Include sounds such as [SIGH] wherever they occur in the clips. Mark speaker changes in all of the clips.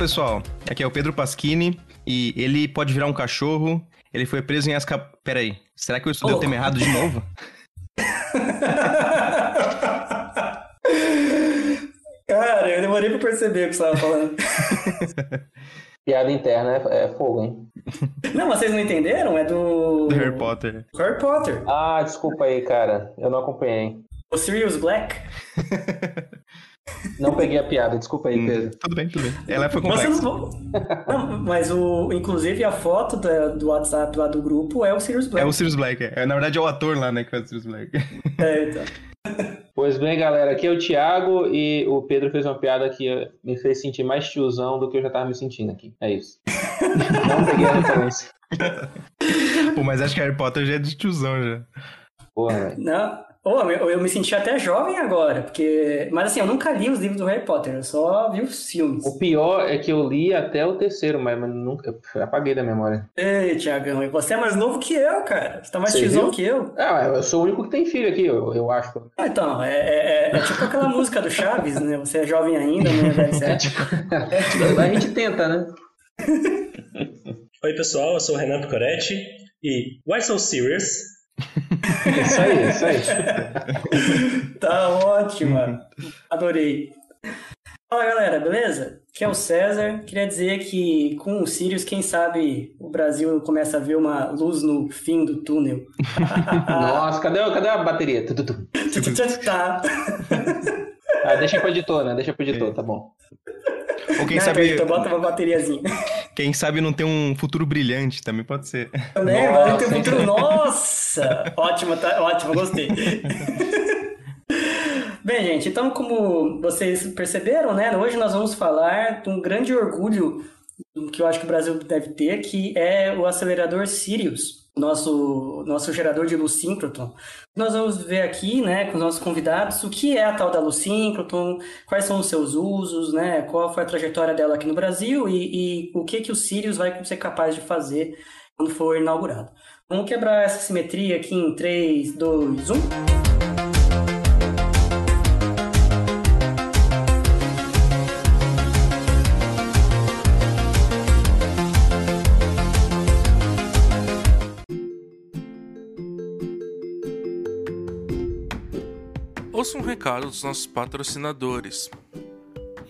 Speaker 1: Pessoal, aqui é o Pedro Pasquini e ele pode virar um cachorro. Ele foi preso em Asca... Peraí, será que eu estudei oh. o tema errado de novo? [LAUGHS]
Speaker 2: Cara, eu demorei pra perceber o que você estava falando. [LAUGHS]
Speaker 3: Piada interna é, é, fogo, hein? [LAUGHS]
Speaker 2: Não, mas vocês não entenderam? É do.
Speaker 1: Do Harry Potter.
Speaker 2: Harry Potter.
Speaker 3: Ah, desculpa aí, cara. Eu não acompanhei.
Speaker 2: O Sirius Black?
Speaker 3: Não peguei a piada, desculpa aí, hum, Pedro.
Speaker 1: tudo bem, tudo bem. Ela foi complexa.
Speaker 2: Não... [LAUGHS] não... mas o, inclusive a foto do, do WhatsApp lá do grupo é o Sirius Black.
Speaker 1: É o Sirius Black, é. Na verdade é o ator lá, né, que faz o Sirius Black.
Speaker 2: É, então. [LAUGHS]
Speaker 3: Pois bem, galera, aqui é o Thiago e o Pedro fez uma piada que me fez sentir mais tiozão do que eu já tava me sentindo aqui. É isso. [LAUGHS] Não peguei a referência.
Speaker 1: Pô, mas acho que Harry Potter já é de tiozão já.
Speaker 3: Porra,
Speaker 2: Não, Oh, eu, eu, me senti até jovem agora, porque. Mas assim, eu nunca li os livros do Harry Potter, eu só vi os filmes.
Speaker 3: O pior é que eu li até o terceiro, mas, nunca. Eu apaguei da memória.
Speaker 2: Ei, Tiagão, você é mais novo que eu, cara. Você tá mais tizão que eu.
Speaker 3: Ah, eu sou o único que tem filho aqui, eu, eu acho.
Speaker 2: Ah, então, é, é, é, tipo aquela [LAUGHS] música do Chaves, né? Você é jovem ainda, né? Deve ser.
Speaker 3: É, tipo, é, a gente tenta, né?
Speaker 4: Oi, pessoal, eu sou o Renan Picoretti e Why So Serious?
Speaker 3: Isso aí, isso aí. [LAUGHS]
Speaker 2: tá ótima. Adorei. Fala galera, beleza? Aqui é o César. Queria dizer que com o Sirius, quem sabe o Brasil começa a ver uma luz no fim do túnel. [LAUGHS] [LAUGHS]
Speaker 3: Nossa, cadê, cadê a bateria?
Speaker 2: tá.
Speaker 3: Ah, deixa pro editor, né? Deixa pro editor, tá bom.
Speaker 1: Ou quem não, sabe.
Speaker 2: Então bota uma bateriazinha.
Speaker 1: Quem sabe não ter um futuro brilhante também pode ser.
Speaker 2: Também, vai ter um futuro. Nossa! ótimo, tá... ótimo, gostei. [LAUGHS] Bem, gente, então como vocês perceberam, né? Hoje nós vamos falar de um grande orgulho que eu acho que o Brasil deve ter, que é o acelerador Sirius nosso, nosso gerador de luz síncroton. Nós vamos ver aqui, né, com os nossos convidados, o que é a tal da luz síncroton, quais são os seus usos, né, qual foi a trajetória dela aqui no Brasil e, e o que, que o Sirius vai ser capaz de fazer quando for inaugurado. Vamos quebrar essa simetria aqui em 3, 2, 1.
Speaker 5: Ouça um recado dos nossos patrocinadores.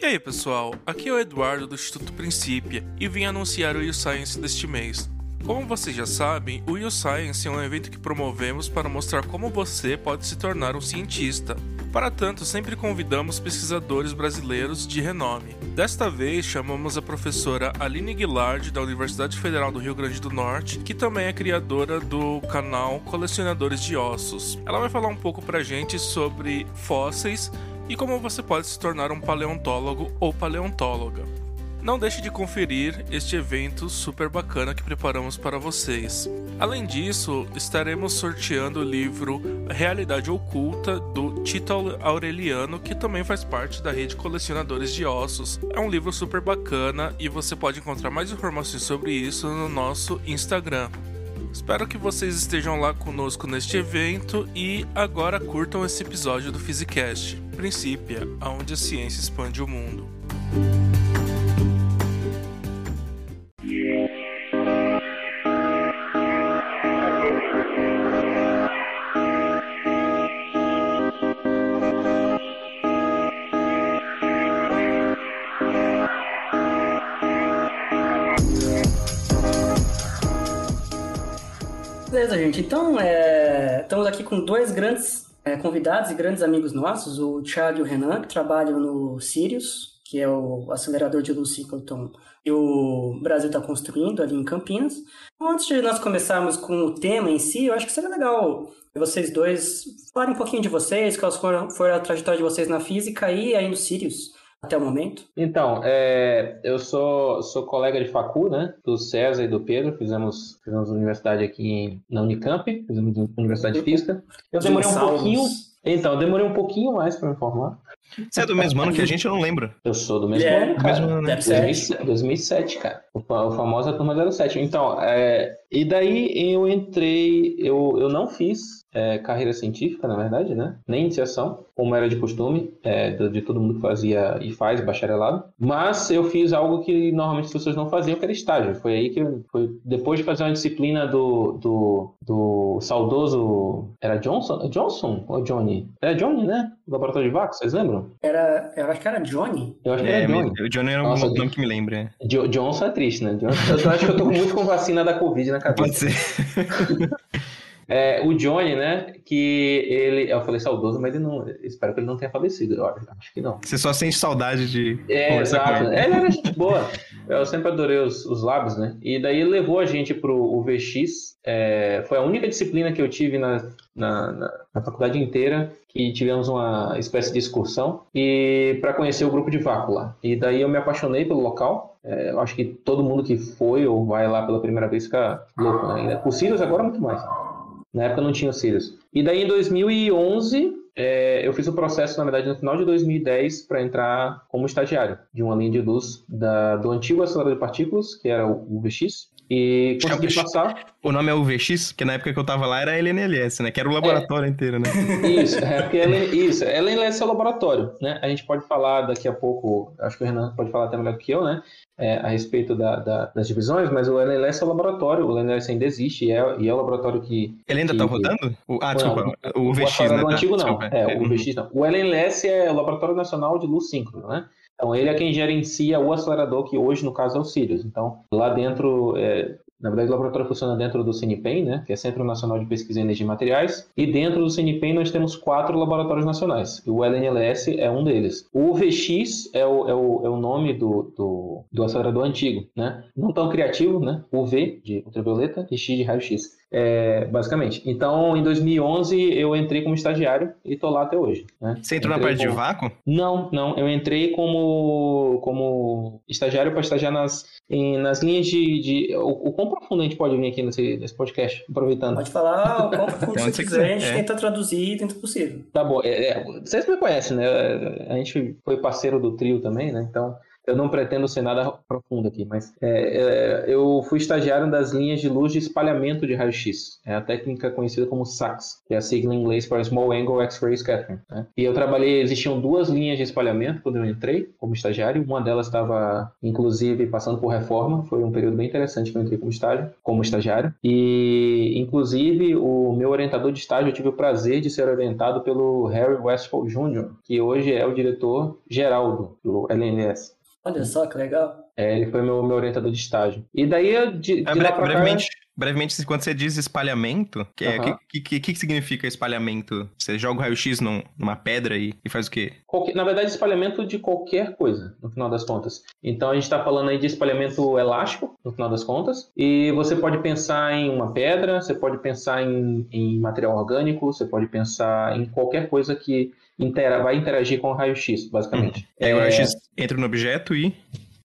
Speaker 5: E aí pessoal, aqui é o Eduardo do Instituto Princípia e vim anunciar o U-Science deste mês. Como vocês já sabem, o U-Science é um evento que promovemos para mostrar como você pode se tornar um cientista. Para tanto, sempre convidamos pesquisadores brasileiros de renome. Desta vez, chamamos a professora Aline Guilard, da Universidade Federal do Rio Grande do Norte, que também é criadora do canal Colecionadores de Ossos. Ela vai falar um pouco pra gente sobre fósseis e como você pode se tornar um paleontólogo ou paleontóloga. Não deixe de conferir este evento super bacana que preparamos para vocês. Além disso, estaremos sorteando o livro Realidade Oculta do Tito Aureliano, que também faz parte da rede Colecionadores de Ossos. É um livro super bacana e você pode encontrar mais informações sobre isso no nosso Instagram. Espero que vocês estejam lá conosco neste evento e agora curtam esse episódio do Physicast, Princípia, aonde a ciência expande o mundo.
Speaker 2: Gente. Então, é... estamos aqui com dois grandes é, convidados e grandes amigos nossos, o Thiago e o Renan, que trabalham no Sirius, que é o acelerador de luz Cicloton que o Brasil está construindo ali em Campinas. Então, antes de nós começarmos com o tema em si, eu acho que seria legal vocês dois falarem um pouquinho de vocês, qual foi a trajetória de vocês na física e aí no Sirius até o momento?
Speaker 3: Então, é, eu sou, sou colega de facu, né? Do César e do Pedro. Fizemos, fizemos universidade aqui na Unicamp, fizemos Universidade de Física. Eu demorei um pouquinho. Então, eu demorei um pouquinho mais para me formar.
Speaker 1: Você é do mesmo ano que a gente, eu não lembro.
Speaker 3: Eu sou do mesmo
Speaker 2: É,
Speaker 3: ano, cara.
Speaker 1: mesmo ano, né?
Speaker 2: Deve ser.
Speaker 3: 2007, 2007, cara. O, fa- o famoso turma 07. Então, é, e daí eu entrei, eu, eu não fiz é, carreira científica, na verdade, né? Nem iniciação, como era de costume, é, de, todo mundo que fazia e faz bacharelado. Mas eu fiz algo que normalmente as pessoas não faziam, que era estágio. Foi aí que eu, foi depois de fazer uma disciplina do, do, do saudoso. Era Johnson? Johnson ou Johnny? Era Johnny, né? Laboratório de Vax, vocês lembram?
Speaker 2: Era, eu acho que era Johnny.
Speaker 3: Eu acho que
Speaker 1: É,
Speaker 3: era Johnny.
Speaker 1: o Johnny era um
Speaker 3: Nossa,
Speaker 1: nome que me lembra. é.
Speaker 3: Jo- Johnson é triste, né? Johnson, [LAUGHS] eu acho que eu tô muito com vacina da Covid na
Speaker 1: Pode
Speaker 3: cabeça.
Speaker 1: ser. [LAUGHS]
Speaker 3: É, o Johnny, né? Que ele. Eu falei saudoso, mas ele não. Espero que ele não tenha falecido. Eu acho, que não.
Speaker 1: Você só sente saudade de
Speaker 3: É, exato.
Speaker 1: ele.
Speaker 3: Ele era gente [LAUGHS] boa. Eu sempre adorei os, os lábios, né? E daí ele levou a gente pro UVX. É, foi a única disciplina que eu tive na, na, na, na faculdade inteira que tivemos uma espécie de excursão e para conhecer o grupo de vácuo lá. E daí eu me apaixonei pelo local. É, eu acho que todo mundo que foi ou vai lá pela primeira vez fica louco, né? Sirius agora muito mais. Na época não tinha o Sirius. E daí em 2011 é, eu fiz o processo, na verdade, no final de 2010 para entrar como estagiário de uma linha de luz da, do antigo acelerador de partículas, que era o UVX, e consegui
Speaker 1: Chama-
Speaker 3: passar.
Speaker 1: O nome é UVX, porque na época que eu tava lá era LNLS, né? Que era o laboratório inteiro, né?
Speaker 3: Isso, é porque ela, isso, ela é seu laboratório, né? A gente pode falar daqui a pouco, acho que o Renan pode falar até melhor que eu, né? É, a respeito da- da- das divisões, mas o LNLS é o laboratório, o LNLS ainda existe e é, e é o laboratório que
Speaker 1: Ele ainda
Speaker 3: que-
Speaker 1: tá rodando? O- ah, desculpa.
Speaker 3: Não,
Speaker 1: o VX,
Speaker 3: acelerador
Speaker 1: né? Tá,
Speaker 3: antigo não.
Speaker 1: desculpa.
Speaker 3: É, o
Speaker 1: Uhum.
Speaker 3: VX não. O LNLS é o Laboratório Nacional de Luz Síncrona, né? Então ele é quem gerencia o acelerador, que hoje no caso é o Sirius. Então lá dentro, é, na verdade o laboratório funciona dentro do CNPEM, né? Que é Centro Nacional de Pesquisa em Energia e Materiais. E dentro do CNPEM nós temos quatro laboratórios nacionais. E o LNLS é um deles. O VX é o, é o, é o nome do, do, do acelerador antigo, né? Não tão criativo, né? O V de ultravioleta e X de raio-x. É, basicamente. Então, em 2011, eu entrei como estagiário e tô lá até hoje. Né?
Speaker 1: Você entrou na
Speaker 3: Entrei
Speaker 1: parte de
Speaker 3: como-
Speaker 1: vácuo?
Speaker 3: Não, não. Eu entrei como, como estagiário para estagiar nas, em- nas linhas de. de o, o quão profundo a gente pode vir aqui nesse, nesse podcast, aproveitando.
Speaker 2: Pode falar o
Speaker 1: Até
Speaker 2: você
Speaker 1: onde você
Speaker 2: quiser, a gente
Speaker 1: é.
Speaker 2: tenta traduzir dentro do possível.
Speaker 3: Tá bom. É, é, vocês me conhecem, né? A gente foi parceiro do trio também, né? Então. Eu não pretendo ser nada profundo aqui, mas é, é, eu fui estagiário das linhas de luz de espalhamento de raio-x. É a técnica conhecida como SAX, que é a sigla em inglês para Small Angle X-Ray Scattering. né? E eu trabalhei, existiam duas linhas de espalhamento quando eu entrei como estagiário. Uma delas estava, inclusive, passando por reforma. Foi um período bem interessante que eu entrei como estágio, como estagiário. E, inclusive, o meu orientador de estágio, eu tive o prazer de ser orientado pelo Harry Westphal Jr., que hoje é o diretor geral do LNS.
Speaker 2: Olha só que legal.
Speaker 3: É, ele foi meu, meu orientador de estágio. E daí, eu, de, de
Speaker 1: Ah,
Speaker 3: lá
Speaker 1: bre-
Speaker 3: pra cá-
Speaker 1: brevemente, brevemente, quando você diz espalhamento, o que, é- que, que, que, que significa espalhamento? Você joga o raio-x num- numa pedra e, e faz o quê?
Speaker 3: Qualquer- na verdade, espalhamento de qualquer coisa, no final das contas. Então, a gente está falando aí de espalhamento elástico, no final das contas. E você pode pensar em uma pedra, você pode pensar em, em material orgânico, você pode pensar em qualquer coisa que intera- vai interagir com o raio-x, basicamente.
Speaker 1: E aí o
Speaker 3: É,
Speaker 1: raio-x entra no objeto e.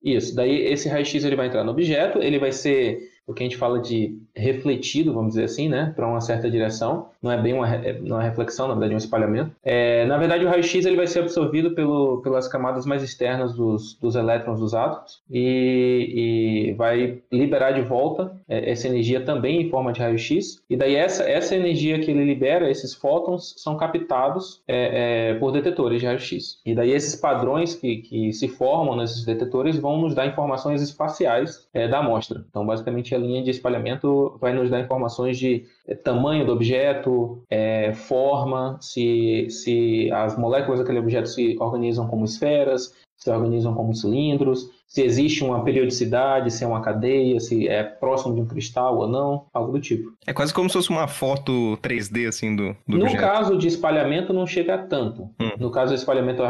Speaker 3: Isso, daí esse raio-x ele vai entrar no objeto, ele vai ser o que a gente fala de refletido, vamos dizer assim, né, para uma certa direção. Não é bem uma, re- é uma reflexão, na verdade, é um espalhamento. É, na verdade, o raio-x ele vai ser absorvido pelo, pelas camadas mais externas dos, dos elétrons dos átomos e, e vai liberar de volta é, essa energia também em forma de raio-x. E daí essa, essa energia que ele libera, esses fótons, são captados é, é, por detetores de raio-x. E daí esses padrões que, que se formam nesses detetores vão nos dar informações espaciais é, da amostra. Então, basicamente, a linha de espalhamento vai nos dar informações de é, tamanho do objeto, é, forma, se, se as moléculas daquele objeto se organizam como esferas, se organizam como cilindros, se existe uma periodicidade, se é uma cadeia, se é próximo de um cristal ou não, algo do tipo.
Speaker 1: É quase como se fosse uma foto 3D, assim, do, do
Speaker 3: No
Speaker 1: objeto.
Speaker 3: caso de espalhamento, não chega a tanto.
Speaker 1: Hum.
Speaker 3: No caso de espalhamento,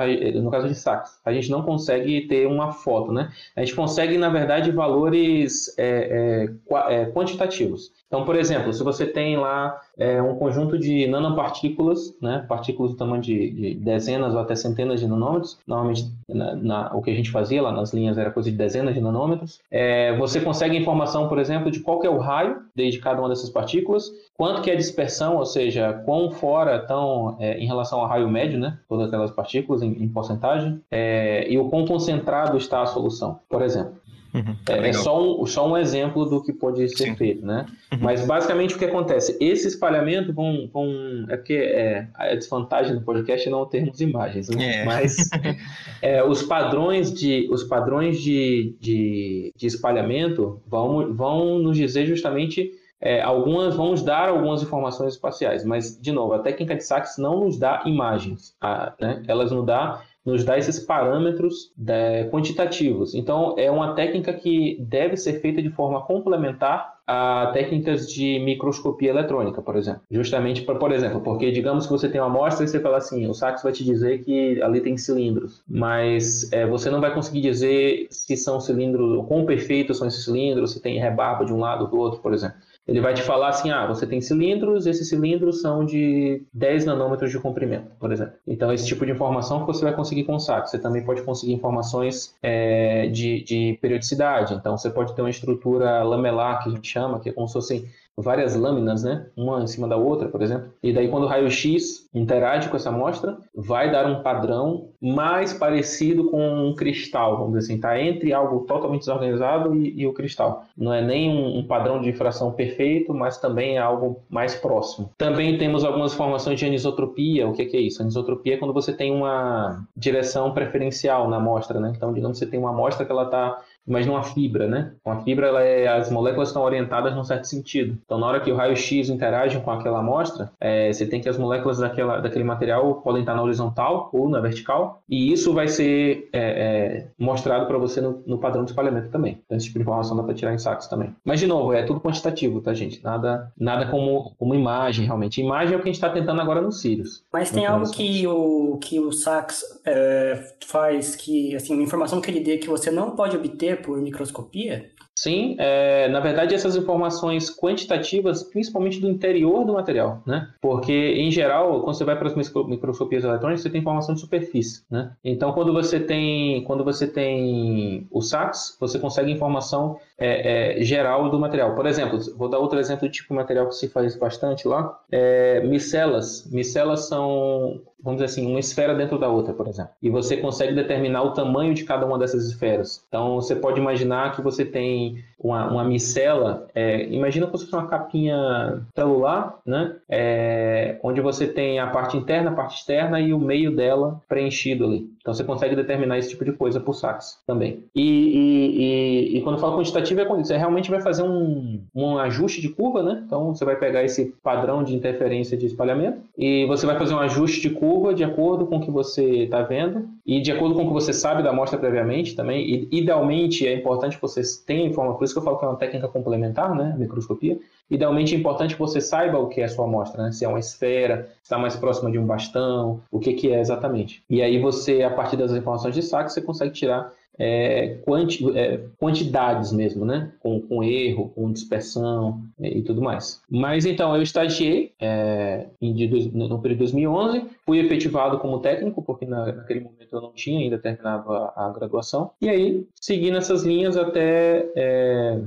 Speaker 3: no caso de sax, a gente não consegue ter uma foto, né? A gente consegue, na verdade, valores é, é, é, quantitativos. Então, por exemplo, se você tem lá é, um conjunto de nanopartículas, né, partículas do tamanho de, de dezenas ou até centenas de nanômetros, normalmente na- na, o que a gente fazia lá nas linhas era coisa de dezenas de nanômetros. É, você consegue informação, por exemplo, de qual é o raio de cada uma dessas partículas, quanto que é a dispersão, ou seja, quão fora estão é, em relação ao raio médio, né, todas aquelas partículas em, em porcentagem, é, e o quão concentrado está a solução, por exemplo. Uhum, é, é só, um, só um exemplo do que pode ser Sim. feito, né? Uhum. Mas basicamente o que acontece? Esse espalhamento vão. vão é porque é, a desvantagem do podcast é não termos imagens, né? É. Mas [LAUGHS] é, os padrões de, os padrões de, de, de espalhamento vão, vão nos dizer justamente. É, algumas vão nos dar algumas informações espaciais, mas de novo, a técnica de Sachs não nos dá imagens, a, né? elas nos dá nos dá esses parâmetros né, quantitativos. Então, é uma técnica que deve ser feita de forma complementar a técnicas de microscopia eletrônica, por exemplo. Justamente, por, por exemplo, porque digamos que você tem uma amostra e você fala assim, o Sachs vai te dizer que ali tem cilindros, mas é, você não vai conseguir dizer se são cilindros, quão perfeitos são esses cilindros, se tem rebarba de um lado ou do outro, por exemplo. Ele vai te falar assim: ah, você tem cilindros, esses cilindros são de 10 nanômetros de comprimento, por exemplo. Então, esse tipo de informação que você vai conseguir com o. Você também pode conseguir informações é, de, de periodicidade. Então, você pode ter uma estrutura lamelar, que a gente chama, que é como se fosse várias lâminas, né? Uma em cima da outra, por exemplo. E daí, quando o raio-x interage com essa amostra, vai dar um padrão mais parecido com um cristal, vamos dizer assim, tá entre algo totalmente desorganizado e, e o cristal. Não é nem um, um, padrão de difração perfeito, mas também é algo mais próximo. Também temos algumas informações de anisotropia. O que, que é isso? Anisotropia é quando você tem uma direção preferencial na amostra, né? Então, digamos que você tem uma amostra que ela está Imagina uma fibra, né? Uma fibra, ela é, as moléculas estão orientadas num certo sentido. Então, na hora que o raio-x interage com aquela amostra, é, você tem que as moléculas daquela, daquele material podem estar na horizontal ou na vertical, e isso vai ser é, é, mostrado para você no, no, padrão de espalhamento também. Então, esse tipo de informação dá para tirar em sacos também. Mas, de novo, é tudo quantitativo, tá, gente? Nada, nada como, como imagem, realmente. Imagem é o que a gente está tentando agora no Sirius.
Speaker 2: Mas tem algo que o, que o Sachs é, faz que, assim, uma informação que ele dê que você não pode obter por microscopia?
Speaker 3: Sim, é, na verdade essas informações quantitativas, principalmente do interior do material, né? Porque em geral, quando você vai para as microscopias eletrônicas, você tem informação de superfície, né? Então quando você tem, quando você tem o SACS, você consegue informação é, é, geral do material. Por exemplo, vou dar outro exemplo de tipo de material que se faz bastante lá, é, micelas. Micelas são vamos dizer assim, uma esfera dentro da outra, por exemplo. E você consegue determinar o tamanho de cada uma dessas esferas. Então, você pode imaginar que você tem uma, uma micela, é, imagina como se fosse uma capinha celular, né? É, onde você tem a parte interna, a parte externa e o meio dela preenchido ali. Então você consegue determinar esse tipo de coisa por sax também. E, e, e, e quando eu falo quantitativo, é quando você realmente vai fazer um, um ajuste de curva, né? Então você vai pegar esse padrão de interferência de espalhamento e você vai fazer um ajuste de curva de acordo com o que você está vendo e de acordo com o que você sabe da amostra previamente também. E, idealmente é importante que você tenha informação, por isso que eu falo que é uma técnica complementar, né? A microscopia. Idealmente é importante que você saiba o que é a sua amostra, né? Se é uma esfera, se está mais próxima de um bastão, o que, que é exatamente. E aí você, a partir das informações de saque, você consegue tirar é, quanti, é, quantidades mesmo, né? Com, com erro, com dispersão é, e tudo mais. Mas então, eu estagiei é, de, no período de 2011, fui efetivado como técnico, porque na, naquele momento eu não tinha ainda terminado a, a graduação, e aí segui nessas linhas até. É,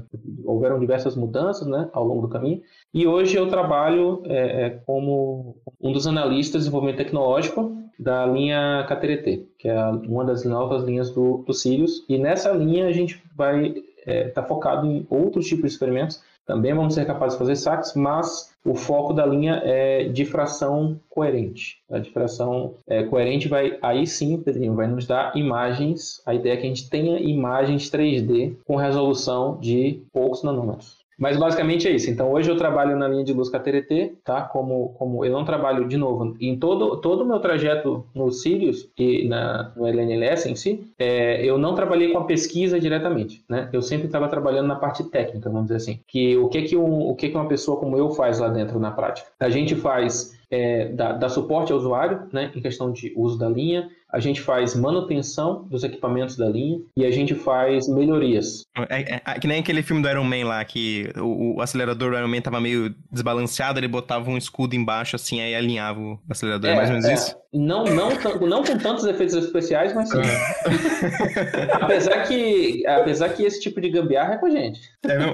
Speaker 3: houveram diversas mudanças né, ao longo do caminho, e hoje eu trabalho é, é, como um dos analistas de desenvolvimento tecnológico da linha KTRT, que é uma das novas linhas do, do Sirius. E nessa linha a gente vai estar é, tá focado em outros tipos de experimentos. Também vamos ser capazes de fazer saques, mas o foco da linha é difração coerente. A difração é, coerente vai, aí sim, Pedrinho, vai nos dar imagens. A ideia é que a gente tenha imagens 3D com resolução de poucos nanômetros. Mas basicamente é isso. Então hoje eu trabalho na linha de luz KTRT, tá? Como, como eu não trabalho de novo em todo todo o meu trajeto no Sirius e na, no LNLS em si, é, eu não trabalhei com a pesquisa diretamente, né? Eu sempre estava trabalhando na parte técnica, vamos dizer assim. Que o que que um, o que que uma pessoa como eu faz lá dentro na prática? A gente faz é, dá, suporte ao usuário, né, em questão de uso da linha, a gente faz manutenção dos equipamentos da linha e a gente faz melhorias.
Speaker 1: É, é, é que nem aquele filme do Iron Man lá, que o, o, acelerador do Iron Man tava meio desbalanceado, ele botava um escudo embaixo assim, aí alinhava o acelerador. É, mais ou menos
Speaker 3: é.
Speaker 1: isso?
Speaker 3: Não, não, não com tantos efeitos especiais, mas sim. [LAUGHS] apesar, que, apesar que esse tipo de gambiarra é com a gente. É mesmo?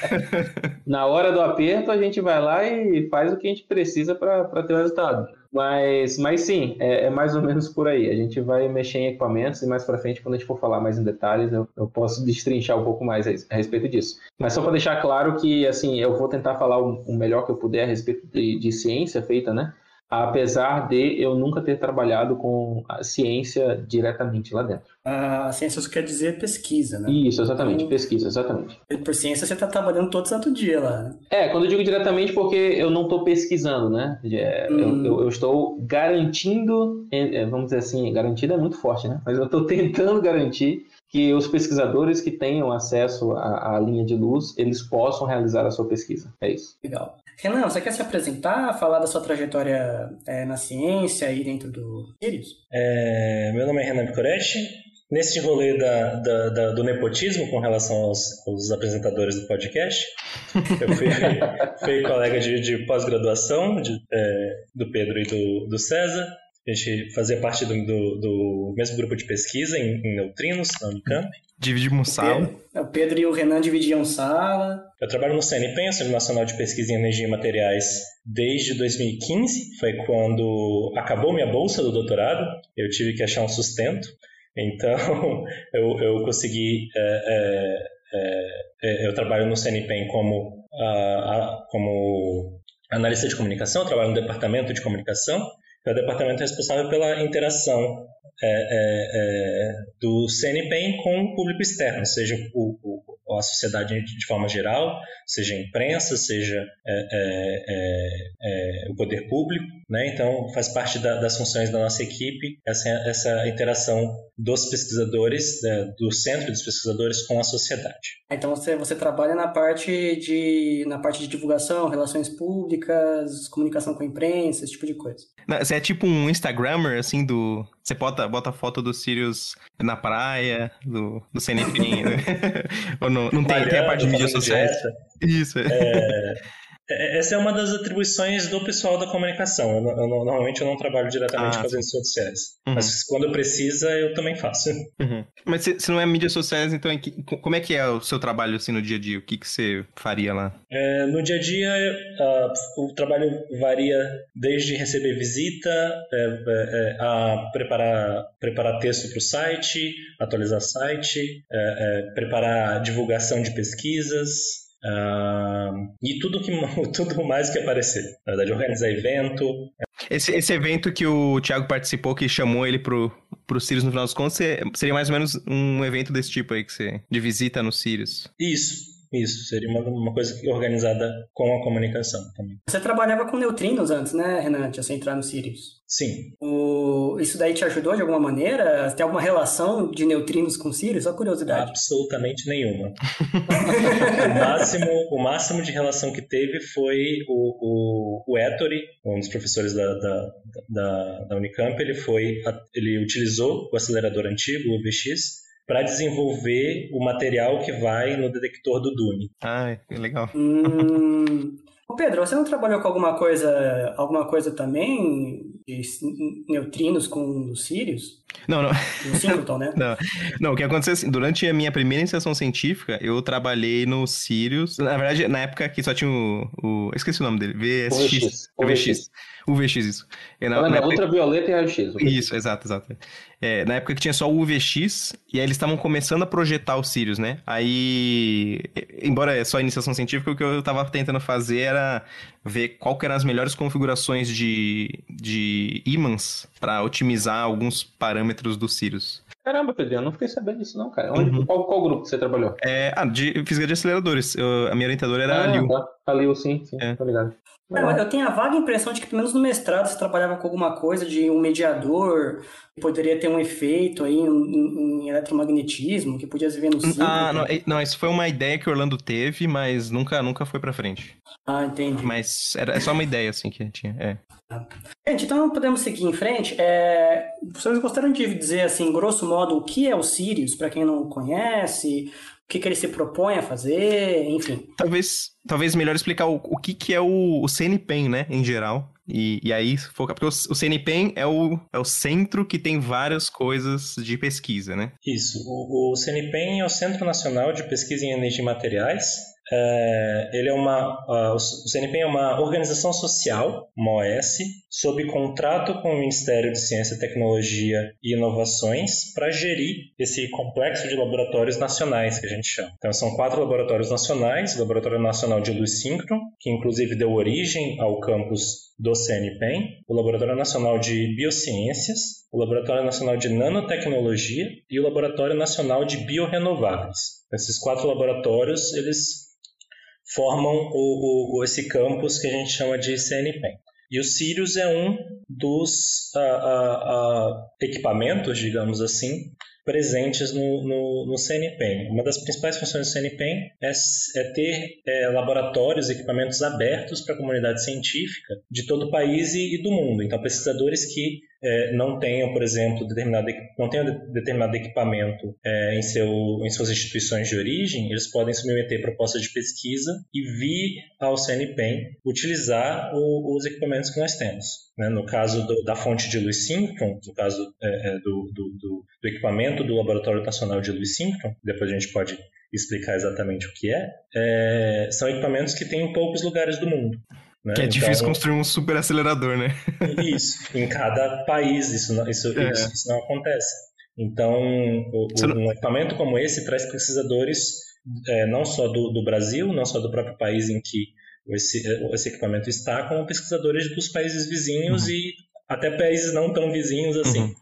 Speaker 3: [LAUGHS] Na hora do aperto, a gente vai lá e faz o que a gente precisa para ter o resultado. Mas, mas sim, é, é, mais ou menos por aí. A gente vai mexer em equipamentos e mais para frente, quando a gente for falar mais em detalhes, eu, eu posso destrinchar um pouco mais a, a respeito disso. Mas só para deixar claro que, assim, eu vou tentar falar o, o melhor que eu puder a respeito de, de ciência feita, né? Apesar de eu nunca ter trabalhado com a ciência diretamente lá dentro.
Speaker 2: A ciência quer dizer pesquisa, né?
Speaker 3: Isso, exatamente, então, pesquisa, exatamente.
Speaker 2: Por ciência você está trabalhando todo santo dia lá. Né?
Speaker 3: É, quando eu digo diretamente porque eu não estou pesquisando, né? É, hum. Eu, eu, eu, estou garantindo, é, é, vamos dizer assim, garantido é muito forte, né? Mas eu estou [LAUGHS] tentando garantir que os pesquisadores que tenham acesso à, à, linha de luz, eles possam realizar a sua pesquisa. É isso.
Speaker 2: Legal. Renan, você quer se apresentar, falar da sua trajetória é, na ciência e dentro do Sirius?
Speaker 4: É, meu nome é Renan Picoretti. Nesse rolê da, da, da, do nepotismo com relação aos, aos, apresentadores do podcast, eu fui, [LAUGHS] fui colega de, de pós-graduação é, do Pedro e do, do César. A gente fazia parte do, do, do mesmo grupo de pesquisa em, em neutrinos, na Unicamp.
Speaker 1: Dividimos sala.
Speaker 2: O Pedro e o Renan dividiam sala.
Speaker 4: Eu trabalho no CNPEM, Centro Nacional de Pesquisa em Energia e Materiais, desde 2015. Foi quando acabou minha bolsa do doutorado. Eu tive que achar um sustento. Então, [LAUGHS] eu, eu consegui... É, é, é, é eu trabalho no CNPEM como, como analista de comunicação, eu trabalho no departamento de comunicação é o departamento responsável pela interação é, é, é, do CNPEM com o público externo, seja o, o, a sociedade de forma geral, seja a imprensa, seja é, é, é, o poder público. Né? Então, faz parte da, das funções da nossa equipe essa, essa interação dos pesquisadores, da, do centro dos pesquisadores com a sociedade.
Speaker 2: Então, você, você trabalha na parte, de, na parte de divulgação, relações públicas, comunicação com a imprensa, esse tipo de coisa.
Speaker 1: Você é tipo um Instagrammer, assim, do. Você bota, bota foto do Sirius na praia, do, do CNP. né? [LAUGHS] Ou não, não tem, tem a parte de mídias sociais? Isso.
Speaker 4: É... É, essa é uma das atribuições do pessoal da comunicação. Eu, eu, normalmente eu não trabalho diretamente ah, com as redes sociais. Uhum. Mas quando precisa, eu também faço.
Speaker 1: Uhum. Mas se, se, não é mídias sociais, então é que, como é que é o seu trabalho assim, no dia a dia? O que, que você faria lá?
Speaker 4: É, no dia a dia, uh, o trabalho varia desde receber visita, é, é, é a preparar, preparar texto para o site, atualizar site, preparar divulgação de pesquisas, Uh, e tudo, que, [LAUGHS] tudo mais que aparecer. Na verdade, organizar evento.
Speaker 1: Esse, esse evento que o Thiago participou, que chamou ele pro, pro Sirius no final dos contos, seria mais ou menos um evento desse tipo aí, que você, de visita no Sirius.
Speaker 4: Isso. Isso, seria uma, uma coisa organizada com a comunicação também.
Speaker 2: Você trabalhava com neutrinos antes, né, Renan, antes de você entrar no Sirius?
Speaker 4: Sim.
Speaker 2: O... Isso daí te ajudou de alguma maneira? Tem alguma relação de neutrinos com Sirius? Só curiosidade.
Speaker 4: Absolutamente nenhuma. [LAUGHS] o, máximo, o máximo de relação que teve foi o, o, o Ettore, um dos professores da, da, da, da Unicamp, ele, foi, ele utilizou o acelerador antigo, o VX, para desenvolver o material que vai no detector do Dune.
Speaker 1: Ah, que legal.
Speaker 2: Hum... Pedro, você não trabalhou com alguma coisa, alguma coisa também de neutrinos com os Sirius?
Speaker 1: Não, não.
Speaker 2: No Singleton, né?
Speaker 1: não. não, o que aconteceu assim, durante a minha primeira iniciação científica, eu trabalhei no Sirius. Na verdade, na época que só tinha o. o esqueci o nome dele. VSX.
Speaker 3: O VX. VX.
Speaker 1: O VX, isso.
Speaker 3: É, na, na ultravioleta e raio-x.
Speaker 1: Isso, exato, exato. É, na época que tinha só o UVX, e aí eles estavam começando a projetar o Sirius, né? Aí, embora é só iniciação científica, o que eu estava tentando fazer era ver qual eram as melhores configurações de, de ímãs para otimizar alguns parâmetros do Sirius.
Speaker 3: Caramba, Pedro, eu não fiquei sabendo disso não, cara. Onde, uhum. qual, qual grupo você trabalhou?
Speaker 1: É, ah, de física de aceleradores. Eu, a minha orientadora era
Speaker 3: ah,
Speaker 1: a Liu.
Speaker 3: Tá. A Liu, sim, sim, é. tá ligado.
Speaker 2: eu tenho a vaga impressão de que, pelo menos no mestrado, você trabalhava com alguma coisa de um mediador que poderia ter um efeito aí em, em eletromagnetismo, que podia se ver no símbolo.
Speaker 1: Ah, não, não, isso foi uma ideia que o Orlando teve, mas nunca, nunca foi pra frente.
Speaker 2: Ah, entendi.
Speaker 1: Mas era é só uma ideia, assim, que tinha. É.
Speaker 2: Gente, então podemos seguir em frente. É, vocês gostariam de dizer, assim, grosso modo, o que é o Sirius, para quem não conhece, o que, que, ele se propõe a fazer, enfim.
Speaker 1: Talvez, talvez melhor explicar o, o que, que é o, o CNPEM, né, em geral. E, e aí, focar, porque o, o CNPEM é o, é o centro que tem várias coisas de pesquisa, né?
Speaker 4: Isso. O, o CNPEM é o Centro Nacional de Pesquisa em Energia e Materiais. É, ele é uma, o CNPEM é uma organização social, uma OS, sob contrato com o Ministério de Ciência, Tecnologia e Inovações para gerir esse complexo de laboratórios nacionais que a gente chama. Então são quatro laboratórios nacionais, o Laboratório Nacional de Luz Síncron, que inclusive deu origem ao campus do CNPEM, o Laboratório Nacional de Biociências, o Laboratório Nacional de Nanotecnologia e o Laboratório Nacional de Biorenováveis. Esses quatro laboratórios, eles formam o, o, esse campus que a gente chama de CNPEM. E o Sirius é um dos uh, uh, uh, equipamentos, digamos assim, presentes no, no, no, CNPEM. Uma das principais funções do CNPEM é, é ter é, laboratórios, equipamentos abertos para a comunidade científica de todo o país e, e do mundo. Então, pesquisadores que é, não tenham, por exemplo, determinado, não tenham determinado equipamento é, em, seu, em suas instituições de origem, eles podem submeter propostas de pesquisa e vir ao CNPEM utilizar o, os equipamentos que nós temos. Né? No caso do, da fonte de luz síncron, no caso é, é do, do, do, equipamento do Laboratório Nacional de Luz Síncron, depois a gente pode explicar exatamente o que é, é são equipamentos que tem em poucos lugares do mundo.
Speaker 1: Né? Que é então, difícil construir um super acelerador, né? [LAUGHS]
Speaker 4: Isso, em cada país isso não, isso, é. isso, isso não acontece. Então, o, um equipamento como esse traz pesquisadores é, não só do, do, Brasil, não só do próprio país em que esse, esse equipamento está, como pesquisadores dos países vizinhos uhum. e até países não tão vizinhos assim. Uhum.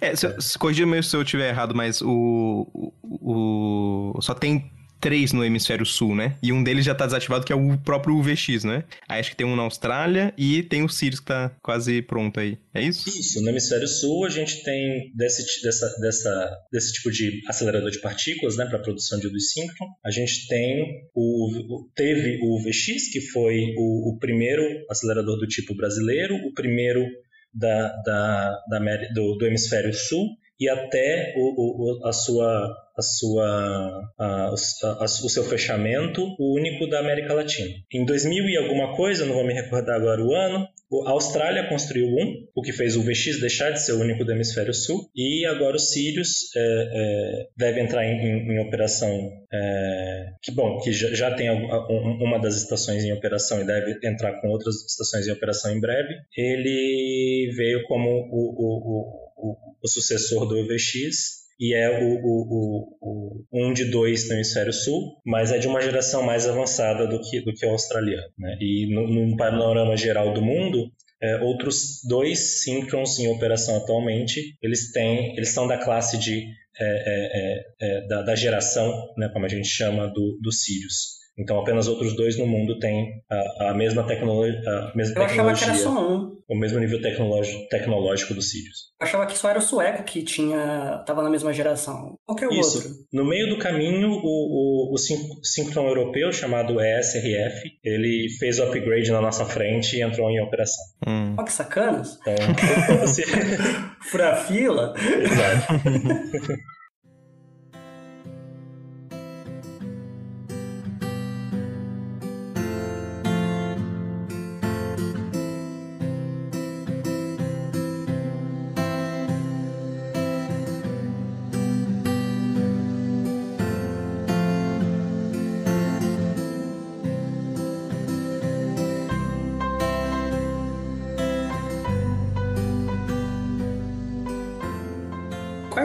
Speaker 1: É, se, se se eu estiver errado, mas o, o, o, só tem três no hemisfério sul, né? E um deles já tá desativado, que é o próprio UVX, né? Aí acho que tem um na Austrália e tem o Sirius que tá quase pronto aí. É isso?
Speaker 4: Isso. No hemisfério sul a gente tem desse, dessa, dessa, desse tipo de acelerador de partículas, né? Para produção de síncron. A gente tem o, teve o UVX, que foi o, o primeiro acelerador do tipo brasileiro, o primeiro da, da, da do, do hemisfério sul e até o, o, a sua a sua, a, a, o seu fechamento único da América Latina. Em 2000 e alguma coisa, não vou me recordar agora o ano, a Austrália construiu um, o que fez o VX deixar de ser o único do hemisfério sul, e agora o Sirius é, é, deve entrar em, em, em operação, é, que bom, que já, já tem uma das estações em operação e deve entrar com outras estações em operação em breve. Ele veio como o, o, o, o sucessor do VX e é o, o, o, o, um de dois no hemisfério sul, mas é de uma geração mais avançada do que, do que o australiano. Né? E no, no panorama geral do mundo, é, outros dois Synchrons em operação atualmente, eles têm, eles são da classe de é, é, é, é da, da, geração, né, como a gente chama, do, do Sirius. Então, apenas outros dois no mundo têm a, a mesma, tecnologia. a mesma
Speaker 2: Eu achava que era só um.
Speaker 4: O mesmo nível tecnológico, tecnológico do Sirius.
Speaker 2: Eu achava que só era o sueco que tinha estava na mesma geração. Qual que é o
Speaker 4: Isso.
Speaker 2: outro?
Speaker 4: No meio do caminho, o, o, o síncron europeu, chamado ESRF, ele fez o upgrade na nossa frente e entrou em operação.
Speaker 2: Hum. Olha que sacanas. Então, você... [LAUGHS] Fura fila.
Speaker 4: Exato. [LAUGHS]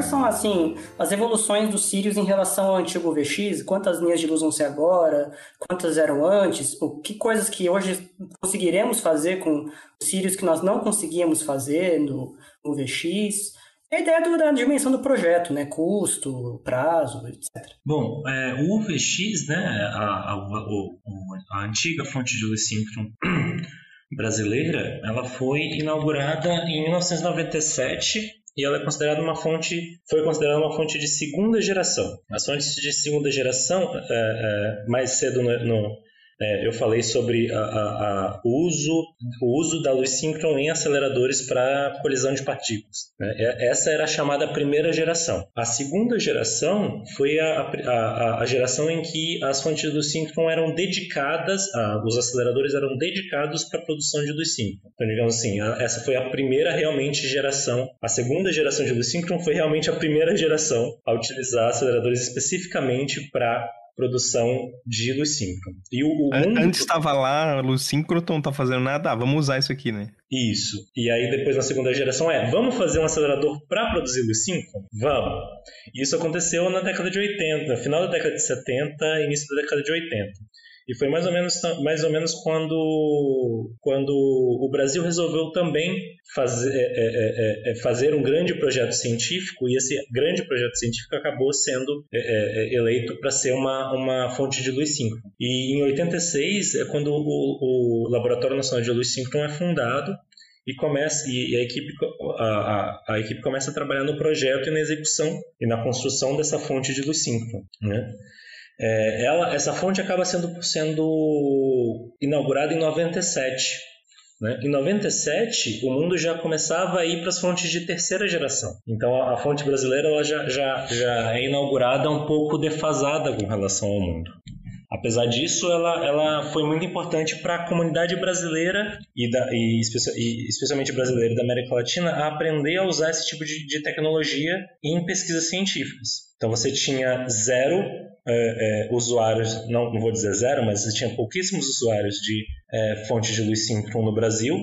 Speaker 2: são assim as evoluções dos Sirius em relação ao antigo VX? Quantas linhas de luz vão ser agora? Quantas eram antes? O que coisas que hoje conseguiremos fazer com os Sirius que nós não conseguíamos fazer no, no VX? a ideia do, da dimensão do projeto, né? Custo, prazo, etc.
Speaker 4: Bom, é, o UVX, né? A, a, a, a, antiga fonte de luz síncron [CLEARS THROAT] brasileira, ela foi inaugurada em 1997 e ela é considerada uma fonte, foi considerada uma fonte de segunda geração. As fontes de segunda geração, é, é, mais cedo no, no, É, eu falei sobre a, a, a uso, o uso da luz síncron em aceleradores para colisão de partículas. Né? Essa era a chamada primeira geração. A segunda geração foi a, a, a geração em que as fontes de luz síncron eram dedicadas, os aceleradores eram dedicados para a produção de luz síncron. Então, digamos assim, essa foi a primeira realmente geração. A segunda geração de luz síncron foi realmente a primeira geração a utilizar aceleradores especificamente para produção de luz síncrona.
Speaker 1: E o, o mundo... Antes estava lá, luz síncrona, não tá fazendo nada, ah, vamos usar isso aqui, né?
Speaker 4: Isso. E aí depois na segunda geração é, vamos fazer um acelerador para produzir luz síncrona? Vamos. Isso aconteceu na década de 80, final da década de 70, início da década de 80. E foi mais ou menos, mais ou menos quando, quando o Brasil resolveu também fazer, é, é, é, é fazer um grande projeto científico, e esse grande projeto científico acabou sendo é, é, eleito para ser uma, uma fonte de luz síncrona. E em 86 é quando o, o Laboratório Nacional de Luz Síncrona é fundado, e começa e a equipe a, a, a, equipe começa a trabalhar no projeto e na execução e na construção dessa fonte de luz síncrona, né? É, ela, essa fonte acaba sendo, sendo inaugurada em 97. Né? Em 97, o mundo já começava a ir para as fontes de terceira geração. Então, a, a fonte brasileira ela já, já, já é inaugurada um pouco defasada com relação ao mundo. Apesar disso, ela, ela foi muito importante para a comunidade brasileira e, da, e, e, especialmente brasileira da América Latina a aprender a usar esse tipo de, de tecnologia em pesquisas científicas. Então você tinha zero é, é, usuários, não, não vou dizer zero, mas você tinha pouquíssimos usuários de é, fontes de luz síncron no Brasil,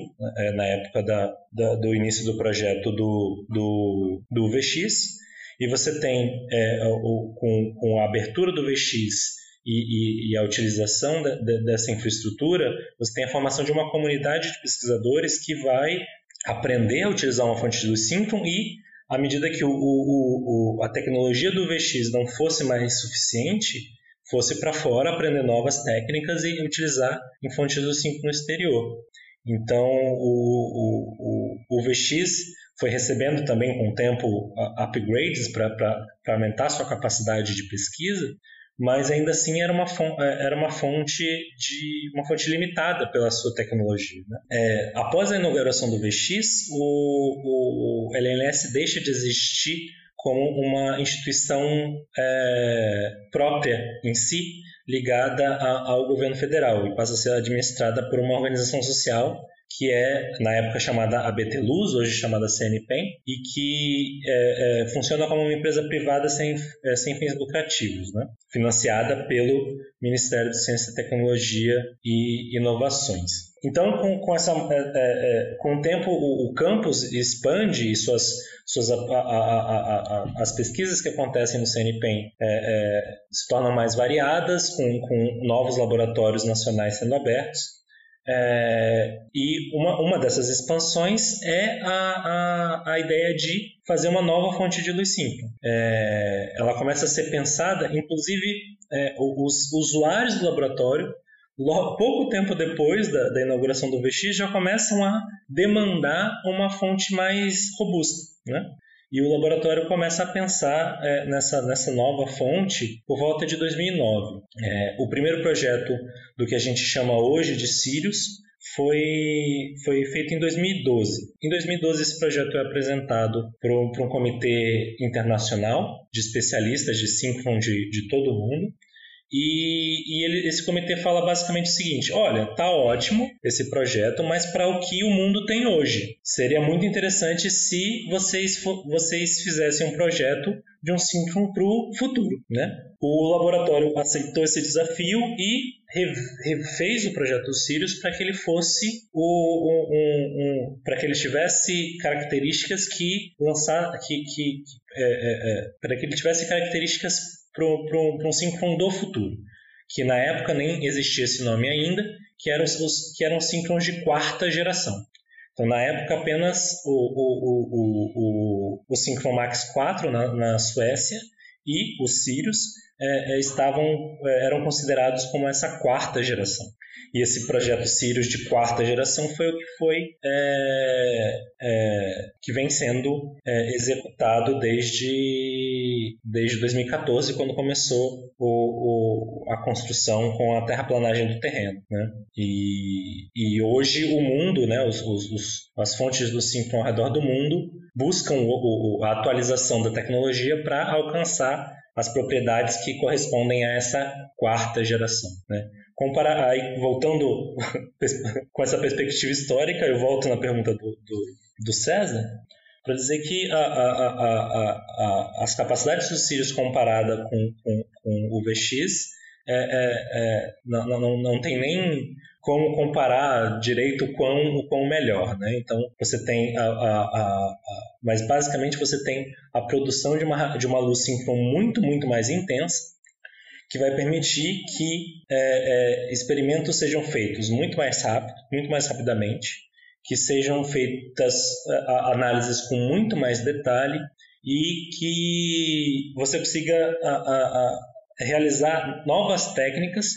Speaker 4: na época da, da, do início do projeto do, do, do VX, e você tem, o, com, com a abertura do VX e, e, e a utilização de, de, dessa infraestrutura, você tem a formação de uma comunidade de pesquisadores que vai aprender a utilizar uma fonte de luz e, à medida que o, o, o, a tecnologia do VX não fosse mais suficiente, fosse para fora aprender novas técnicas e utilizar em fontes luz síncron no exterior. Então, o, o, o, VX foi recebendo também com o tempo upgrades para aumentar sua capacidade de pesquisa, mas ainda assim era uma fonte, é, era uma fonte de uma fonte limitada pela sua tecnologia. Né? É, após a inauguração do VX, o, o LNS deixa de existir como uma instituição é, própria em si, ligada a, ao governo federal, e passa a ser administrada por uma organização social que é na época chamada ABT Luz, hoje chamada CNPEM, e que é, é, funciona como uma empresa privada sem, é, sem fins lucrativos, né? financiada pelo Ministério de Ciência, Tecnologia e Inovações. Então, com, com, essa, é, é, é, com o tempo, o, o, campus expande e suas, suas, a, a, a, as pesquisas que acontecem no CNPEM se tornam mais variadas, com, com novos laboratórios nacionais sendo abertos. É, e uma, uma dessas expansões é a, a, a ideia de fazer uma nova fonte de luz síncrona. É, ela começa a ser pensada, inclusive é, os usuários do laboratório, pouco tempo depois da, da, inauguração do VX, já começam a demandar uma fonte mais robusta. Né? E o laboratório começa a pensar é, nessa, nessa nova fonte por volta de 2009. É, o primeiro projeto do que a gente chama hoje de Sirius foi, foi feito em 2012. Em 2012, esse projeto é apresentado para um comitê internacional de especialistas de síncron de, de todo o mundo. E, e ele, esse comitê fala basicamente o seguinte: olha, tá ótimo esse projeto, mas para o que o mundo tem hoje. Seria muito interessante se vocês, vocês fizessem um projeto de um síncron para o futuro. Né? O laboratório aceitou esse desafio e refez o projeto Sirius para que ele fosse o, um, um, um para que ele tivesse características que lançar que, que é, é, é, para que ele tivesse características para um, síncron do futuro, que na época nem existia esse nome ainda, que eram os que eram síncrons de quarta geração. Então, na época, apenas o, o, o, o, o Synchron Max 4 na, na Suécia e os Sirius é, é, estavam, é, eram considerados como essa quarta geração. E esse projeto Sirius de quarta geração foi o que foi é, é, que vem sendo é, executado desde desde 2014, quando começou o, o, a construção com a terraplanagem do terreno. Né? E, e hoje o mundo, né, os, os, os as fontes do Simpson ao redor do mundo, buscam o, a atualização da tecnologia para alcançar as propriedades que correspondem a essa quarta geração. Né? Comparar, aí, voltando [LAUGHS] com essa perspectiva histórica, eu volto na pergunta do, do, do César, para dizer que a, a, a, as capacidades dos Sirius comparada com, com, com o VX é, é, é, não, não, não tem nem como comparar direito o quão, o melhor, né? Então você tem a, a, a, mas basicamente você tem a produção de uma, de uma luz síncrona muito, muito mais intensa que vai permitir que é, é, experimentos sejam feitos muito mais rápido, muito mais rapidamente, que sejam feitas a, análises com muito mais detalhe e que você consiga a, realizar novas técnicas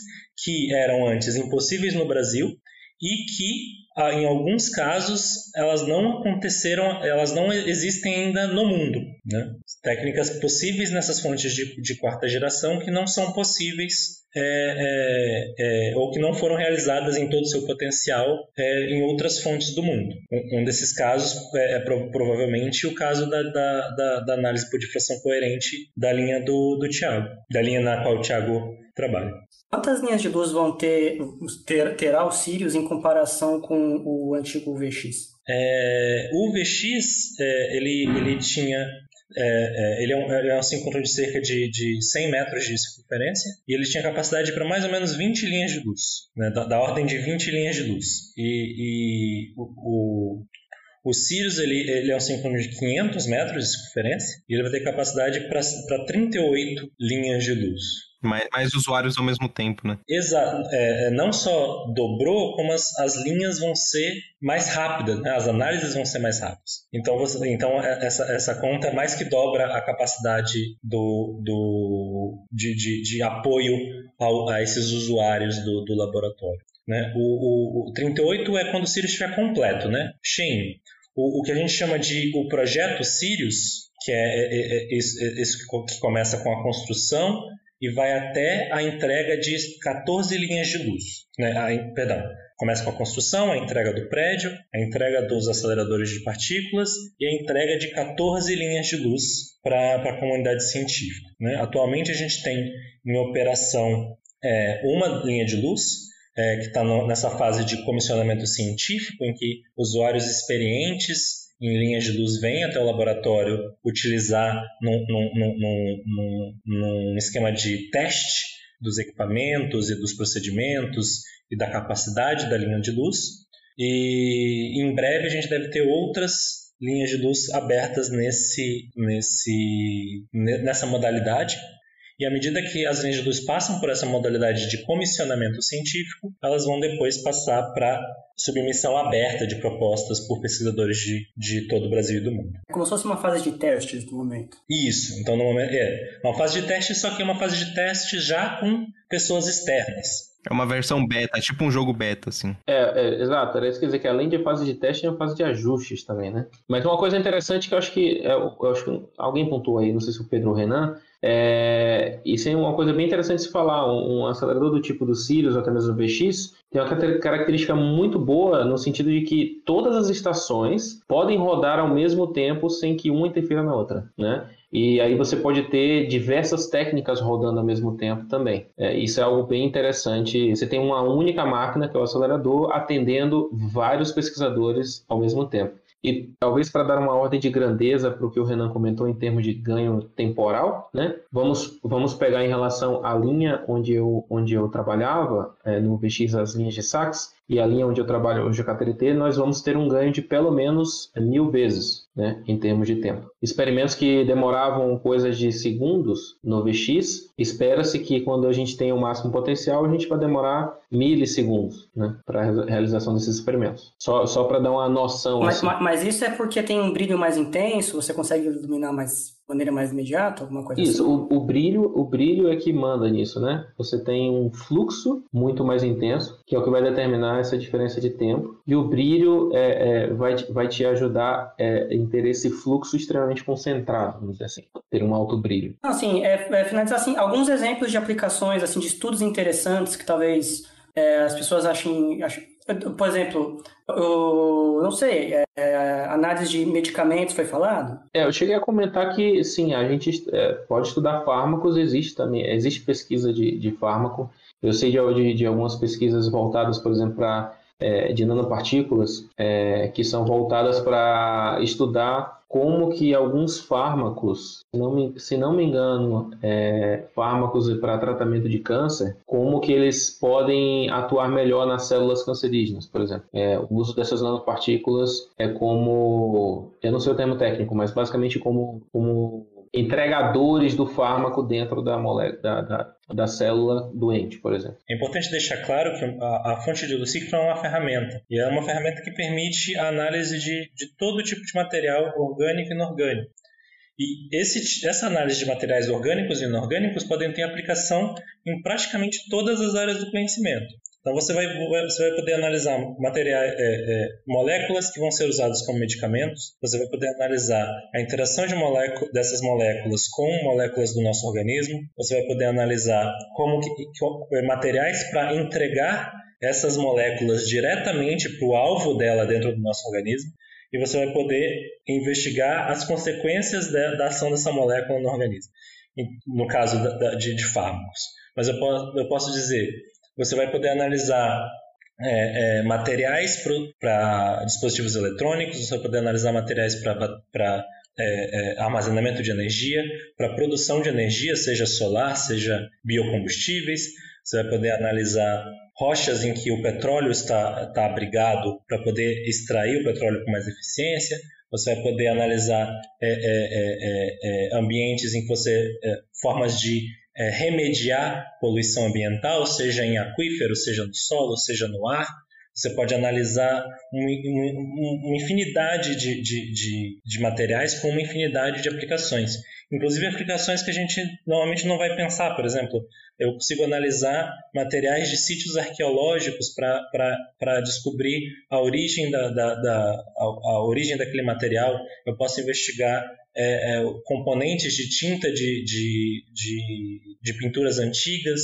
Speaker 4: que eram antes impossíveis no Brasil e que em alguns casos elas não aconteceram, elas não existem ainda no mundo. Né? Técnicas possíveis nessas fontes de, de quarta geração que não são possíveis é, é, é, ou que não foram realizadas em todo o seu potencial é, em outras fontes do mundo. Um, um desses casos é, é provavelmente o caso da, da, da, da, análise por difração coerente da linha do, do Tiago, da linha na qual o Tiago trabalha.
Speaker 2: Quantas linhas de luz vão ter, ter terá o Sirius em comparação com o antigo VX?
Speaker 4: É, o VX é, ele, ele tinha é, é, ele, é um, ele é um síncrono de cerca de, de 100 metros de circunferência e ele tinha capacidade para mais ou menos 20 linhas de luz, né, da, da, ordem de 20 linhas de luz. E, e o, o, o Sirius ele, ele é um síncrono de 500 metros de circunferência e ele vai ter capacidade para 38 linhas de luz.
Speaker 1: Mais, mais usuários ao mesmo tempo, né?
Speaker 4: Exato. É, é, não só dobrou, como as, as linhas vão ser mais rápidas, né? as análises vão ser mais rápidas. Então, você, então é, essa, essa conta é mais que dobra a capacidade do, do, de, de, de apoio ao, a esses usuários do, do laboratório. Né? O, o, o 38 é quando o Sirius estiver completo, né? Cheio. O, o que a gente chama de o projeto Sirius, que é, é, é, é que começa com a construção e vai até a entrega de 14 linhas de luz. Né? Perdão, começa com a construção, a entrega do prédio, a entrega dos aceleradores de partículas e a entrega de 14 linhas de luz para a comunidade científica. Né? Atualmente a gente tem em operação é, uma linha de luz, é, que está nessa fase de comissionamento científico, em que usuários experientes em linhas de luz vêm até o laboratório utilizar num, num, num, num, esquema de teste dos equipamentos e dos procedimentos e da capacidade da linha de luz. E em breve a gente deve ter outras linhas de luz abertas nesse, nesse, nessa modalidade e à medida que as luz passam por essa modalidade de comissionamento científico, elas vão depois passar para submissão aberta de propostas por pesquisadores de, de todo o Brasil e do mundo.
Speaker 2: É como se fosse uma fase de testes no momento.
Speaker 4: Isso, então no momento é uma fase de teste, só que é uma fase de teste já com pessoas externas.
Speaker 1: É uma versão beta, tipo um jogo beta, assim.
Speaker 3: É, é exato. Era isso que dizer que além de fase de teste, tem uma fase de ajustes também, né? Mas uma coisa interessante que eu acho que, é, eu acho que alguém pontuou aí, não sei se o Pedro ou o Renan, é, isso é uma coisa bem interessante de se falar. Um, um acelerador do tipo do Sirius, até mesmo do VX, tem uma característica muito boa no sentido de que todas as estações podem rodar ao mesmo tempo sem que uma interfira na outra, né? E aí você pode ter diversas técnicas rodando ao mesmo tempo também. É, isso é algo bem interessante. Você tem uma única máquina, que é o acelerador, atendendo vários pesquisadores ao mesmo tempo. E talvez para dar uma ordem de grandeza para o que o Renan comentou em termos de ganho temporal, né? Vamos, vamos pegar em relação à linha onde eu, onde eu trabalhava, é, no VX, as linhas de sax, e a linha onde eu trabalho hoje, o KTT, nós vamos ter um ganho de pelo menos mil vezes, né, em termos de tempo. Experimentos que demoravam coisas de segundos no VX, espera-se que quando a gente tenha o máximo potencial, a gente vai demorar milissegundos, né, para a realização desses experimentos. Só, só para dar uma noção.
Speaker 2: Mas,
Speaker 3: assim.
Speaker 2: mas, isso é porque tem um brilho mais intenso, você consegue iluminar mais maneira mais imediata, alguma coisa
Speaker 3: Isso,
Speaker 2: assim?
Speaker 3: o, o brilho, o brilho é que manda nisso, né? Você tem um fluxo muito mais intenso, que é o que vai determinar essa diferença de tempo, e o brilho é, é, vai, vai te ajudar é, em ter esse fluxo extremamente concentrado, vamos dizer assim, ter um alto brilho.
Speaker 2: Assim, é, é finalizar assim, alguns exemplos de aplicações, assim, de estudos interessantes que talvez é, as pessoas achem, achem por exemplo, eu não sei, é, análise de medicamentos foi falado?
Speaker 3: É, eu cheguei a comentar que sim, a gente é, pode estudar fármacos, existe também, existe pesquisa de, de fármaco. Eu sei de, de, de algumas pesquisas voltadas, por exemplo, para é, de nanopartículas, é, que são voltadas para estudar como que alguns fármacos, se não me, se não me engano, é, fármacos para tratamento de câncer, como que eles podem atuar melhor nas células cancerígenas, por exemplo. É, o uso dessas nanopartículas é como, eu não sei o termo técnico, mas basicamente como, como entregadores do fármaco dentro da, da, da, da, célula doente, por exemplo.
Speaker 4: É importante deixar claro que a, a fonte de Lucifero é uma ferramenta, e é uma ferramenta que permite a análise de, de todo tipo de material orgânico e inorgânico. E esse, essa análise de materiais orgânicos e inorgânicos podem ter aplicação em praticamente todas as áreas do conhecimento. Então você vai, você vai poder analisar materiais, é, é, moléculas que vão ser usadas como medicamentos, você vai poder analisar a interação de dessas moléculas com moléculas do nosso organismo, você vai poder analisar como que, que, materiais para entregar essas moléculas diretamente para o alvo dela dentro do nosso organismo, e você vai poder investigar as consequências de, da ação dessa molécula no organismo, no caso da, de, de fármacos. Mas eu posso, eu posso dizer você vai poder analisar é, é, materiais para dispositivos eletrônicos, você vai poder analisar materiais para é, é, armazenamento de energia, para produção de energia, seja solar, seja biocombustíveis. Você vai poder analisar rochas em que o petróleo está, está abrigado para poder extrair o petróleo com mais eficiência. Você vai poder analisar é, é, ambientes em que você formas de é, remediar poluição ambiental, seja em aquífero, seja no solo, seja no ar. Você pode analisar uma infinidade de, de, de, de, materiais com uma infinidade de aplicações. Inclusive aplicações que a gente normalmente não vai pensar. Por exemplo, eu consigo analisar materiais de sítios arqueológicos para descobrir a origem, da, da, da a, a origem daquele material. Eu posso investigar é, é, componentes de tinta de, de, de, de pinturas antigas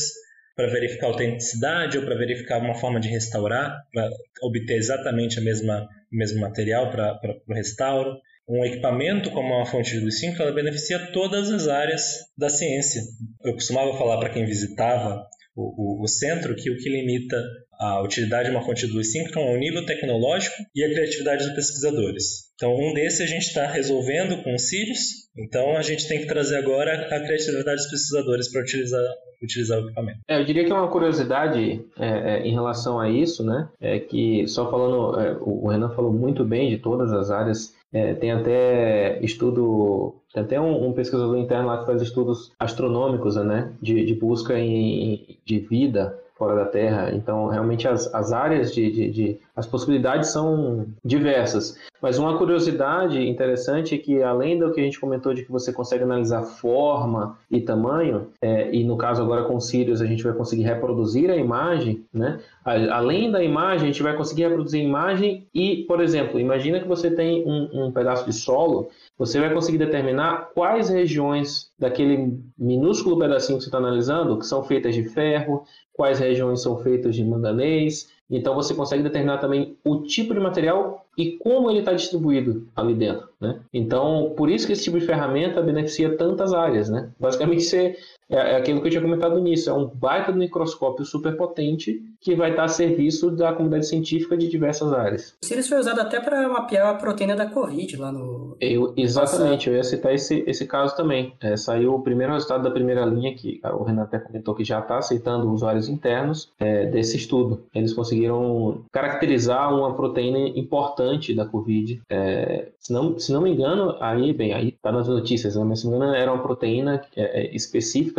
Speaker 4: para verificar a autenticidade ou para verificar uma forma de restaurar, para obter exatamente a mesma, o mesmo material para o restauro. Um equipamento como uma fonte de luz 5, ela beneficia todas as áreas da ciência. Eu costumava falar para quem visitava o, o, o, centro que o que limita a utilidade de uma fonte de luz síncrona é o nível tecnológico e a criatividade dos pesquisadores. Então, um desses a gente está resolvendo com o Sirius, então a gente tem que trazer agora a criatividade dos pesquisadores para utilizar, utilizar o equipamento.
Speaker 3: É, eu diria que é uma curiosidade é, é, em relação a isso, né? É que só falando, é, o Renan falou muito bem de todas as áreas. É, tem até estudo, tem até um, um, pesquisador interno lá que faz estudos astronômicos, né? De, de busca em, de vida fora da Terra. Então, realmente, as, as áreas de, de, de, As possibilidades são diversas. Mas uma curiosidade interessante é que, além do que a gente comentou de que você consegue analisar forma e tamanho, é, e no caso agora com o Sirius a gente vai conseguir reproduzir a imagem, né? Além da imagem, a gente vai conseguir reproduzir a imagem e, por exemplo, imagina que você tem um, um pedaço de solo você vai conseguir determinar quais regiões daquele minúsculo pedacinho que você está analisando que são feitas de ferro, quais regiões são feitas de manganês. Então você consegue determinar também o tipo de material e como ele está distribuído ali dentro. Né? Então, por isso que esse tipo de ferramenta beneficia tantas áreas. Né? Basicamente, você é, é aquilo que eu tinha comentado no início, é um baita microscópio super potente que vai estar a serviço da comunidade científica de diversas áreas.
Speaker 2: O Sirius foi usado até para mapear a proteína da Covid lá no...
Speaker 3: Eu, exatamente, eu ia citar esse, esse caso também. É, saiu o primeiro resultado da primeira linha, que o Renan até comentou que já está aceitando usuários internos é, desse estudo. Eles conseguiram caracterizar uma proteína importante da Covid. É, se, não, se não me engano, aí, bem, aí está nas notícias, né? mas se não me engano, era uma proteína é, é,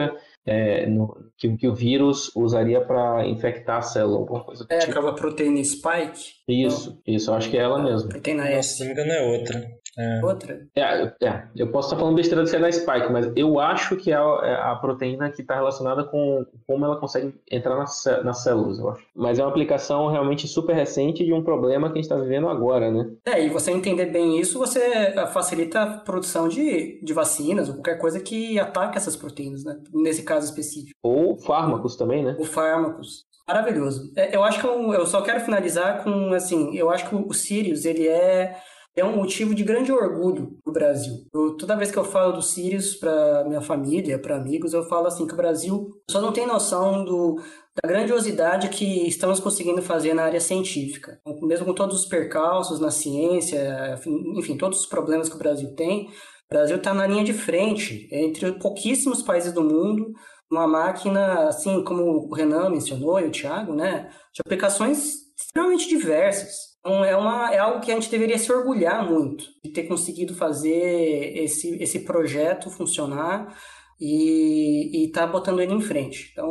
Speaker 3: específica é, no, que, que, o vírus usaria para infectar a célula, alguma coisa
Speaker 2: É, tipo. aquela proteína spike?
Speaker 3: Isso, isso, eu acho que é ela mesmo.
Speaker 2: Proteína
Speaker 4: S. Se não me engano é outra.
Speaker 2: É. Outra.
Speaker 3: É, é, eu posso estar falando besteira de ser da Spike, mas eu acho que é a, é a proteína que está relacionada com como ela consegue entrar nas, nas células, eu acho. Mas é uma aplicação realmente super recente de um problema que a gente está vivendo agora, né?
Speaker 2: É, e você entender bem isso, você facilita a produção de, de vacinas ou qualquer coisa que ataque essas proteínas, né? Nesse caso específico.
Speaker 3: Ou fármacos também, né?
Speaker 2: Ou fármacos. Maravilhoso. É, eu acho que eu, eu, só quero finalizar com, assim, eu acho que o Sirius, ele é é um motivo de grande orgulho no Brasil. Eu, toda vez que eu falo do Sirius para minha família, para amigos, eu falo assim que o Brasil só não tem noção do, da grandiosidade que estamos conseguindo fazer na área científica. Mesmo com todos os percalços na ciência, enfim, todos os problemas que o Brasil tem, o Brasil está na linha de frente, entre pouquíssimos países do mundo, uma máquina, assim como o Renan mencionou e o Thiago, né, de aplicações extremamente diversas. Então, é, uma, é algo que a gente deveria se orgulhar muito de ter conseguido fazer esse, esse projeto funcionar e está botando ele em frente. Então,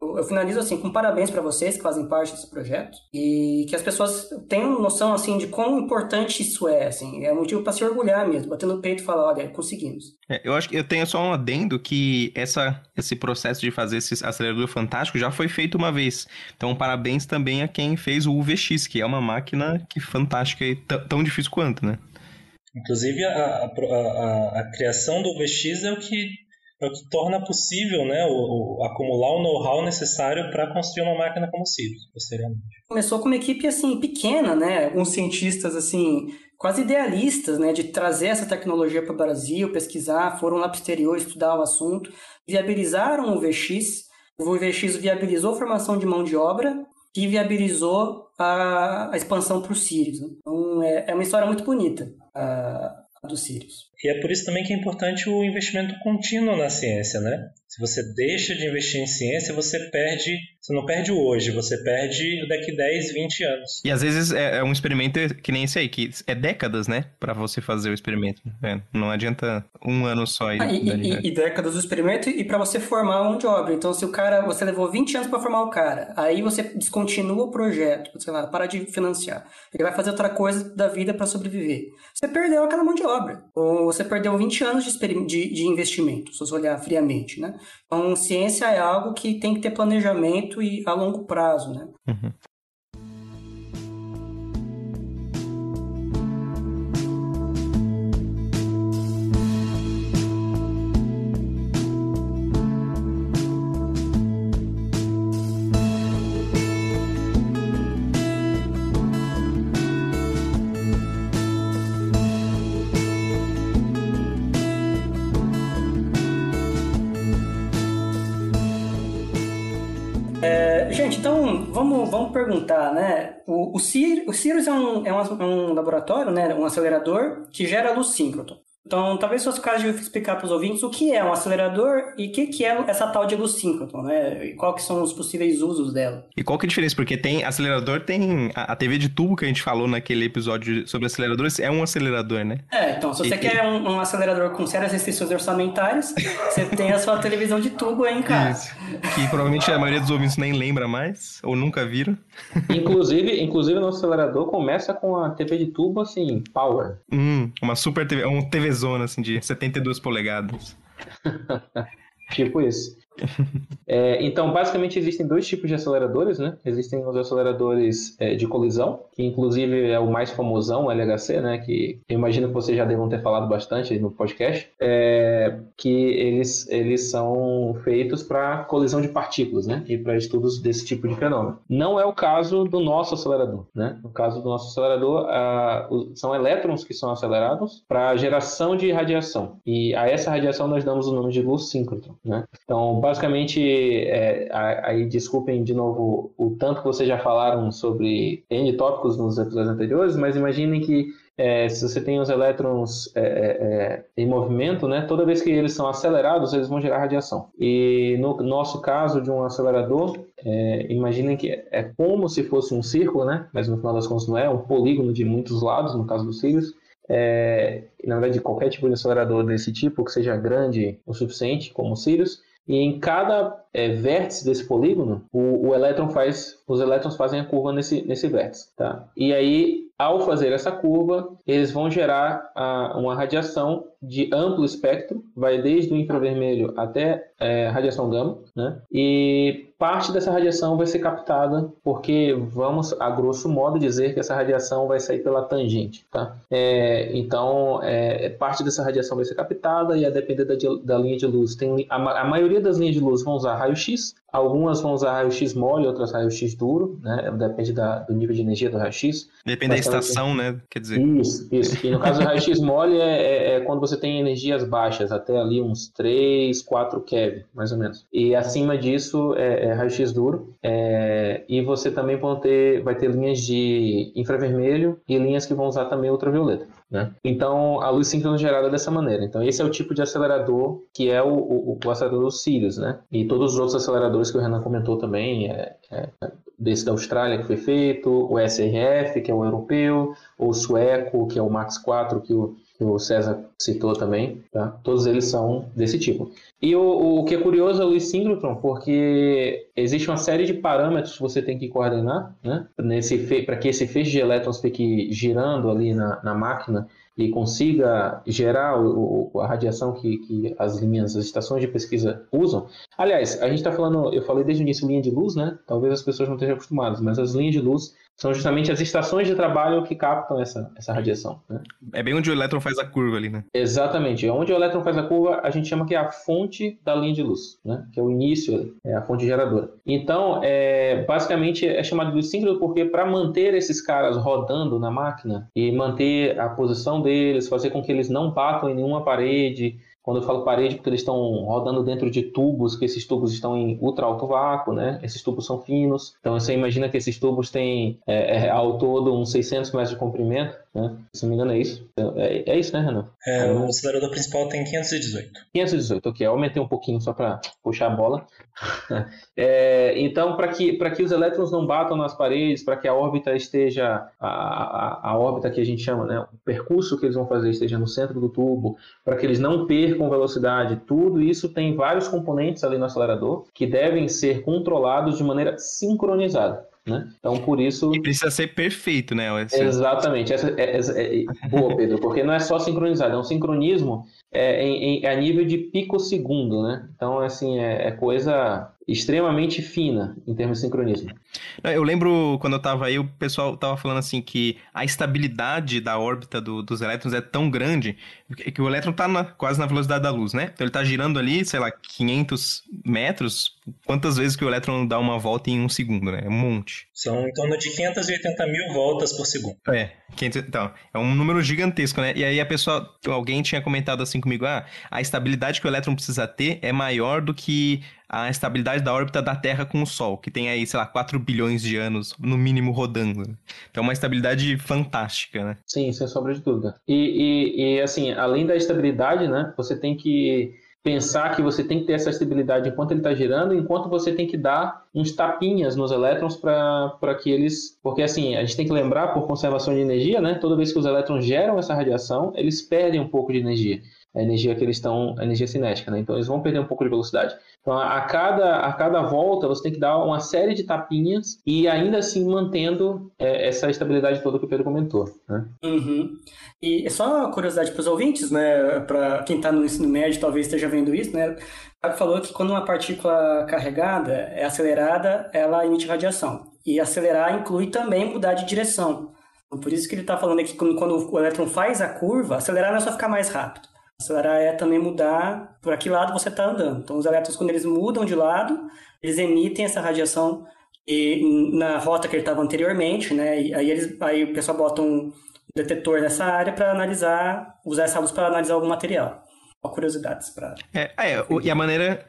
Speaker 2: eu, eu finalizo assim com parabéns para vocês que fazem parte desse projeto e que as pessoas tenham noção assim de quão importante isso é, assim, é um motivo para se orgulhar mesmo, bater no peito e falar, olha, conseguimos.
Speaker 1: É, eu acho que eu tenho só um adendo que essa, esse processo de fazer esse acelerador fantástico já foi feito uma vez. Então, parabéns também a quem fez o UVX, que é uma máquina que fantástica e tão difícil quanto, né?
Speaker 4: Inclusive, a, a, a, a, criação do UVX é o que é o que torna possível né, o, o acumular o know-how necessário para construir uma máquina como o Sirius, posteriormente.
Speaker 2: Começou com uma equipe assim pequena, né, alguns cientistas assim quase idealistas, né, de trazer essa tecnologia para o Brasil, pesquisar, foram lá para o exterior estudar o assunto, viabilizaram o VX, o VX viabilizou a formação de mão de obra e viabilizou a, a expansão para o Sirius. Então é, é, uma história muito bonita. A, do Sirius.
Speaker 4: E é por isso também que é importante o investimento contínuo na ciência, né? Se você deixa de investir em ciência, você perde, você não perde o hoje, você perde daqui 10, 20 anos.
Speaker 1: E às vezes é, é um experimento que nem esse aí, que é décadas, né, para você fazer o experimento. É, não adianta um ano só.
Speaker 2: E, ah, e, e, e décadas do experimento e para você formar um de obra. Então, se o cara, você levou 20 anos para formar o cara, aí você descontinua o projeto, sei lá, para de financiar. Ele vai fazer outra coisa da vida para sobreviver. Você perdeu aquela mão de obra. Ou você perdeu 20 anos de, de, de investimento, se você olhar friamente, né? Então, ciência é algo que tem que ter planejamento e a longo prazo, né? Uhum. Perguntar, né? O, o, Cir, o Cirrus é um, é, um, é um laboratório, né? Um acelerador que gera luz síncrotron. Então, talvez fosse o caso de eu explicar para os ouvintes o que é um acelerador e o que, que é essa tal de luz síncrotron, né? E quais são os possíveis usos dela.
Speaker 1: E qual que é a diferença? Porque tem acelerador, tem a, a TV de tubo que a gente falou naquele episódio sobre aceleradores, é um acelerador, né?
Speaker 2: É, então, se você e, quer um, um, acelerador com sérias restrições orçamentárias, [LAUGHS] você tem a sua televisão de tubo aí em casa. Isso.
Speaker 1: Que provavelmente a maioria dos ouvintes nem lembra mais, ou nunca viram. [LAUGHS]
Speaker 3: Inclusive, inclusive nosso acelerador começa com a TV de tubo, assim, power.
Speaker 1: Hum, uma super TV, um TV zona, assim, de 72 polegadas. [LAUGHS]
Speaker 3: tipo isso. [LAUGHS] É, então, basicamente, existem dois tipos de aceleradores, né? Existem os aceleradores é, de colisão, que inclusive é o mais famosão, o LHC, né? Que eu imagino que vocês já devam ter falado bastante no podcast, é, que eles, eles são feitos para colisão de partículas, né? E para estudos desse tipo de fenômeno. Não é o caso do nosso acelerador, né? No caso do nosso acelerador, são elétrons que são acelerados para geração de radiação. E a essa radiação nós damos o nome de luz síncrotron, né? Então, basicamente, é, aí desculpem de novo o tanto que vocês já falaram sobre N tópicos nos episódios anteriores, mas imaginem que é, se você tem os elétrons é, é, é, em movimento, né, toda vez que eles são acelerados, eles vão gerar radiação. E no nosso caso de um acelerador, é, imaginem que é como se fosse um círculo, né, mas no final das contas não é, um polígono de muitos lados, no caso dos. É, na verdade, qualquer tipo de acelerador desse tipo, que seja grande o suficiente, como o Sirius, e em cada é, vértice desse polígono, o, o elétron faz, os elétrons fazem a curva nesse, nesse vértice, tá? E aí ao fazer essa curva, eles vão gerar a, uma radiação de amplo espectro, vai desde o infravermelho até é, radiação gama, né? E parte dessa radiação vai ser captada porque vamos, a grosso modo, dizer que essa radiação vai sair pela tangente, tá? É, então, é, parte dessa radiação vai ser captada e a depender da, da linha de luz, tem a, a maioria das linhas de luz vão usar raio-x, algumas vão usar raio-x mole, outras raio-x duro, né? Depende da, do nível de energia do raio-x.
Speaker 1: Depende da estação, né? Quer dizer.
Speaker 3: Isso, isso. E no caso do [LAUGHS] raio-x mole é, é, é, quando você tem energias baixas, até ali uns 3, 4 keV, mais ou menos. E acima disso é, é raio-x duro. É, e você também ter, vai ter linhas de infravermelho e linhas que vão usar também ultravioleta. Né? Então, a luz síncrona é gerada dessa maneira. Então, esse é o tipo de acelerador que é o, o, o acelerador Sirius, né? E todos os outros aceleradores que o Renan comentou também, é, é, desse da Austrália que foi feito, o SRF, que é o europeu, o sueco, que é o Max 4, que o, que o César citou também, tá? Todos eles são desse tipo. E o, o que é curioso é o síncrotron, porque existe uma série de parâmetros que você tem que coordenar, né? Para que esse feixe de elétrons fique girando ali na, na máquina e consiga gerar o, o, a radiação que, que, as linhas, as estações de pesquisa usam. Aliás, a gente está falando, eu falei desde o início linha de luz, né? Talvez as pessoas não estejam acostumadas, mas as linhas de luz são justamente as estações de trabalho que captam essa, essa radiação. Né?
Speaker 1: É bem onde o elétron faz a curva ali, né?
Speaker 3: Exatamente. Onde o elétron faz a curva, a gente chama que é a fonte da linha de luz, né? que é o início, é a fonte geradora. Então, é, basicamente, é chamado de síncrono porque para manter esses caras rodando na máquina e manter a posição deles, fazer com que eles não batam em nenhuma parede, quando eu falo parede, porque eles estão rodando dentro de tubos, que esses tubos estão em ultra alto vácuo, né? Esses tubos são finos. Então você imagina que esses tubos têm é, é, ao todo uns 600 metros de comprimento. Né? Se não me engano, é isso. É, é isso, né, Renan?
Speaker 4: É, o acelerador principal tem 518.
Speaker 3: 518, ok. Eu aumentei um pouquinho só para puxar a bola. [LAUGHS] é, então, para que, que os elétrons não batam nas paredes, para que a órbita esteja, a, a, a, órbita que a gente chama, né, o percurso que eles vão fazer esteja no centro do tubo, para que eles não percam velocidade, tudo isso tem vários componentes ali no acelerador que devem ser controlados de maneira sincronizada. Né? Então, por isso.
Speaker 1: E precisa ser perfeito, né?
Speaker 3: Esse... Exatamente. Essa, é, é, é, boa, Pedro, porque não é só sincronizado, é um sincronismo é, em, em, a nível de picosegundo, né? Então, assim, é, é coisa extremamente fina em termos de sincronismo.
Speaker 1: Eu lembro quando eu estava aí, o pessoal estava falando assim que a estabilidade da órbita do, dos elétrons é tão grande que o elétron está quase na velocidade da luz, né? Então ele está girando ali, sei lá, 500 metros. Quantas vezes que o elétron dá uma volta em um segundo, né? É um monte.
Speaker 4: São em torno de 580 mil voltas por segundo.
Speaker 1: É, 500, então, é um número gigantesco, né? E aí a pessoa, alguém tinha comentado assim comigo, ah, a estabilidade que o elétron precisa ter é maior do que a estabilidade da órbita da Terra com o Sol, que tem aí, sei lá, 4 bilhões de anos, no mínimo, rodando. Então, é uma estabilidade fantástica, né?
Speaker 3: Sim, sem sombra de dúvida. E, e, e, assim, além da estabilidade, né, você tem que pensar que você tem que ter essa estabilidade enquanto ele está girando, enquanto você tem que dar uns tapinhas nos elétrons para que eles. Porque assim, a gente tem que lembrar, por conservação de energia, né? Toda vez que os elétrons geram essa radiação, eles perdem um pouco de energia a energia que eles estão, a energia cinética, né? Então eles vão perder um pouco de velocidade. Então a cada, a cada volta você tem que dar uma série de tapinhas e ainda assim mantendo é, essa estabilidade toda que o Pedro comentou. Né?
Speaker 2: Uhum. E só uma curiosidade para os ouvintes, né? Para quem está no ensino médio talvez esteja vendo isso, né? falou que quando uma partícula carregada é acelerada, ela emite radiação. E acelerar inclui também mudar de direção. Por isso que ele está falando aqui que quando o elétron faz a curva, acelerar não é só ficar mais rápido. Acelerar é também mudar por que lado você está andando. Então, os elétrons, quando eles mudam de lado, eles emitem essa radiação e, na rota que ele estava anteriormente, né? E aí, eles, aí o pessoal bota um detetor nessa área para analisar, usar essa luz para analisar algum material. Ó, curiosidades para.
Speaker 1: É, é, e a maneira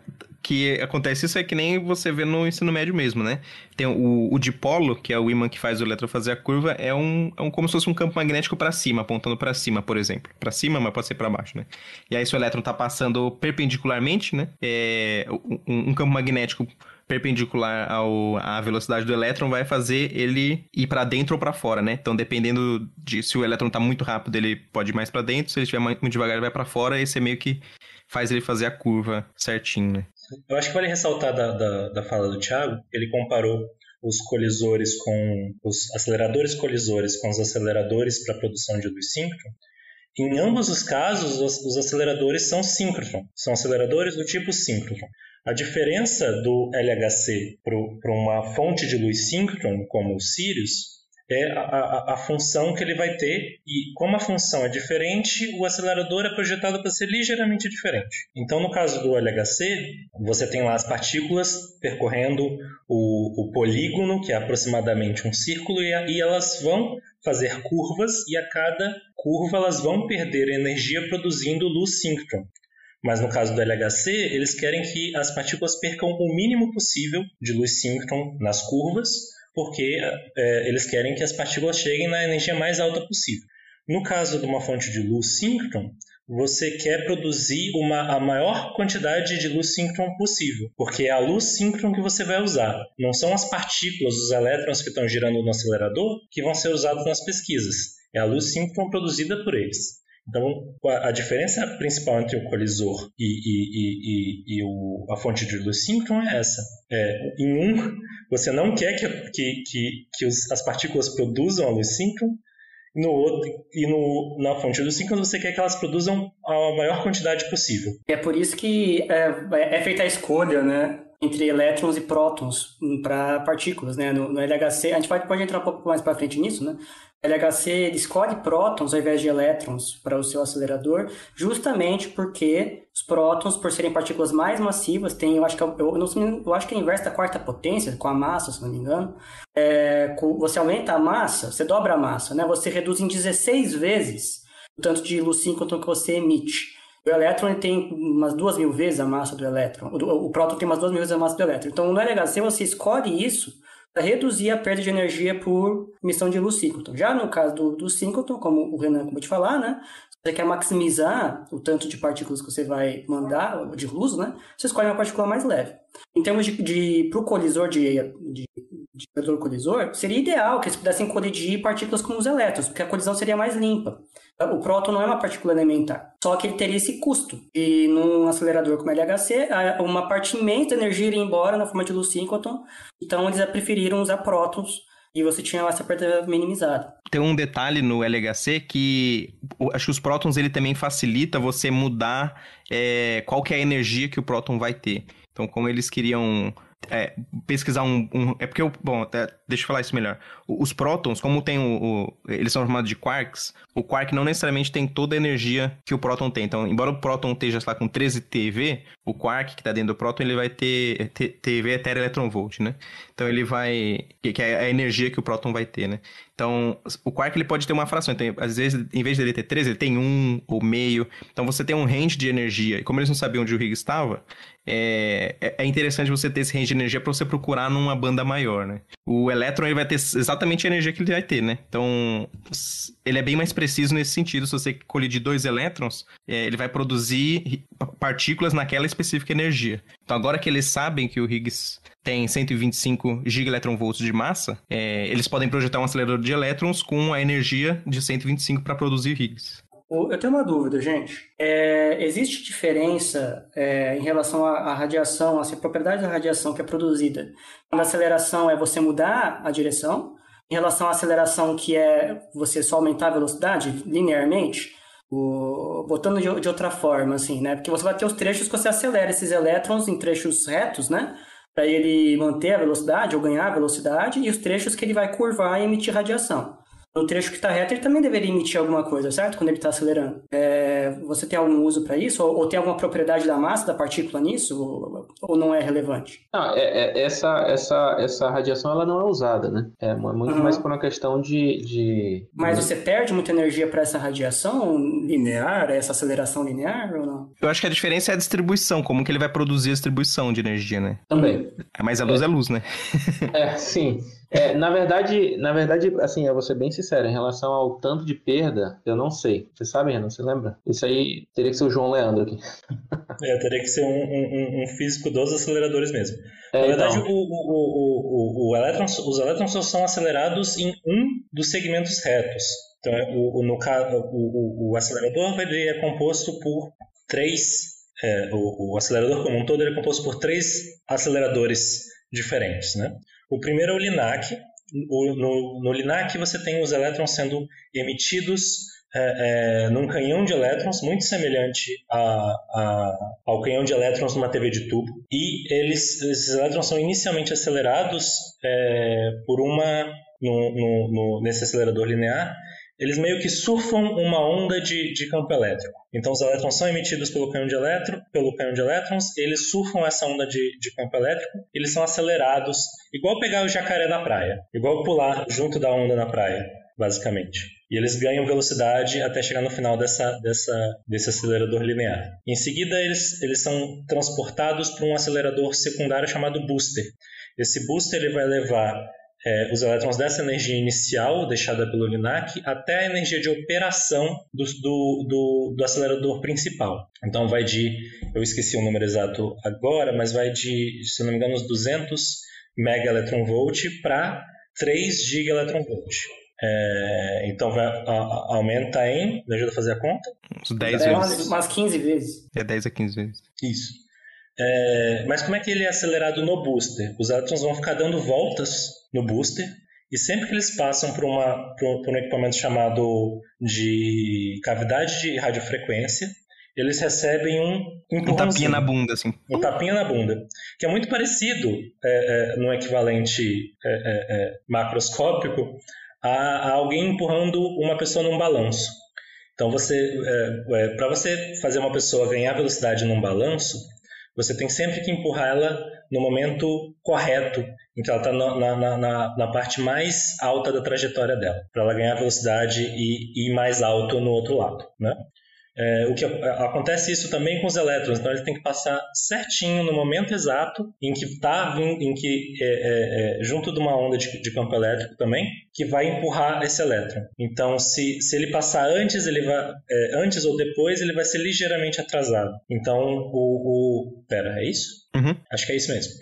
Speaker 1: que acontece isso é que nem você vê no ensino médio mesmo, né? Tem o, o dipolo, que é o ímã que faz o elétron fazer a curva, é um, é um como se fosse um campo magnético para cima, apontando para cima, por exemplo. Para cima, mas pode ser para baixo, né? E aí se o elétron tá passando perpendicularmente, né? É, um, um campo magnético perpendicular ao, à velocidade do elétron vai fazer ele ir para dentro ou para fora, né? Então, dependendo de se o elétron tá muito rápido, ele pode ir mais para dentro, se ele estiver muito devagar, ele vai para fora, esse é meio que faz ele fazer a curva certinho, né?
Speaker 4: Eu acho que vale ressaltar da, da, da fala do Thiago, ele comparou os colisores com os aceleradores colisores com os aceleradores para produção de luz síncrona. Em ambos os casos, os, os aceleradores são síncronos, são aceleradores do tipo síncrono. A diferença do LHC para uma fonte de luz síncrona, como o Sirius, é a, a, a, função que ele vai ter, e como a função é diferente, o acelerador é projetado para ser ligeiramente diferente. Então, no caso do LHC, você tem lá as partículas percorrendo o, o polígono, que é aproximadamente um círculo, e, e elas vão fazer curvas, e a cada curva elas vão perder energia produzindo luz síncrona. Mas no caso do LHC, eles querem que as partículas percam o mínimo possível de luz síncrona nas curvas, porque é, eles querem que as partículas cheguem na energia mais alta possível. No caso de uma fonte de luz síncrona, você quer produzir uma, a maior quantidade de luz síncrona possível, porque é a luz síncrona que você vai usar. Não são as partículas, os elétrons que estão girando no acelerador que vão ser usados nas pesquisas. É a luz síncrona produzida por eles. Então, a, diferença principal entre o colisor e, e, e, e o, a fonte de luz síncrona é essa. É, em um, você não quer que, que, que, que os, as partículas produzam a luz síncrona, no outro, e no, na fonte do síncrono você quer que elas produzam a maior quantidade possível.
Speaker 2: É por isso que é, é feita a escolha, né? entre elétrons e prótons para partículas, né? No, no, LHC, a gente pode, pode entrar um pouco mais para frente nisso, né? LHC escolhe prótons ao invés de elétrons para o seu acelerador, justamente porque os prótons, por serem partículas mais massivas, têm, eu acho que, é eu, não, eu acho que é inverso da quarta potência, com a massa, se não me engano. É, você aumenta a massa, você dobra a massa, né? Você reduz em 16 vezes o tanto de luz síncrono que você emite. O elétron tem umas duas mil vezes a massa do elétron. O, o próton tem umas duas mil vezes a massa do elétron. Então, no LHC, você escolhe isso reduzir a perda de energia por emissão de luz síncroton. Já no caso do, do síncroton, como o Renan acabou de falar, né? você quer maximizar o tanto de partículas que você vai mandar, de luz, né? Você escolhe uma partícula mais leve. Em termos de, de para o colisor de, de, de colisor, seria ideal que eles pudessem colidir partículas com os elétrons, porque a colisão seria mais limpa. O próton não é uma partícula elementar, só que ele teria esse custo. E num acelerador como LHC, uma parte imensa da energia iria embora na forma de luz síncroton, então eles preferiram usar prótons e você tinha essa perda minimizada.
Speaker 1: Tem um detalhe no LHC que acho que os prótons ele também facilita você mudar é, qual que é a energia que o próton vai ter. Então, como eles queriam é, pesquisar um, um, É porque, eu, bom, até, deixa eu falar isso melhor. Os prótons, como tem o, o, Eles são chamados de quarks, o quark não necessariamente tem toda a energia que o próton tem. Então, embora o próton esteja lá com 13 TeV, o quark que está dentro do próton, ele vai ter TeV é tera-electronvolt, né? Então, ele vai. Que é a energia que o próton vai ter, né? Então, o quark ele pode ter uma fração. Então, às vezes, em vez dele ter 13, ele tem 1 ou meio. Então, você tem um range de energia. E como eles não sabiam onde o Higgs estava, é, é, é interessante você ter esse range de energia para você procurar numa banda maior, né? O elétron ele vai ter exatamente a energia que ele vai ter, né? Então, ele é bem mais preciso nesse sentido. Se você colidir dois elétrons, é, ele vai produzir partículas naquela específica energia. Então, agora que eles sabem que o Higgs tem 125 gigaelectronvolts de massa, é, eles podem projetar um acelerador de elétrons com a energia de 125 para produzir Higgs.
Speaker 2: Eu tenho uma dúvida, gente. É, existe diferença é, em relação à, à radiação, assim, a propriedade da radiação que é produzida? A aceleração é você mudar a direção, em relação à aceleração que é você só aumentar a velocidade linearmente, o, botando de, de, outra forma, assim, né? Porque você vai ter os trechos que você acelera esses elétrons em trechos retos, né? para ele manter a velocidade ou ganhar a velocidade, e os trechos que ele vai curvar e emitir radiação. No trecho que está reto, ele também deveria emitir alguma coisa, certo? Quando ele está acelerando. É, você tem algum uso para isso? Ou, ou, tem alguma propriedade da massa da partícula nisso? Ou, ou não é relevante?
Speaker 3: Não, é, é, essa, essa, essa radiação ela não é usada, né? É muito uhum. mais por uma questão de, de...
Speaker 2: Mas você perde muita energia para essa radiação linear, essa aceleração linear ou não?
Speaker 1: Eu acho que a diferença é a distribuição, como que ele vai produzir a distribuição de energia, né?
Speaker 3: Também.
Speaker 1: Mas a luz é, é luz, né?
Speaker 3: é, sim. É, na verdade, na verdade, assim, eu vou ser bem sincero, em relação ao tanto de perda, eu não sei. Você sabe, Renan? Você lembra? Isso aí teria que ser o João Leandro aqui. [LAUGHS]
Speaker 4: É, teria que ser um, um, um físico dos aceleradores mesmo. É, na verdade, então... o, o, o, o, elétron, os elétrons só são acelerados em um dos segmentos retos. Então, o, no, o, o, o acelerador ele é composto por três é, o, o, acelerador como um todo é composto por três aceleradores diferentes. Né? O primeiro é o LINAC. No, no LINAC você tem os elétrons sendo emitidos é, é, num canhão de elétrons muito semelhante a, a, ao canhão de elétrons numa TV de tubo. E eles, esses elétrons são inicialmente acelerados é, por uma no, no, no, nesse acelerador linear eles meio que surfam uma onda de, de campo elétrico. Então os elétrons são emitidos pelo canhão de, elétron, pelo de elétrons, eles surfam essa onda de, de campo elétrico, eles são acelerados, igual pegar o jacaré na praia, igual pular junto da onda na praia, basicamente. E eles ganham velocidade até chegar no final dessa, dessa, desse acelerador linear. Em seguida, eles, eles são transportados para um acelerador secundário chamado booster. Esse booster ele vai levar é, os elétrons dessa energia inicial, deixada pelo LINAC, até a energia de operação do, do, do, do, acelerador principal. Então vai de, eu esqueci o número exato agora, mas vai de, se não me engano, uns 200 megaelectronvolt para 3 gigaelectronvolt. É, então vai, a, aumenta em, me ajuda a fazer a conta?
Speaker 1: Uns 10 é, vezes.
Speaker 2: Umas 15 vezes.
Speaker 1: É 10 a 15 vezes.
Speaker 4: Isso. É, mas como é que ele é acelerado no booster? Os elétrons vão ficar dando voltas no booster e sempre que eles passam por, uma, por, por um equipamento chamado de cavidade de radiofrequência, eles recebem um
Speaker 1: Um tapinha na bunda, assim.
Speaker 4: Um tapinha na bunda. Que é muito parecido é, é, no equivalente é, é, é macroscópico a, a, alguém empurrando uma pessoa num balanço. Então, você, é, para você fazer uma pessoa ganhar velocidade num balanço, você tem sempre que empurrar ela no momento correto, em que ela está na, na, na, na, parte mais alta da trajetória dela, para ela ganhar velocidade e ir mais alto no outro lado. Né? É, o que acontece isso também com os elétrons, então ele tem que passar certinho no momento exato em que está em que é, é, é, junto de uma onda de, de, campo elétrico também que vai empurrar esse elétron. Então se, se ele passar antes ele vai é, antes ou depois ele vai ser ligeiramente atrasado. Então o, o... pera é isso?
Speaker 1: Uhum.
Speaker 4: Acho que é isso mesmo.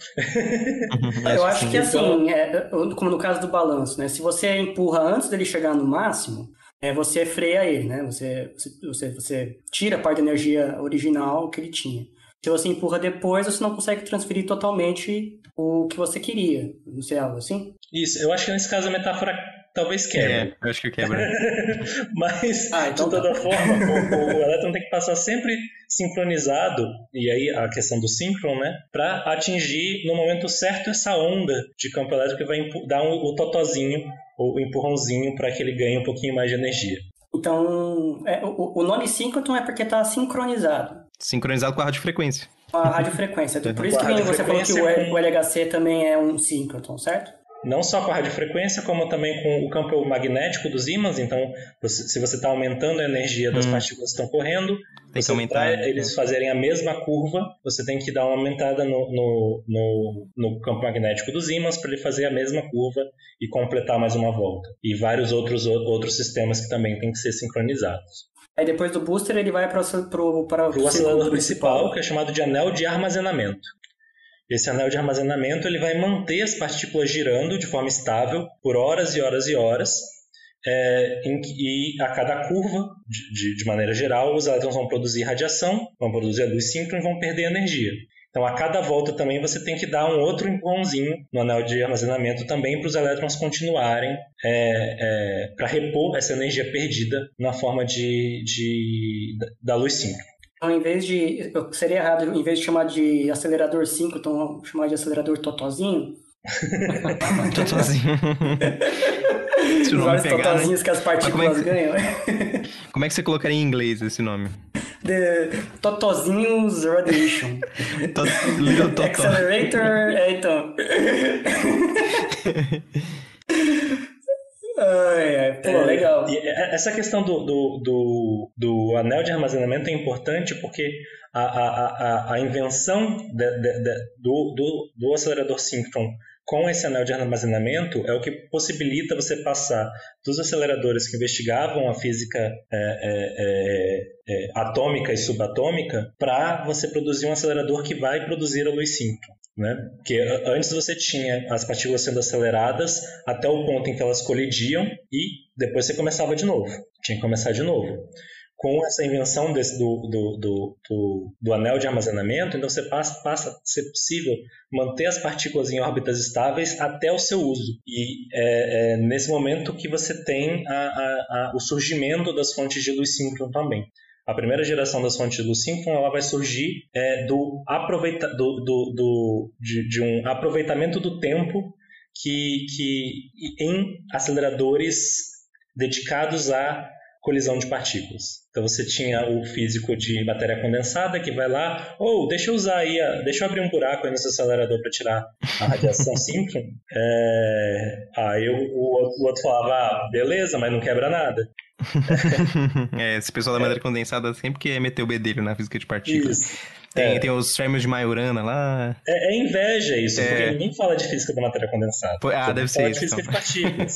Speaker 2: Uhum. [LAUGHS] Eu acho que assim, é, como no caso do balanço, né? Se você empurra antes dele chegar no máximo, é, você freia ele, né? Você, você, você tira a parte da energia original que ele tinha. Se você empurra depois, você não consegue transferir totalmente o que você queria. Não sei, algo assim?
Speaker 4: Isso, eu acho que nesse caso a metáfora talvez quebre.
Speaker 1: É, eu acho que quebra. [LAUGHS]
Speaker 4: Mas, ah, então de toda tá. forma, o, o, elétron tem que passar sempre sincronizado, e aí a questão do síncron, né? Para atingir no momento certo essa onda de campo elétrico que vai dar um, o totozinho o empurrãozinho para que ele ganhe um pouquinho mais de energia.
Speaker 2: Então, é, o, o nome síncroton é porque está sincronizado.
Speaker 1: Sincronizado com a radiofrequência.
Speaker 2: Com a radiofrequência. Então, [LAUGHS] por isso que você falou que o, o LHC também é um síncroton, certo?
Speaker 4: Não só com a radiofrequência, como também com o campo magnético dos ímãs. Então, você, se você está aumentando a energia das hum. partículas que estão correndo,
Speaker 1: tem que aumentar.
Speaker 4: Para eles fazerem a mesma curva, você tem que dar uma aumentada no, no, no, no campo magnético dos ímãs para ele fazer a mesma curva e completar mais uma volta. E vários outros, outros sistemas que também têm que ser sincronizados.
Speaker 2: Aí depois do booster ele vai para o
Speaker 4: para o acelerador principal, que é chamado de anel de armazenamento. Esse anel de armazenamento ele vai manter as partículas girando de forma estável por horas e horas e horas, é, em, e a cada curva, de, de, de, maneira geral, os elétrons vão produzir radiação, vão produzir a luz síncrona e vão perder energia. Então, a cada volta também você tem que dar um outro empurrãozinho no anel de armazenamento também para os elétrons continuarem é, é, para repor essa energia perdida na forma de, de da luz síncrona.
Speaker 2: Então, em vez de. Seria errado, em vez de chamar de acelerador 5, então chamar de acelerador totozinho. [LAUGHS]
Speaker 1: totozinho. [LAUGHS]
Speaker 2: Os vários pegar, totozinhos né? que as partículas é que... ganham. [LAUGHS]
Speaker 1: como é que você colocaria em inglês esse nome?
Speaker 2: The Totozinhos Radiation.
Speaker 1: Little Toto.
Speaker 2: Accelerator. É, então. Ai, ai, pô, é, legal.
Speaker 4: essa questão do, do, do, do, anel de armazenamento é importante porque a, a, a, a invenção de, de, de, do, do, do acelerador síncron com esse anel de armazenamento é o que possibilita você passar dos aceleradores que investigavam a física é, é, é, é atômica e subatômica para você produzir um acelerador que vai produzir a luz síncron. Né? Porque antes você tinha as partículas sendo aceleradas até o ponto em que elas colidiam e depois você começava de novo. Tinha que começar de novo. com essa invenção desse, do, do, do, do, anel de armazenamento, então você passa, passa a ser possível manter as partículas em órbitas estáveis até o seu uso. E é, é nesse momento que você tem a, a, a, o surgimento das fontes de luz síncrona também. A primeira geração das fontes luz síncrona ela vai surgir é, do aproveita, do, do, do de, de, um aproveitamento do tempo que, que em aceleradores dedicados a colisão de partículas. Então você tinha o físico de matéria condensada que vai lá, ou oh, deixa eu usar aí, a, deixa eu abrir um buraco aí nesse acelerador para tirar a radiação síncrona. [LAUGHS] É, aí o, o, outro falava, ah, beleza, mas não quebra nada. [LAUGHS]
Speaker 1: é, esse pessoal da matéria é. condensada sempre que meter o bedelho na física de partículas. Isso. Tem, é. tem os férmions de Majorana lá.
Speaker 4: É, é inveja isso, é. porque ninguém fala de física da matéria condensada.
Speaker 1: Pô, ah, deve ser isso.
Speaker 4: De física então. de partículas.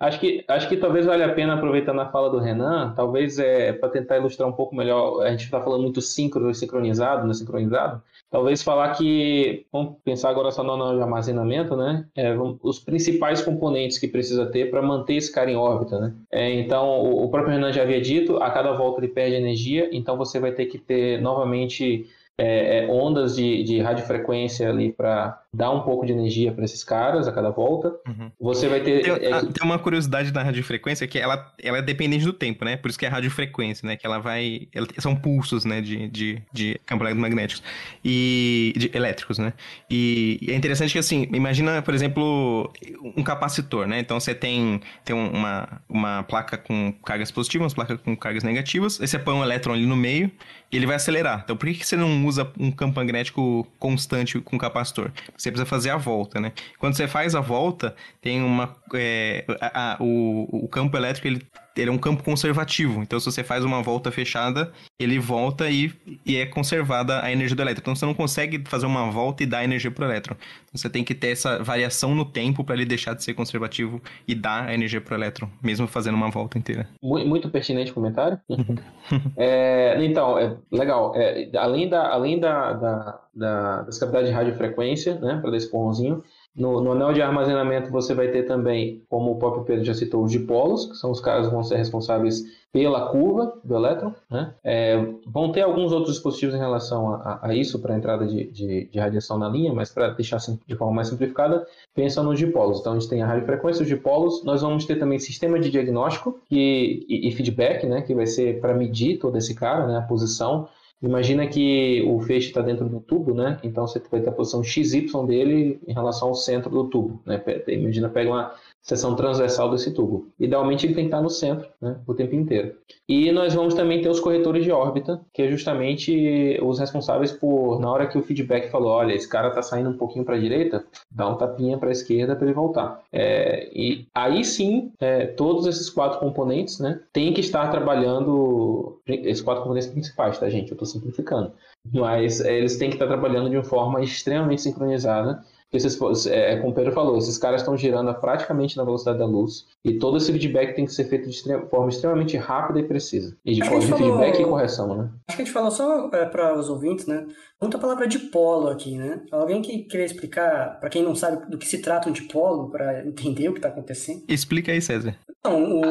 Speaker 3: acho, que, acho que talvez valha a pena, aproveitando a fala do Renan, talvez é para tentar ilustrar um pouco melhor, a gente está falando muito síncrono e sincronizado, não sincronizado. Talvez falar que, vamos pensar agora só no armazenamento, né? É, os principais componentes que precisa ter para manter esse cara em órbita, né? É, então, o, o próprio Renan já havia dito, a cada volta ele perde energia, então você vai ter que ter novamente é, é, ondas de, de radiofrequência ali para dar um pouco de energia para esses caras a cada volta. Uhum. Você vai ter.
Speaker 1: Tem, é, tem, uma curiosidade da radiofrequência que ela, ela é dependente do tempo, né? Por isso que é radiofrequência, né? Que ela vai. Ela, são pulsos, né? De, de, de campos eletromagnéticos. E. De, elétricos, né? E, e, é interessante que, assim, imagina, por exemplo, um capacitor, né? Então você tem, tem uma, uma placa com cargas positivas, uma placa com cargas negativas, aí você põe um elétron ali no meio ele vai acelerar. Então por que, você não usa um campo magnético constante com capacitor? Você precisa fazer a volta, né? Quando você faz a volta, tem uma. É, a, a, o, o campo elétrico ele ele é um campo conservativo. Então, se você faz uma volta fechada, ele volta e, e é conservada a energia do elétron. Então, você não consegue fazer uma volta e dar energia para o elétron. Então, você tem que ter essa variação no tempo para ele deixar de ser conservativo e dar a energia para o elétron, mesmo fazendo uma volta inteira.
Speaker 3: Muito, muito pertinente o comentário. [LAUGHS] é, então, é, legal. É, além da, além da, da, da, das cavidades de radiofrequência, né, para dar esse porrãozinho, no, no, anel de armazenamento você vai ter também, como o próprio Pedro já citou, os dipolos, que são os caras que vão ser responsáveis pela curva do elétron. Né? É, vão ter alguns outros dispositivos em relação a, a isso para a entrada de, de, de, radiação na linha, mas para deixar de forma mais simplificada, pensa nos dipolos. Então a gente tem a radiofrequência, os dipolos, nós vamos ter também sistema de diagnóstico e, e, e feedback, né, que vai ser para medir todo esse cara, né, a posição Imagina que o feixe está dentro do tubo, né? Então você vai ter a posição XY dele em relação ao centro do tubo, né? Imagina pega uma seção transversal desse tubo. Idealmente ele tem que estar no centro, né, o tempo inteiro. E nós vamos também ter os corretores de órbita, que é justamente os responsáveis por, na hora que o feedback falou, olha, esse cara está saindo um pouquinho para a direita, dá um tapinha para a esquerda para ele voltar. É, e aí sim, é, todos esses quatro componentes, né, têm que estar trabalhando, esses quatro componentes principais, tá, gente? Eu estou simplificando. Mas é, eles têm que estar trabalhando de uma forma extremamente sincronizada esses, é, como o Pedro falou, esses caras estão girando praticamente na velocidade da luz e todo esse feedback tem que ser feito de extrema, forma extremamente rápida e precisa. E de, de falou, feedback e correção, né?
Speaker 2: Acho que a gente falou só é, para os ouvintes, né? Muita palavra de polo aqui, né? Alguém que queria explicar, para quem não sabe do que se trata um dipolo, para entender o que está acontecendo?
Speaker 1: Explica aí, César.
Speaker 2: Não, o.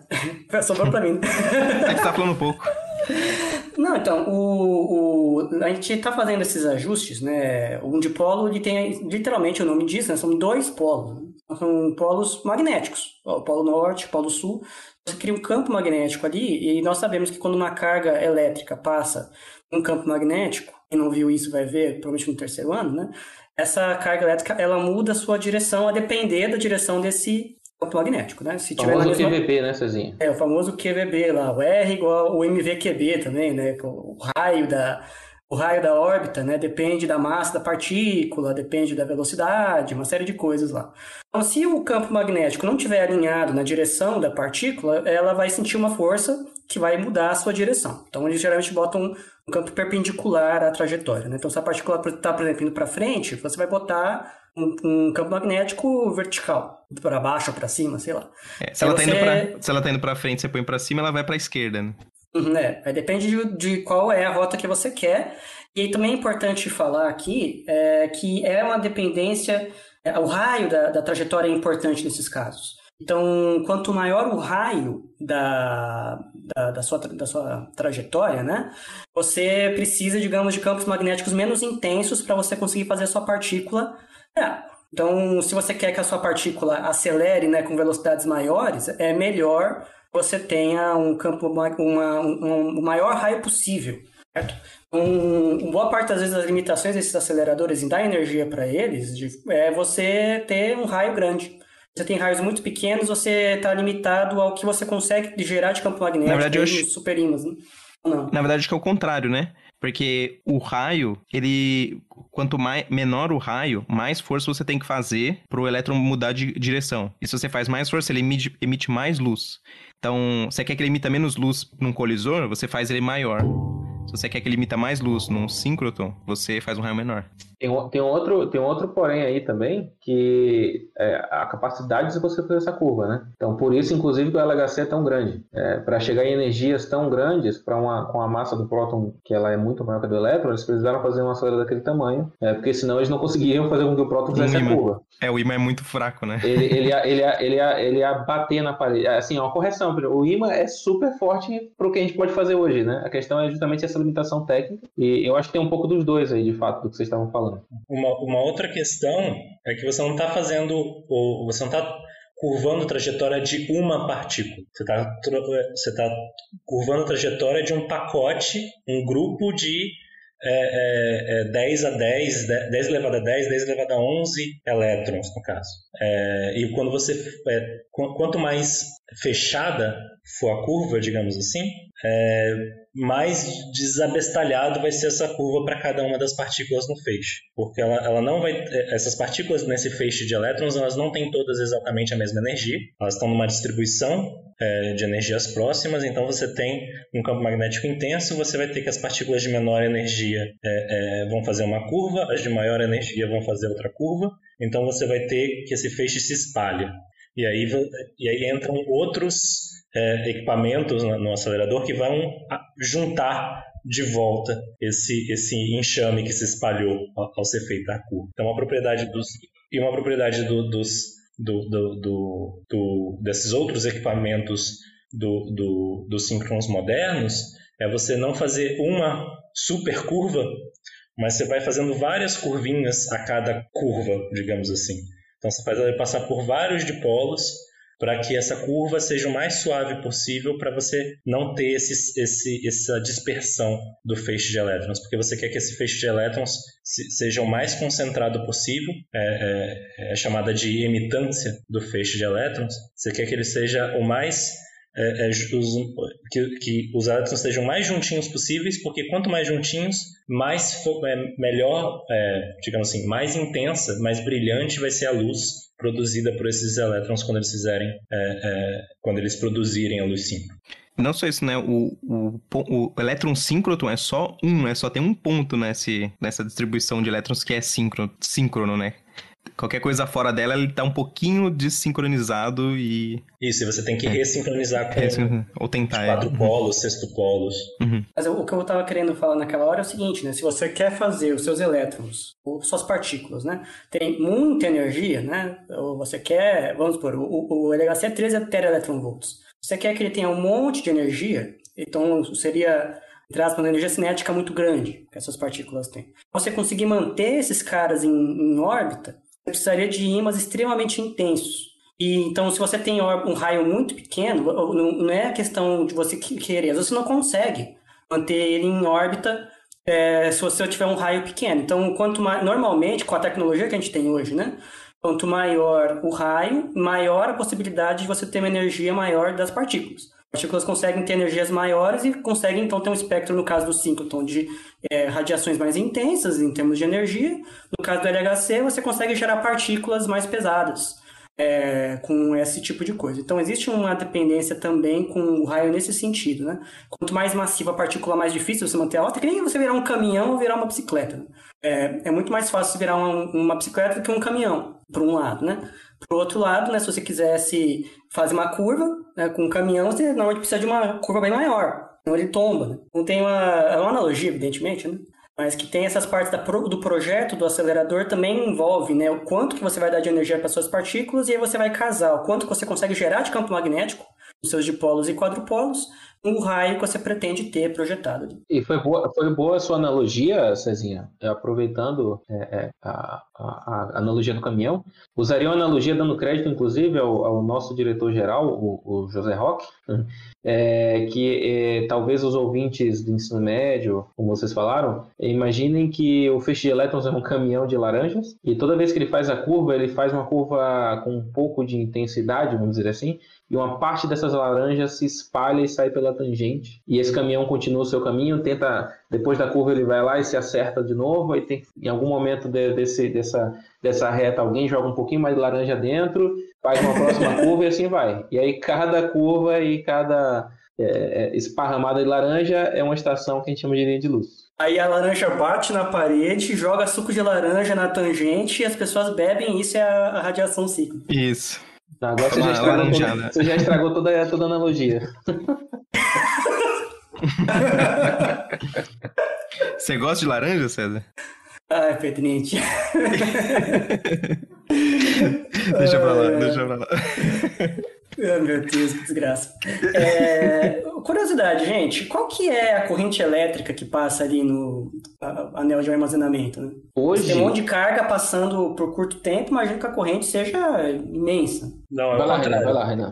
Speaker 2: [LAUGHS] Sobrou [LAUGHS] para mim.
Speaker 1: É que tá falando pouco. [LAUGHS]
Speaker 2: Não, então, o, o, a gente está fazendo esses ajustes, né? Um dipolo, ele tem, literalmente o nome diz, né? São dois polos. São polos magnéticos. O polo norte, o polo sul. Você cria um campo magnético ali e nós sabemos que quando uma carga elétrica passa um campo magnético, quem não viu isso vai ver, provavelmente no terceiro ano, né? Essa carga elétrica, ela muda a sua direção a depender da direção desse campo magnético, né?
Speaker 3: Se o famoso mesma... QVB, né, Cezinha?
Speaker 2: É, o famoso QVB lá, o R igual ao MVQB também, né? O raio da, o raio da órbita, né? Depende da massa da partícula, depende da velocidade, uma série de coisas lá. Então, se o campo magnético não estiver alinhado na direção da partícula, ela vai sentir uma força que vai mudar a sua direção. Então, eles geralmente botam um, um campo perpendicular à trajetória, né? Então, se a partícula está, por exemplo, indo para frente, você vai botar um, um campo magnético vertical, para baixo ou para cima, sei lá.
Speaker 1: É, se, ela tá você... tá pra, se ela tá indo para frente, você põe para cima, ela vai para a esquerda, né?
Speaker 2: Uhum, é, depende de, de, qual é a rota que você quer. E aí também é importante falar aqui é, que é uma dependência, é, o raio da, da trajetória é importante nesses casos. Então, quanto maior o raio da, da, da, sua, da sua trajetória, né? Você precisa, digamos, de campos magnéticos menos intensos para você conseguir fazer a sua partícula. É. Então, se você quer que a sua partícula acelere né, com velocidades maiores, é melhor você tenha um campo, uma, um, um maior raio possível, certo? Um, boa parte das vezes as limitações desses aceleradores em dar energia para eles de, é você ter um raio grande. Você tem raios muito pequenos, você está limitado ao que você consegue gerar de campo magnético Na verdade, eu... super ímãs, né?
Speaker 1: Não. Na verdade, acho que é o contrário, né? Porque o raio, ele. Quanto mais, menor o raio, mais força você tem que fazer para o elétron mudar de direção. E se você faz mais força, ele emite, emite mais luz. Então, você quer que ele emita menos luz num colisor, você faz ele maior. Você quer que ele mais luz num síncroton, você faz um raio menor.
Speaker 3: Tem, tem, outro, tem outro porém aí também, que é a capacidade de você fazer essa curva, né? Então, por isso, inclusive, que o LHC é tão grande. É, para chegar em energias tão grandes, para uma com a massa do próton, que ela é muito maior que a do elétron, eles precisaram fazer uma acelerador daquele tamanho, é, porque senão eles não conseguiriam fazer com que o próton fizesse a curva.
Speaker 1: É, o imã é muito fraco, né?
Speaker 3: Ele, ele, [LAUGHS] ele, ele, ele, ele ia bater na parede. Assim, uma correção, o imã é super forte para o que a gente pode fazer hoje, né? A questão é justamente essa limitação técnica, e eu acho que tem um pouco dos dois aí, de fato, do que vocês estavam falando.
Speaker 4: Uma, uma outra questão é que você não está fazendo, ou você não está curvando a trajetória de uma partícula. Você está você tá curvando a trajetória de um pacote, um grupo de é, é, é 10 a 10, 10 elevado a 10, 10 elevado a 11 elétrons, no caso. É, e quando você, é, quanto mais fechada for a curva, digamos assim, é, mais desabestalhado vai ser essa curva para cada uma das partículas no feixe. Porque ela, ela não vai. É, essas partículas nesse feixe de elétrons, elas não têm todas exatamente a mesma energia. Elas estão numa distribuição é, de energias próximas, então você tem um campo magnético intenso, você vai ter que as partículas de menor energia é, é vão fazer uma curva, as de maior energia vão fazer outra curva, então você vai ter que esse feixe se espalha. E aí, e aí entram outros é, equipamentos no acelerador que vão juntar de volta esse, esse enxame que se espalhou ao, ser feita a curva. Então, uma propriedade dos e uma propriedade do, dos do, do, do, desses outros equipamentos do, do, dos síncronos modernos é você não fazer uma super curva, mas você vai fazendo várias curvinhas a cada curva, digamos assim. Então você faz passar por vários dipolos para que essa curva seja o mais suave possível para você não ter esse, esse, essa dispersão do feixe de elétrons, porque você quer que esse feixe de elétrons seja o mais concentrado possível, é, é, é chamada de emitância do feixe de elétrons, você quer que ele seja o mais é, é, os, que, que, os elétrons estejam mais juntinhos possíveis, porque quanto mais juntinhos, mais é, melhor, é, digamos assim, mais intensa, mais brilhante vai ser a luz produzida por esses elétrons quando eles fizerem, é, é, quando eles produzirem a luz síncrona.
Speaker 1: Não só isso, né? O, o, o elétron síncrono é só um, né? Só tem um ponto nesse, nessa distribuição de elétrons que é síncrono, síncrono né? Qualquer coisa fora dela, ele tá um pouquinho desincronizado e.
Speaker 4: Isso, e você tem que é. ressincronizar com.
Speaker 1: Ou tentar.
Speaker 4: Quatro é. polos, sexto polos.
Speaker 2: Uhum. Mas o que eu tava querendo falar naquela hora é o seguinte, né? Se você quer fazer os seus elétrons, ou suas partículas, né? Tem muita energia, né? Ou você quer. Vamos supor, o, o LHC é 13 teraelectronvolts. Você quer que ele tenha um monte de energia, então seria traz uma energia cinética muito grande que essas partículas têm. Você conseguir manter esses caras em, em órbita, precisaria de ímãs extremamente intensos. E então, se você tem um raio muito pequeno, não é questão de você querer, você não consegue manter ele em órbita é, se você tiver um raio pequeno. Então, quanto mais, normalmente, com a tecnologia que a gente tem hoje, né? Quanto maior o raio, maior a possibilidade de você ter uma energia maior das partículas partículas conseguem ter energias maiores e conseguem então ter um espectro, no caso do síncroton, de é, radiações mais intensas em termos de energia. No caso do LHC, você consegue gerar partículas mais pesadas é, com esse tipo de coisa. Então, existe uma dependência também com o raio nesse sentido. Né? Quanto mais massiva a partícula, mais difícil você manter a órbita, que nem você virar um caminhão ou virar uma bicicleta. Né? É, é muito mais fácil virar uma, uma bicicleta do que um caminhão, por um lado. Né? Por outro lado, né, se você quisesse fazer uma curva né, com um caminhão, você normalmente precisa de uma curva bem maior. Senão ele tomba. Né? Não tem uma. É uma analogia, evidentemente, né? Mas que tem essas partes pro, do projeto do acelerador também envolve, né? O quanto que você vai dar de energia para suas partículas e aí você vai casar o quanto que você consegue gerar de campo magnético seus dipolos e quadrupolos no raio que você pretende ter projetado.
Speaker 3: E foi boa, foi boa a sua analogia, Cezinha, é, aproveitando é, é, a, a, a, analogia do caminhão. Usaria uma analogia dando crédito, inclusive, ao, ao nosso diretor-geral, o, o, José Roque, [LAUGHS] é, que é, talvez os ouvintes do ensino médio, como vocês falaram, imaginem que o feixe de elétrons é um caminhão de laranjas e toda vez que ele faz a curva, ele faz uma curva com um pouco de intensidade, vamos dizer assim, e uma parte dessas laranjas se espalha e sai pela tangente. E esse caminhão continua o seu caminho, tenta, depois da curva ele vai lá e se acerta de novo, aí tem em algum momento de, desse, dessa, dessa reta alguém joga um pouquinho mais de laranja dentro, faz uma próxima [LAUGHS] curva e assim vai. E aí cada curva e cada é, é, esparramada de laranja é uma estação que a gente chama de linha de luz.
Speaker 2: Aí a laranja bate na parede, joga suco de laranja na tangente e as pessoas bebem, isso é a, a radiação cíclica.
Speaker 1: Isso.
Speaker 3: Tá, agora você já, estragou toda, você já estragou toda, toda a analogia. [LAUGHS]
Speaker 1: Você gosta de laranja, César?
Speaker 2: Ai, é pertinente. [LAUGHS]
Speaker 1: deixa pra lá, deixa pra lá.
Speaker 2: Oh, [LAUGHS] meu Deus, que desgraça. É, curiosidade, gente, qual que é a corrente elétrica que passa ali no anel de armazenamento? Né?
Speaker 3: Hoje...
Speaker 2: Tem um monte de carga passando por curto tempo, imagino que a corrente seja imensa.
Speaker 4: Não, é
Speaker 3: vai,
Speaker 4: lá,
Speaker 3: Renan, vai lá, Renan.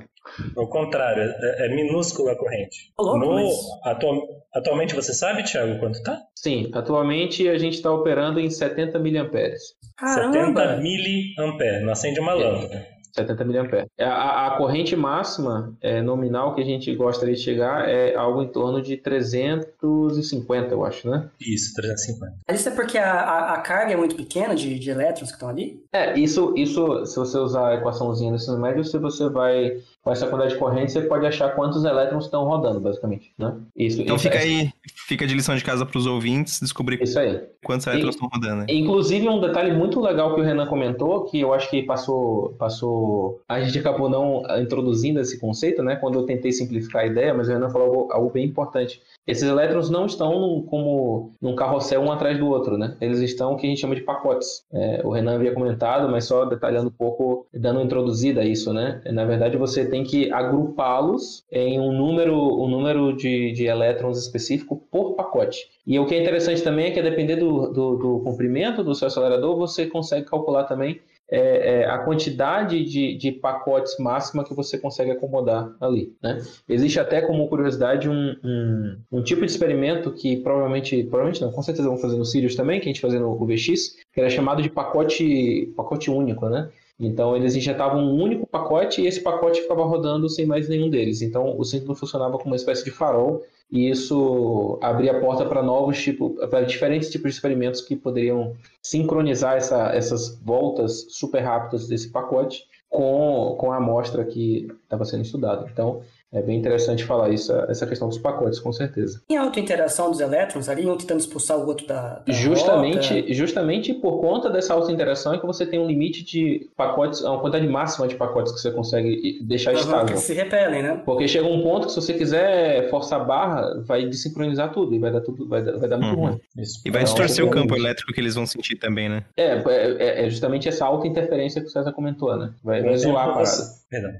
Speaker 4: Ao contrário, é, é minúscula a corrente.
Speaker 2: Louco,
Speaker 4: no,
Speaker 2: mas...
Speaker 4: atual, atualmente você sabe, Thiago, quanto tá?
Speaker 3: Sim, atualmente a gente está operando em 70 miliamperes.
Speaker 2: Caramba!
Speaker 4: 70 miliamperes, não acende uma lâmpada.
Speaker 3: 70 mA. A, a corrente máxima é, nominal que a gente gostaria de chegar é algo em torno de 350, eu acho, né?
Speaker 4: Isso, 350.
Speaker 2: Mas isso é porque a, a, a carga é muito pequena de, de elétrons que estão ali?
Speaker 3: É, isso, isso, se você usar a equaçãozinha do ensino médio, se você vai com essa quantidade de corrente, você pode achar quantos elétrons estão rodando, basicamente, né?
Speaker 1: Isso, então isso fica é... aí, fica de lição de casa para os ouvintes descobrir
Speaker 3: isso aí.
Speaker 1: quantos elétrons estão rodando. Né?
Speaker 3: Inclusive, um detalhe muito legal que o Renan comentou, que eu acho que passou, passou... A gente acabou não introduzindo esse conceito, né? Quando eu tentei simplificar a ideia, mas o Renan falou algo, algo bem importante. Esses elétrons não estão num, como num carrossel um atrás do outro, né? Eles estão o que a gente chama de pacotes. É, o Renan havia comentado, mas só detalhando um pouco, dando uma introduzida a isso, né? Na verdade, você tem que agrupá-los em um número, um número de, de elétrons específico por pacote. E o que é interessante também é que, a depender do, do, do comprimento do seu acelerador, você consegue calcular também é, é, a quantidade de, de, pacotes máxima que você consegue acomodar ali. Né? Existe até como curiosidade um, um, um, tipo de experimento que provavelmente, provavelmente não, com certeza vão fazer no Sirius também, que a gente fazia no UVX, que era chamado de pacote, pacote único, né? Então eles injetavam um único pacote e esse pacote ficava rodando sem mais nenhum deles. Então o símbolo funcionava como uma espécie de farol e isso abria a porta para novos tipos, para diferentes tipos de experimentos que poderiam sincronizar essa, essas voltas super rápidas desse pacote com, com a amostra que estava sendo estudada. Então é bem interessante falar isso, essa questão dos pacotes, com certeza.
Speaker 2: Tem auto-interação dos elétrons ali, um tentando expulsar o outro da, da
Speaker 3: justamente,
Speaker 2: rota.
Speaker 3: Justamente por conta dessa auto-interação é que você tem um limite de pacotes, uma quantidade máxima de pacotes que você consegue deixar uhum, estável. Que
Speaker 2: se repelem, né?
Speaker 3: Porque chega um ponto que se você quiser forçar a barra, vai desincronizar tudo e vai dar, tudo, vai dar, vai dar muito uhum. ruim.
Speaker 1: Isso. E vai então, distorcer o campo elétrico que eles vão sentir também, né?
Speaker 3: É, é, é, é justamente essa auto-interferência que o César comentou, né? Vai, vai zoar a parada.
Speaker 4: Perdão.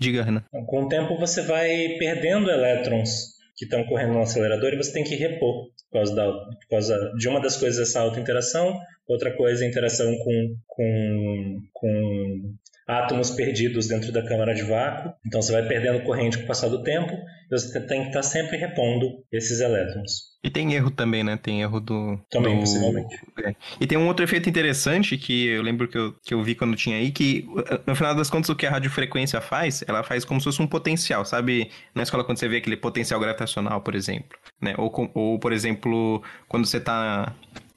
Speaker 1: Diga, Renan.
Speaker 4: Com o tempo você vai perdendo elétrons que estão correndo no acelerador e você tem que repor por causa, da, por causa de uma das coisas essa auto-interação, outra coisa é interação com, com, com átomos perdidos dentro da câmara de vácuo. Então você vai perdendo corrente com o passar do tempo e você tem que estar sempre repondo esses elétrons.
Speaker 1: E tem erro também, né? Tem erro do.
Speaker 4: Também,
Speaker 1: do...
Speaker 4: possivelmente.
Speaker 1: É. E tem um outro efeito interessante que eu lembro que eu, que eu vi quando tinha aí, que no final das contas o que a radiofrequência faz, ela faz como se fosse um potencial, sabe? Na escola quando você vê aquele potencial gravitacional, por exemplo. Né? Ou, ou por exemplo, quando você está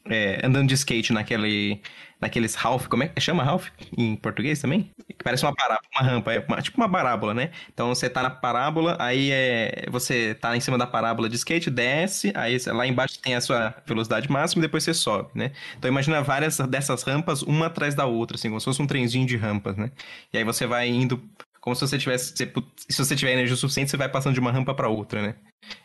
Speaker 1: é, andando de skate naquele naqueles Ralph, como é que chama Ralph em português também? Que parece uma parábola, uma rampa, é uma, tipo uma parábola, né? Então você tá na parábola, aí é, você tá em cima da parábola de skate, desce, aí lá embaixo tem a sua velocidade máxima e depois você sobe, né? Então imagina várias dessas rampas, uma atrás da outra, assim, como se fosse um trenzinho de rampas, né? E aí você vai indo como se você tivesse. Se você tiver energia suficiente, você vai passando de uma rampa para outra, né?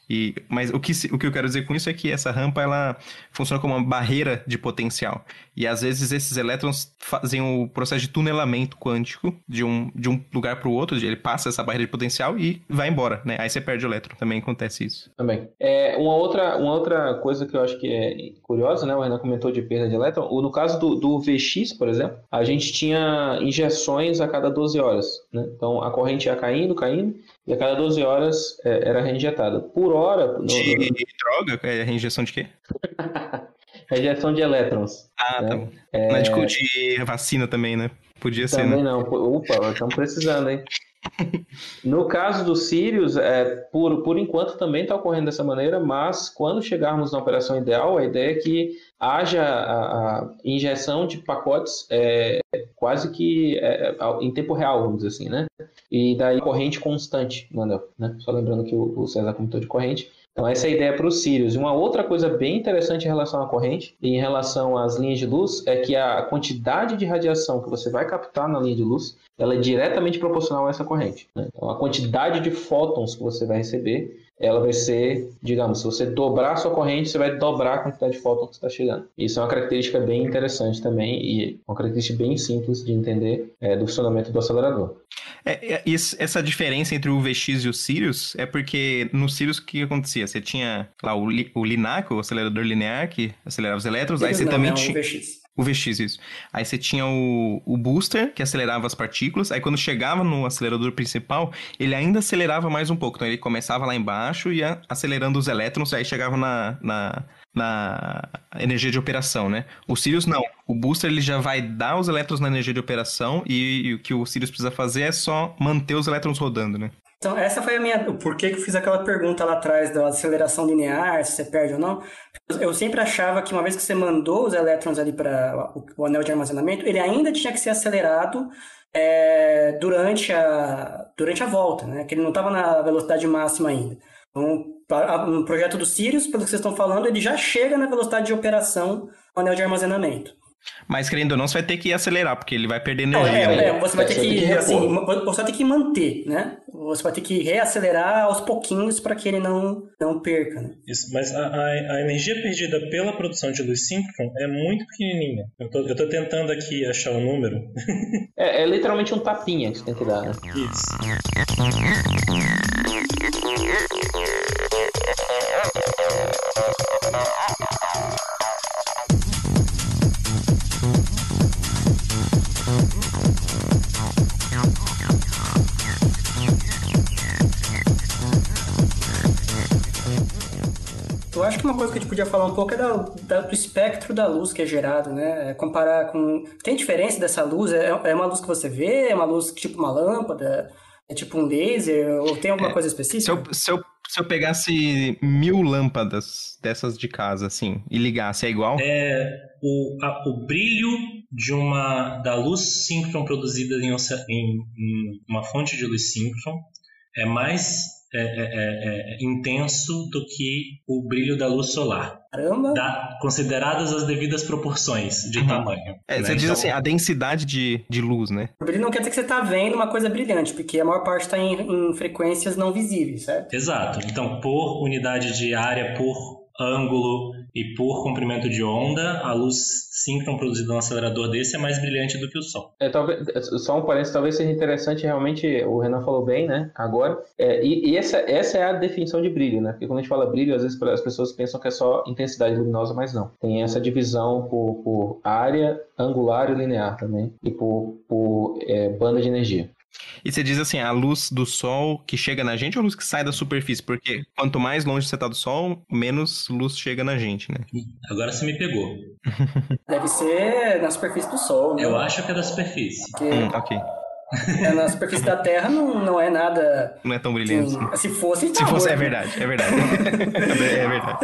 Speaker 1: E, mas o que, o que eu quero dizer com isso é que essa rampa ela funciona como uma barreira de potencial. E às vezes esses elétrons fazem o processo de tunelamento quântico de um, de um lugar para o outro, ele passa essa barreira de potencial e vai embora, né? Aí você perde o elétron. Também acontece isso.
Speaker 3: Também. É, uma, outra, uma outra coisa que eu acho que é curiosa, né? O Renan comentou de perda de elétron. No caso do, do VX, por exemplo, a gente tinha injeções a cada 12 horas. Né? Então a corrente ia caindo, caindo, e a cada 12 horas é, era reinjetada. Por hora.
Speaker 1: No, de no... droga? É reinjeção de quê? [LAUGHS]
Speaker 3: rejeição de elétrons.
Speaker 1: Ah, né? tá bom. É... É de, de vacina também, né? Podia
Speaker 3: também
Speaker 1: ser,
Speaker 3: né? não. Opa, estamos precisando, hein? [LAUGHS] No caso do Sirius, é, por, por enquanto também está ocorrendo dessa maneira, mas quando chegarmos na operação ideal, a ideia é que haja a, a injeção de pacotes é, quase que é, em tempo real, vamos dizer assim, né? E daí corrente constante, Manuel, né? Só lembrando que o, César comentou de corrente. Então essa é a ideia para os Sirius. Uma outra coisa bem interessante em relação à corrente e em relação às linhas de luz é que a quantidade de radiação que você vai captar na linha de luz ela é diretamente proporcional a essa corrente. Né? Então a quantidade de fótons que você vai receber ela vai ser, digamos, se você dobrar a sua corrente, você vai dobrar a quantidade de fótons que está chegando. Isso é uma característica bem interessante também e uma característica bem simples de entender é, do funcionamento do acelerador.
Speaker 1: É, é, essa diferença entre o VX e o Sirius é porque no Sirius o que acontecia? Você tinha lá o, o LINAC, o acelerador linear, que acelerava os elétrons, aí você não, também tinha... O VX, isso. Aí você tinha o, o booster, que acelerava as partículas. Aí quando chegava no acelerador principal, ele ainda acelerava mais um pouco. Então ele começava lá embaixo e ia acelerando os elétrons, aí chegava na, na, na energia de operação, né? O Sirius não. O booster ele já vai dar os elétrons na energia de operação e, e o que o Sirius precisa fazer é só manter os elétrons rodando, né?
Speaker 2: Então, essa foi a minha. Por que eu fiz aquela pergunta lá atrás da aceleração linear, se você perde ou não? Eu sempre achava que uma vez que você mandou os elétrons ali para o anel de armazenamento, ele ainda tinha que ser acelerado é, durante, a, durante a volta, né? Que ele não estava na velocidade máxima ainda. Então, no projeto do Sirius, pelo que vocês estão falando, ele já chega na velocidade de operação do anel de armazenamento.
Speaker 1: Mas querendo ou não, você vai ter que acelerar, porque ele vai perder energia. É,
Speaker 2: é, é você vai ter que, assim, você vai ter que manter, né? Você vai ter que reacelerar aos pouquinhos para que ele não, não perca. Né?
Speaker 4: Isso, mas a, a, a, energia perdida pela produção de luz síncron é muito pequenininha. Eu tô, eu tô tentando aqui achar o número. [LAUGHS]
Speaker 3: é, é literalmente um tapinha que você tem que dar, né?
Speaker 4: Isso.
Speaker 2: Uma coisa que a gente podia falar um pouco é da, da, do espectro da luz que é gerado, né? É comparar com. Tem diferença dessa luz? É, é uma luz que você vê? É uma luz tipo uma lâmpada? É tipo um laser? Ou tem alguma é, coisa específica?
Speaker 1: Se eu, se, eu, se eu pegasse mil lâmpadas dessas de casa, assim, e ligasse, é igual?
Speaker 4: É. O, a, o brilho de uma da luz síncron produzida em, em, em uma fonte de luz síncron é mais é, é, é, é, intenso do que o brilho da luz solar.
Speaker 2: Caramba!
Speaker 4: Da, consideradas as devidas proporções de uhum. tamanho.
Speaker 1: É, né? Você diz então, assim, a densidade de, de luz, né?
Speaker 2: O brilho não quer dizer que você está vendo uma coisa brilhante, porque a maior parte está em, em frequências não visíveis, certo?
Speaker 4: Exato. Então, por unidade de área, por ângulo e por comprimento de onda, a luz síncron produzida num acelerador desse é mais brilhante do que o Sol.
Speaker 3: É, talvez, só um parênteses, talvez seja interessante realmente, o Renan falou bem, né, agora, é, e, e, essa, essa é a definição de brilho, né, porque quando a gente fala brilho, às vezes as pessoas pensam que é só intensidade luminosa, mas não. Tem essa divisão por, por área, angular e linear também, e por, por é, banda de energia.
Speaker 1: E você diz assim, a luz do sol que chega na gente ou a luz que sai da superfície? Porque quanto mais longe você tá do sol, menos luz chega na gente, né?
Speaker 4: Agora você me pegou. [LAUGHS]
Speaker 2: Deve ser na superfície do sol, né?
Speaker 4: Eu acho que é da superfície.
Speaker 2: Porque... Hum,
Speaker 1: ok.
Speaker 2: É, [LAUGHS] na superfície da Terra não, não é nada.
Speaker 1: Não é tão brilhante.
Speaker 2: Assim, se fosse, então.
Speaker 1: Se fosse, é verdade, é verdade. [LAUGHS] é verdade.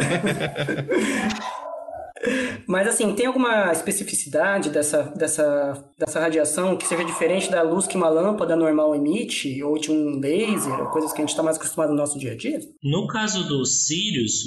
Speaker 2: Mas assim, tem alguma especificidade dessa, dessa, dessa radiação que seja diferente da luz que uma lâmpada normal emite, ou de um laser, ou coisas que a gente está mais acostumado no nosso dia a dia?
Speaker 4: No caso do Sirius,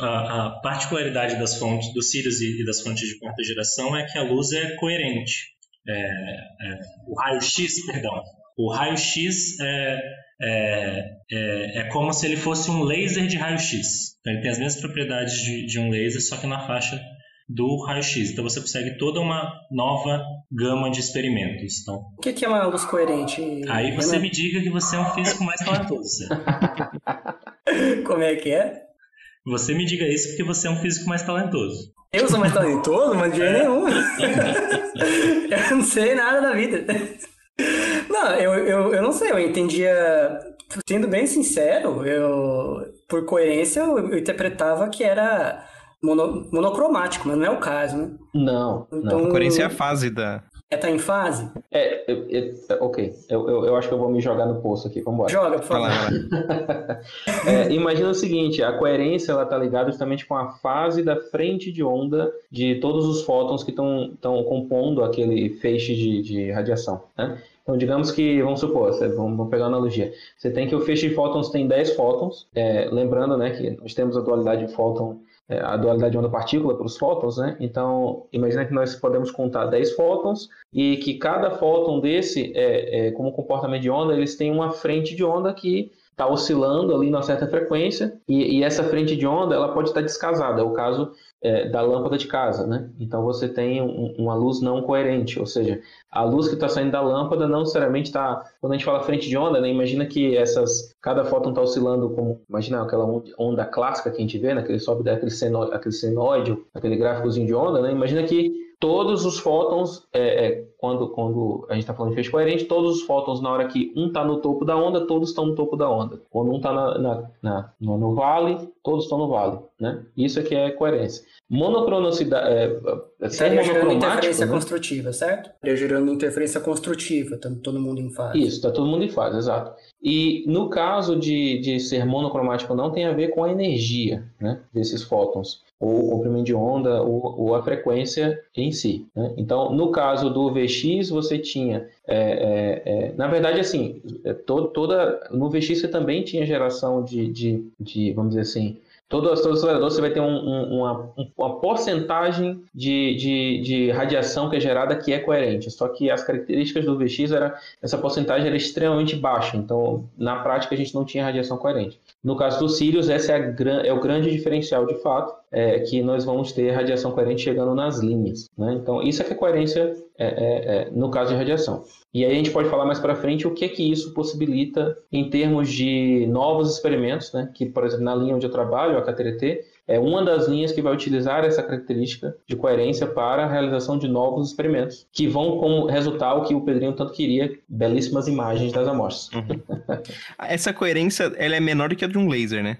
Speaker 4: a, particularidade das fontes, do Sirius e das fontes de quarta geração é que a luz é coerente. É, é, o raio-x, perdão, o raio-x é, é, é, é como se ele fosse um laser de raio-x. Então ele tem as mesmas propriedades de, de um laser, só que na faixa do raio-x. Então você consegue toda uma nova gama de experimentos. Então,
Speaker 2: O que que é uma luz coerente?
Speaker 4: aí você
Speaker 2: Renan?
Speaker 4: me diga que você é um físico mais talentoso. [LAUGHS]
Speaker 2: Como é que é?
Speaker 4: Você me diga isso porque você é um físico mais talentoso.
Speaker 2: Eu sou mais talentoso, mas de jeito nenhum. [LAUGHS] eu não sei nada da vida. Não, eu, eu, eu não sei, eu entendia. Sendo bem sincero, eu, por coerência, eu, eu interpretava que era mono- monocromático, mas não é o caso, né?
Speaker 3: Não, não.
Speaker 2: Então,
Speaker 1: A coerência é a fase da.
Speaker 2: é tá em fase?
Speaker 3: É, é, é, ok, eu, eu, eu acho que eu vou me jogar no poço aqui, vamos embora.
Speaker 2: Joga, por favor. [LAUGHS]
Speaker 3: É, imagina o seguinte, a coerência ela está ligada justamente com a fase da frente de onda de todos os fótons que estão compondo aquele feixe de, de radiação. Né? Então, digamos que, vamos supor, vamos, pegar a analogia. Você tem que o feixe de fótons tem 10 fótons, é, lembrando né, que nós temos a dualidade de fóton, é, a dualidade onda-partícula para os fótons, né? Então, imagina que nós podemos contar 10 fótons e que cada fóton desse, é, é, como comportamento de onda, eles têm uma frente de onda que está oscilando ali numa certa frequência e, e essa frente de onda ela pode estar descasada. É o caso é, da lâmpada de casa, né? Então você tem um- uma luz não coerente, ou seja, a luz que está saindo da lâmpada não necessariamente está. Quando a gente fala frente de onda, né? Imagina que essas cada fóton está oscilando como imagina aquela on- onda clássica que a gente vê, né? Aquele sobe daquele seno, aquele senoide, aquele gráficozinho de onda, né? Imagina que todos os fótons, é, é, quando, quando a gente está falando de feixe coerente, todos os fótons, na hora que um está no topo da onda, todos estão no topo da onda. Quando um está na, na, na- no, vale, todos estão no vale. Né? Isso aqui é coerência. Monocronocidade. É, é, ser
Speaker 2: Estaria gerando
Speaker 3: monocromático.
Speaker 2: interferência
Speaker 3: né?
Speaker 2: construtiva, certo? Estaria gerando interferência construtiva, estando todo mundo em fase.
Speaker 3: Isso, está todo mundo em fase, exato. E no caso de, de ser monocromático não tem a ver com a energia né, desses fótons, ou o comprimento de onda, ou, ou a frequência em si. né? Então, no caso do VX, você tinha, é, é, é, na verdade, assim, é, to- toda, no VX você também tinha geração de, de, de vamos dizer assim, Todo, todo acelerador você vai ter um- um- uma, um- uma porcentagem de, de, de radiação que é gerada que é coerente. Só que as características do VX era essa porcentagem era extremamente baixa. Então, na prática, a gente não tinha radiação coerente. No caso do Sirius, esse é, a é o grande diferencial de fato, é que nós vamos ter radiação coerente chegando nas linhas. Né? Então, isso é que é coerência é, é, no caso de radiação. E aí a gente pode falar mais para frente o que que isso possibilita em termos de novos experimentos, né? Que, por exemplo, na linha onde eu trabalho, a KTRT, é uma das linhas que vai utilizar essa característica de coerência para a realização de novos experimentos, que vão como resultar o que o Pedrinho tanto queria, belíssimas imagens das amostras.
Speaker 1: Essa coerência, ela é menor do que a de um laser, né?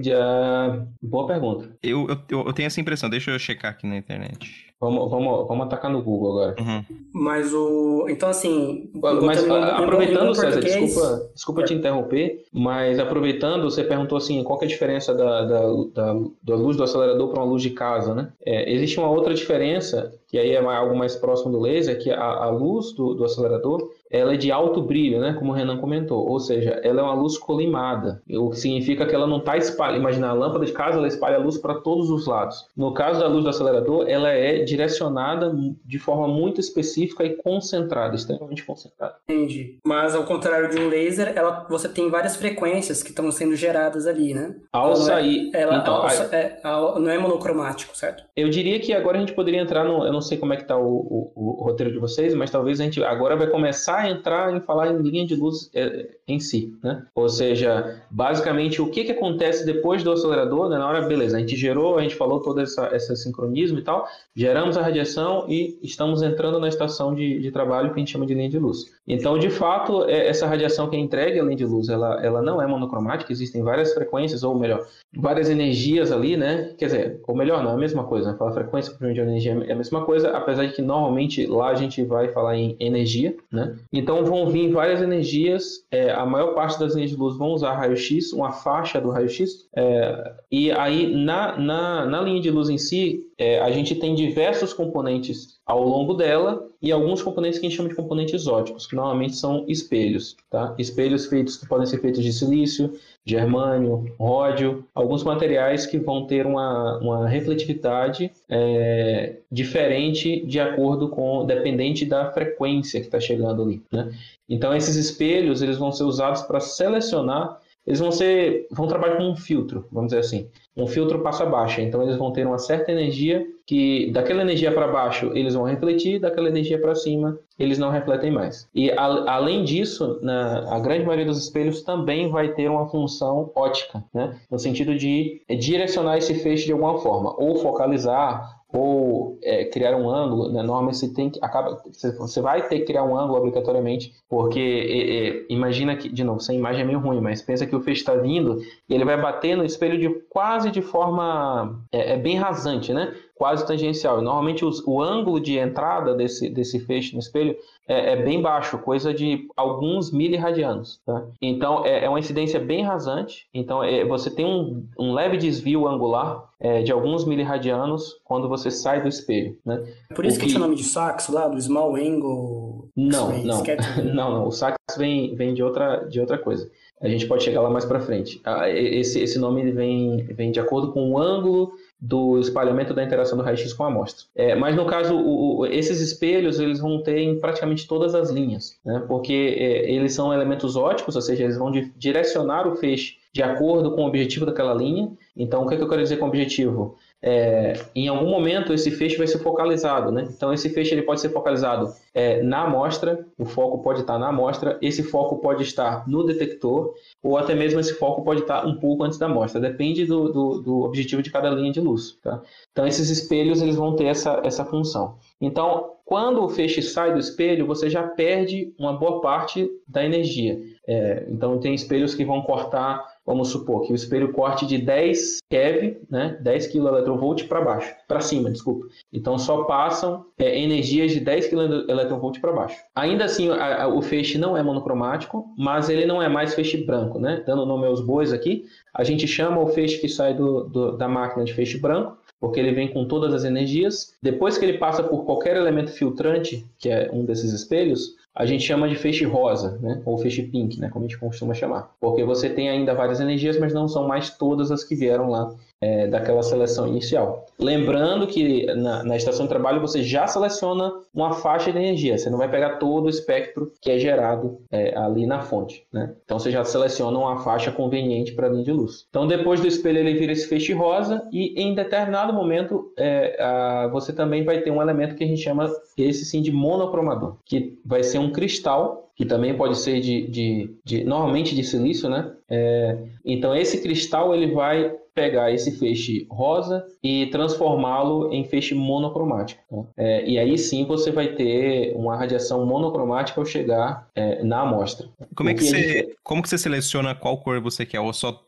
Speaker 3: Já... Boa pergunta.
Speaker 1: Eu, eu, eu tenho essa impressão, deixa eu checar aqui na internet.
Speaker 3: Vamos, vamos, vamos atacar no Google agora.
Speaker 1: Uhum.
Speaker 2: Mas o. Então, assim.
Speaker 3: Mas aproveitando, César,
Speaker 2: português-
Speaker 3: desculpa, desculpa te interromper, mas aproveitando, você perguntou assim, qual que é a diferença da, da, da, da luz do acelerador para uma luz de casa, né? É, existe uma outra diferença, que aí é algo mais próximo do laser, que a, a luz do, do acelerador, ela é de alto brilho, né? Como o Renan comentou, ou seja, ela é uma luz colimada, o que significa que ela não está espalhada. Imagina, a lâmpada de casa, ela espalha a luz para todos os lados. No caso da luz do acelerador, ela é direcionada de forma muito específica e concentrada, extremamente concentrada.
Speaker 2: Entendi. Mas ao contrário de um laser, ela, você tem várias frequências que estão sendo geradas ali, né?
Speaker 3: Ao
Speaker 2: Ela não é-
Speaker 3: sair.
Speaker 2: Ela
Speaker 3: então,
Speaker 2: ao- é- ao- não é monocromático, certo?
Speaker 3: eu diria que agora a gente poderia entrar no. Eu não sei como é que está o, o- o roteiro de vocês, mas talvez a gente agora vai começar a entrar em falar em linha de luz é, em si, né? Ou seja, basicamente o que, que acontece depois do acelerador, né? Na hora, beleza, a gente gerou, a gente falou todo essa, esse sincronismo e tal, geramos a radiação e estamos entrando na estação de, de trabalho que a gente chama de linha de luz. Então, de fato, é- essa radiação que é entregue linha de luz, ela, ela não é monocromática, existem várias frequências, ou melhor, várias energias ali, né? Quer dizer, ou melhor, não é a mesma coisa, né? Falar frequência com de energia é a mesma coisa, apesar de que normalmente lá a gente vai falar em energia, né? Então vão vir várias energias, é, a maior parte das linhas de luz vão usar raio-x, uma faixa do raio-x, é, e aí na, na, na linha de luz em si, é, a gente tem diversos componentes ao longo dela e alguns componentes que a gente chama de componentes óticos, que normalmente são espelhos, tá? Espelhos feitos que podem ser feitos de silício, germânio, ródio, alguns materiais que vão ter uma, uma refletividade é, diferente de acordo com, dependente da frequência que está chegando ali, né? Então esses espelhos eles vão ser usados para selecionar eles vão ser, vão trabalhar com um filtro, vamos dizer assim, um filtro passa baixa. Então eles vão ter uma certa energia que daquela energia para baixo eles vão refletir, daquela energia para cima eles não refletem mais. E a, além disso, na, a grande maioria dos espelhos também vai ter uma função ótica, né? no sentido de direcionar esse feixe de alguma forma, ou focalizar, ou é, criar um ângulo, né? normalmente você tem que acaba você vai ter que criar um ângulo obrigatoriamente, porque é, é, imagina que de novo, essa imagem é meio ruim, mas pensa que o feixe está vindo e ele vai bater no espelho de quase de forma é, é bem rasante, né? Quase tangencial. Normalmente os, o ângulo de entrada desse, desse feixe no espelho é, é bem baixo, coisa de alguns miliradianos. Tá? Então é, é, uma incidência bem rasante. Então é, você tem um, um leve desvio angular é, de alguns miliradianos quando você sai do espelho. Né?
Speaker 2: Por isso o que, que tinha o nome de sax lá, do small angle.
Speaker 3: Não, não. [LAUGHS] não, não. O sax vem, vem de, outra, de outra coisa. A gente pode chegar lá mais para frente. Ah, esse, esse nome vem, vem de acordo com o ângulo do espalhamento da interação do raio-x com a amostra. É, mas no caso, o, o, esses espelhos eles vão ter em praticamente todas as linhas, né? porque é, eles são elementos óticos, ou seja, eles vão di direcionar o feixe de acordo com o objetivo daquela linha. Então, o que, é que eu quero dizer com objetivo? É, em algum momento esse feixe vai ser focalizado, né? Então esse feixe ele pode ser focalizado é, na amostra, o foco pode estar na amostra, esse foco pode estar no detector, ou até mesmo esse foco pode estar um pouco antes da amostra, depende do, do, do objetivo de cada linha de luz. Tá? Então esses espelhos eles vão ter essa, essa função. Então, quando o feixe sai do espelho, você já perde uma boa parte da energia. É, então tem espelhos que vão cortar vamos supor que o espelho corte de 10 keV, né, 10 kV para baixo, para cima, desculpa. Então só passam é, energias de 10 kV para baixo. Ainda assim, a, a, o feixe não é monocromático, mas ele não é mais feixe branco, né? Dando nome aos bois aqui, a gente chama o feixe que sai do, do, da máquina de feixe branco, porque ele vem com todas as energias. Depois que ele passa por qualquer elemento filtrante, que é um desses espelhos, a gente chama de feixe rosa, né? ou feixe pink, né? como a gente costuma chamar. Porque você tem ainda várias energias, mas não são mais todas as que vieram lá é, daquela seleção inicial. Lembrando que na, na, estação de trabalho você já seleciona uma faixa de energia, você não vai pegar todo o espectro que é gerado é, ali na fonte. Né? Então você já seleciona uma faixa conveniente para a linha de luz. Então depois do espelho ele vira esse feixe rosa e em determinado momento é, a, você também vai ter um elemento que a gente chama esse sim de monocromador, que vai ser um cristal que também pode ser de, de, de normalmente de silício, né? É, então esse cristal ele vai pegar esse feixe rosa e transformá-lo em feixe monocromático. Né? É, e aí sim você vai ter uma radiação monocromática ao chegar é, na amostra.
Speaker 1: Como é que, você, gente... como que você seleciona qual cor você quer? Ou só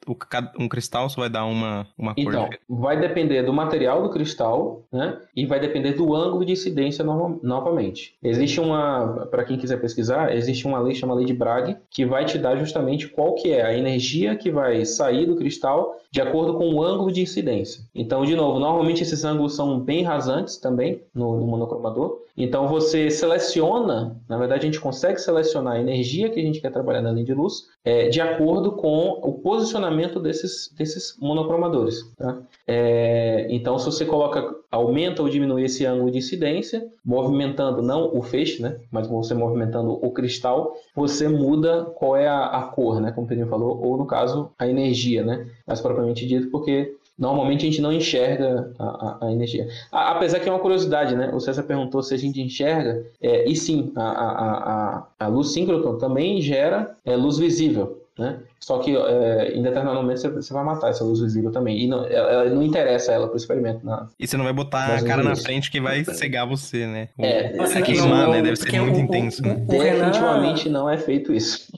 Speaker 1: um cristal só vai dar uma, uma cor?
Speaker 3: Então, vai depender do material do cristal, né? E vai depender do ângulo de incidência no, novamente. Existe uma, para quem quiser pesquisar, existe uma lei chamada lei de Bragg que vai te dar justamente qual que é a energia que vai sair do cristal de acordo com o ângulo de incidência. Então, de novo, normalmente esses ângulos são bem rasantes também no, no monocromador. Então, você seleciona, na verdade, a gente consegue selecionar a energia que a gente quer trabalhar na linha de luz é, de acordo com o posicionamento desses, desses monocromadores. Tá? É, então, se você coloca, aumenta ou diminui esse ângulo de incidência, movimentando não o feixe, né, mas você movimentando o cristal, você muda qual é a, a cor, né, como o Pedrinho falou, ou no caso, a energia, né, mais propriamente dito, porque normalmente a gente não enxerga a, a, a energia. A, apesar que é uma curiosidade, né? O César perguntou se a gente enxerga, é, e sim, a, a, luz síncroton também gera é, luz visível. Né? Só que é, em determinado momento você, você, vai matar essa luz visível também. E não, ela, não interessa ela para o experimento. Na,
Speaker 1: e você não vai botar a cara na frente que vai cegar você, né?
Speaker 3: É,
Speaker 1: Nossa, queimar, né? Deve ser muito o, intenso. Né?
Speaker 3: Definitivamente não é feito isso.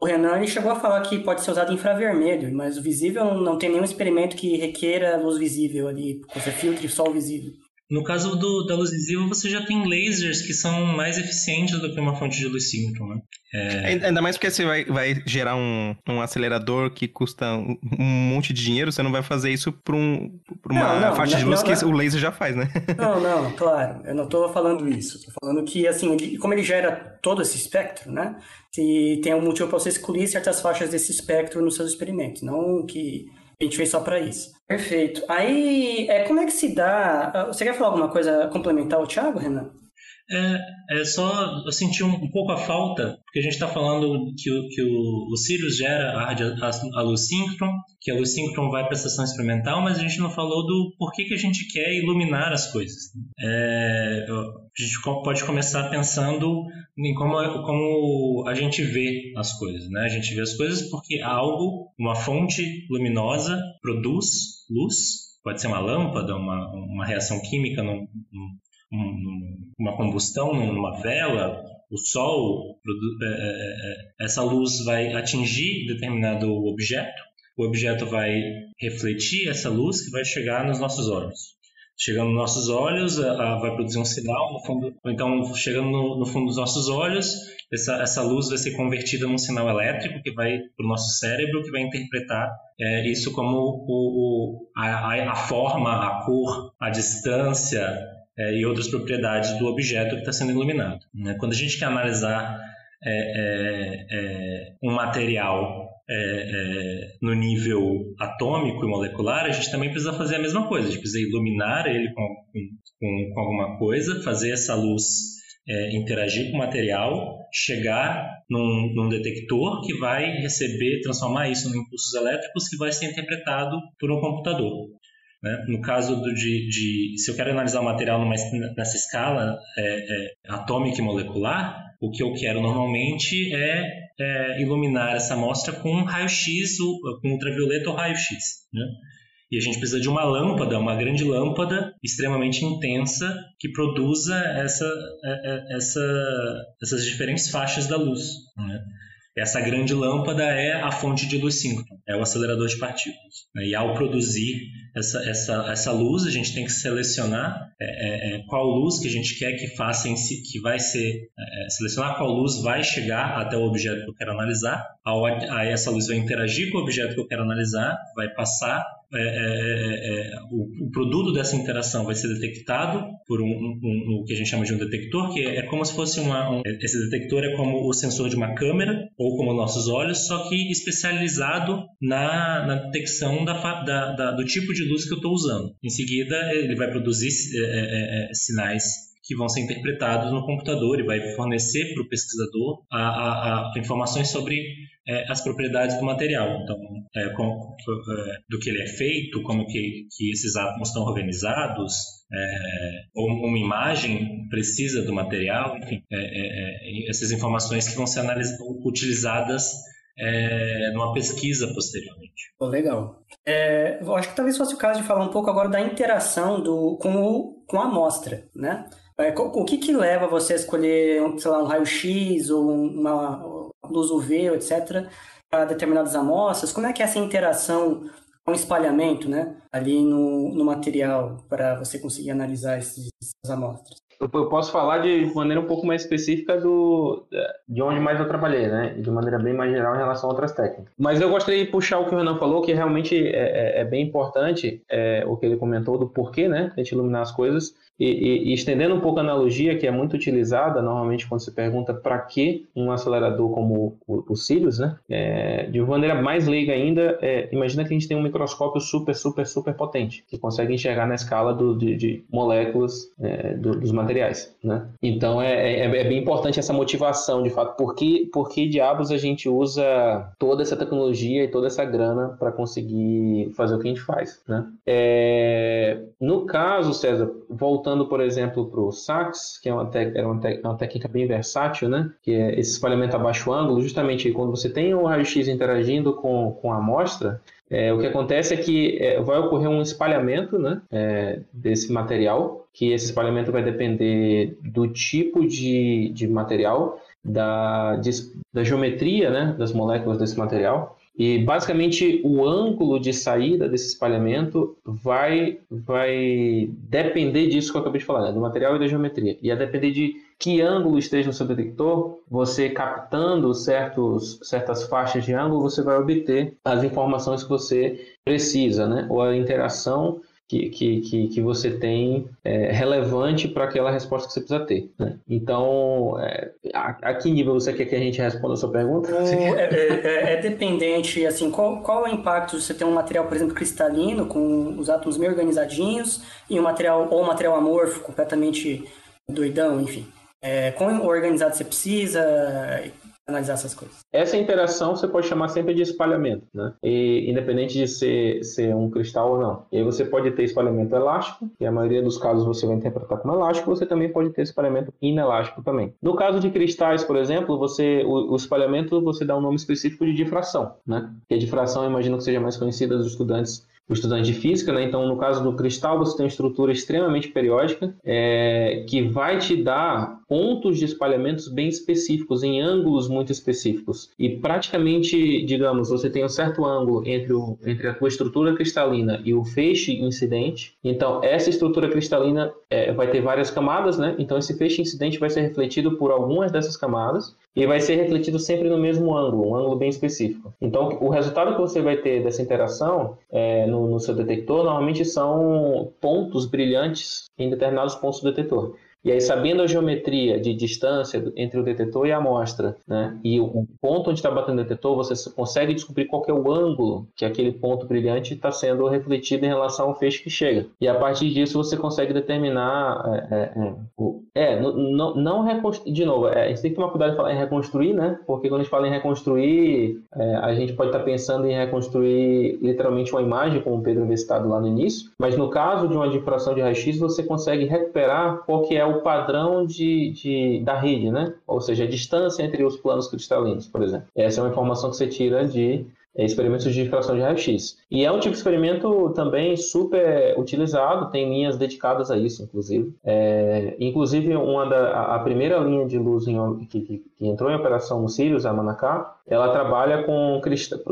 Speaker 2: O Renan chegou a falar que pode ser usado infravermelho, mas o visível não tem nenhum experimento que requeira luz visível ali, você filtre só o visível.
Speaker 4: No caso do, da luz visível, você já tem lasers que são mais eficientes do que uma fonte de luz síncron, né?
Speaker 1: É... Ainda mais porque você vai, vai gerar um, um acelerador que custa um, um monte de dinheiro, você não vai fazer isso para um, uma não, não, faixa não, de luz que o laser já faz, né? [LAUGHS]
Speaker 2: Não, não, claro. Eu não estou falando isso. Estou falando que, assim, ele, como ele gera todo esse espectro, né? Se tem um motivo para você excluir certas faixas desse espectro nos seus experimentos, não que a gente fez só para isso. Perfeito. Aí, é, como é que se dá? Ah, você quer falar alguma coisa complementar ao Thiago, Renan?
Speaker 4: É, é só eu senti um, um pouco a falta, porque a gente está falando que, o, que o, o Sirius gera a, a, a luz síncron, que a luz síncron vai para a estação experimental, mas a gente não falou do porquê que a gente quer iluminar as coisas. É, a gente pode começar pensando em como, como a gente vê as coisas. Né? A gente vê as coisas porque algo, uma fonte luminosa, produz luz, pode ser uma lâmpada, uma, uma reação química num, num, uma combustão numa vela, o sol, é, é, é, essa luz vai atingir determinado objeto, o objeto vai refletir essa luz que vai chegar nos nossos olhos. Chegando nos nossos olhos, vai produzir um sinal, no fundo, então chegando no, no, fundo dos nossos olhos, essa, essa luz vai ser convertida num sinal elétrico que vai para o nosso cérebro, que vai interpretar é, isso como o, o a, a forma, a cor, a distância, é, e outras propriedades do objeto que está sendo iluminado. Né? Quando a gente quer analisar é, é, é um material é, no nível atômico e molecular, a gente também precisa fazer a mesma coisa. A gente precisa iluminar ele com, com, com alguma coisa, fazer essa luz interagir com o material, chegar num, num, detector que vai receber, transformar isso em impulsos elétricos que vai ser interpretado por um computador. Né? No caso do, de, de, se eu quero analisar o material numa, nessa escala é, é, atômica e molecular, o que eu quero normalmente é, é iluminar essa amostra com raio-x, com ultravioleta ou raio-x. Né? E a gente precisa de uma lâmpada, uma grande lâmpada extremamente intensa que produza essa, é, é, essa, essas diferentes faixas da luz. Né? Essa grande lâmpada é a fonte de luz síncrona, é o acelerador de partículas. Né? E ao produzir essa, essa, essa luz, a gente tem que selecionar é, é, é qual luz que a gente quer que faça em si, que vai ser, é, é, selecionar qual luz vai chegar até o objeto que eu quero analisar. Ao, aí essa luz vai interagir com o objeto que eu quero analisar, vai passar é, é, é, é, o, o, produto dessa interação vai ser detectado por um, um, um, o que a gente chama de um detector, que é, como se fosse uma. Um, esse detector é como o sensor de uma câmera ou como nossos olhos, só que especializado na, na detecção da, da, da, do tipo de luz que eu estou usando. Em seguida, ele vai produzir é, sinais que vão ser interpretados no computador e vai fornecer para o pesquisador a, a, a, informações sobre é, as propriedades do material. Então, é, com, é, do que ele é feito, como que, que esses átomos estão organizados, é, uma imagem precisa do material, enfim, é, é, essas informações que vão ser utilizadas é, numa pesquisa posteriormente.
Speaker 2: Oh, legal. É, eu acho que talvez fosse o caso de falar um pouco agora da interação do, com, o, com a amostra, né? É, o que, que leva você a escolher, sei lá, um raio-x ou uma luz UV, etc., para determinadas amostras? Como é que é essa interação o espalhamento, né, ali no, no material para você conseguir analisar esses, essas amostras?
Speaker 3: Eu, posso falar de maneira um pouco mais específica do, de onde mais eu trabalhei, né? De maneira bem mais geral em relação a outras técnicas. Mas eu gostaria de puxar o que o Renan falou, que realmente é, é, é bem importante, é, o que ele comentou do porquê, né? A gente iluminar as coisas. E, e, estendendo um pouco a analogia, que é muito utilizada normalmente quando se pergunta para que um acelerador como o, o Sirius, né? É, de maneira mais leiga ainda, é, imagina que a gente tem um microscópio super, super, super potente, que consegue enxergar na escala do, de, de, moléculas é, do, dos materiais, né? Então é, é, é, bem importante essa motivação, de fato, por que, diabos a gente usa toda essa tecnologia e toda essa grana para conseguir fazer o que a gente faz, né? É, no caso, César, voltando voltando, por exemplo, para o SAX, que é uma, é uma, é uma, técnica bem versátil, né? que é esse espalhamento a baixo ângulo, justamente quando você tem o raio-x interagindo com, com a amostra, é, o que acontece é que é, vai ocorrer um espalhamento né, é, desse material, que esse espalhamento vai depender do tipo de, de material, da, de, da geometria né, das moléculas desse material, e basicamente o ângulo de saída desse espalhamento vai, vai depender disso que eu acabei de falar, né? do material e da geometria. E a depender de que ângulo esteja no seu detector, você captando certos, certas faixas de ângulo, você vai obter as informações que você precisa, né? ou a interação que, que, que, você tem é, relevante para aquela resposta que você precisa ter. Né? Então, é, a, a, que nível você quer que a gente responda a sua pergunta? O,
Speaker 2: é, é, é, é, dependente, assim, qual, qual é o impacto você ter um material, por exemplo, cristalino, com os átomos meio organizadinhos, e um material, ou um material amorfo, completamente doidão, enfim. É, quão organizado você precisa, analisar essas coisas.
Speaker 3: Essa interação você pode chamar sempre de espalhamento, né? E, independente de ser, ser um cristal ou não. E aí você pode ter espalhamento elástico, e a maioria dos casos você vai interpretar como elástico, você também pode ter espalhamento inelástico também. No caso de cristais, por exemplo, você o, o espalhamento você dá um nome específico de difração, né? Que a difração, eu imagino que seja mais conhecida dos estudantes o estudante de física, né? Então, no caso do cristal, você tem uma estrutura extremamente periódica é, que vai te dar pontos de espalhamentos bem específicos, em ângulos muito específicos. E praticamente, digamos, você tem um certo ângulo entre, o, entre a tua estrutura cristalina e o feixe incidente. Então, essa estrutura cristalina é, vai ter várias camadas, né? Então, esse feixe incidente vai ser refletido por algumas dessas camadas e vai ser refletido sempre no mesmo ângulo, um ângulo bem específico. Então, o resultado que você vai ter dessa interação é, no, no seu detector normalmente são pontos brilhantes em determinados pontos do detector. E aí, sabendo a geometria de distância entre o detetor e a amostra, né, e o ponto onde está batendo o detetor, você consegue descobrir qual é o ângulo que aquele ponto brilhante está sendo refletido em relação ao feixe que chega. E a partir disso, você consegue determinar. É, é, é o, é não, não reconstruir. De novo, é, a gente tem que tomar cuidado de falar em reconstruir, né? Porque quando a gente fala em reconstruir, é, a gente pode estar tá pensando em reconstruir literalmente uma imagem, como o Pedro havia citado lá no início, mas no caso de uma difração de raio-x, você consegue recuperar qual que é o o padrão de, de, da rede, né? Ou seja, a distância entre os planos cristalinos, por exemplo. Essa é uma informação que você tira de é, experimentos de difração de raio-x. E é um tipo de experimento também super utilizado, tem linhas dedicadas a isso, inclusive. É, inclusive, uma da, a primeira linha de luz em, que, que, que, entrou em operação no Sirius, a Manacá, ela trabalha com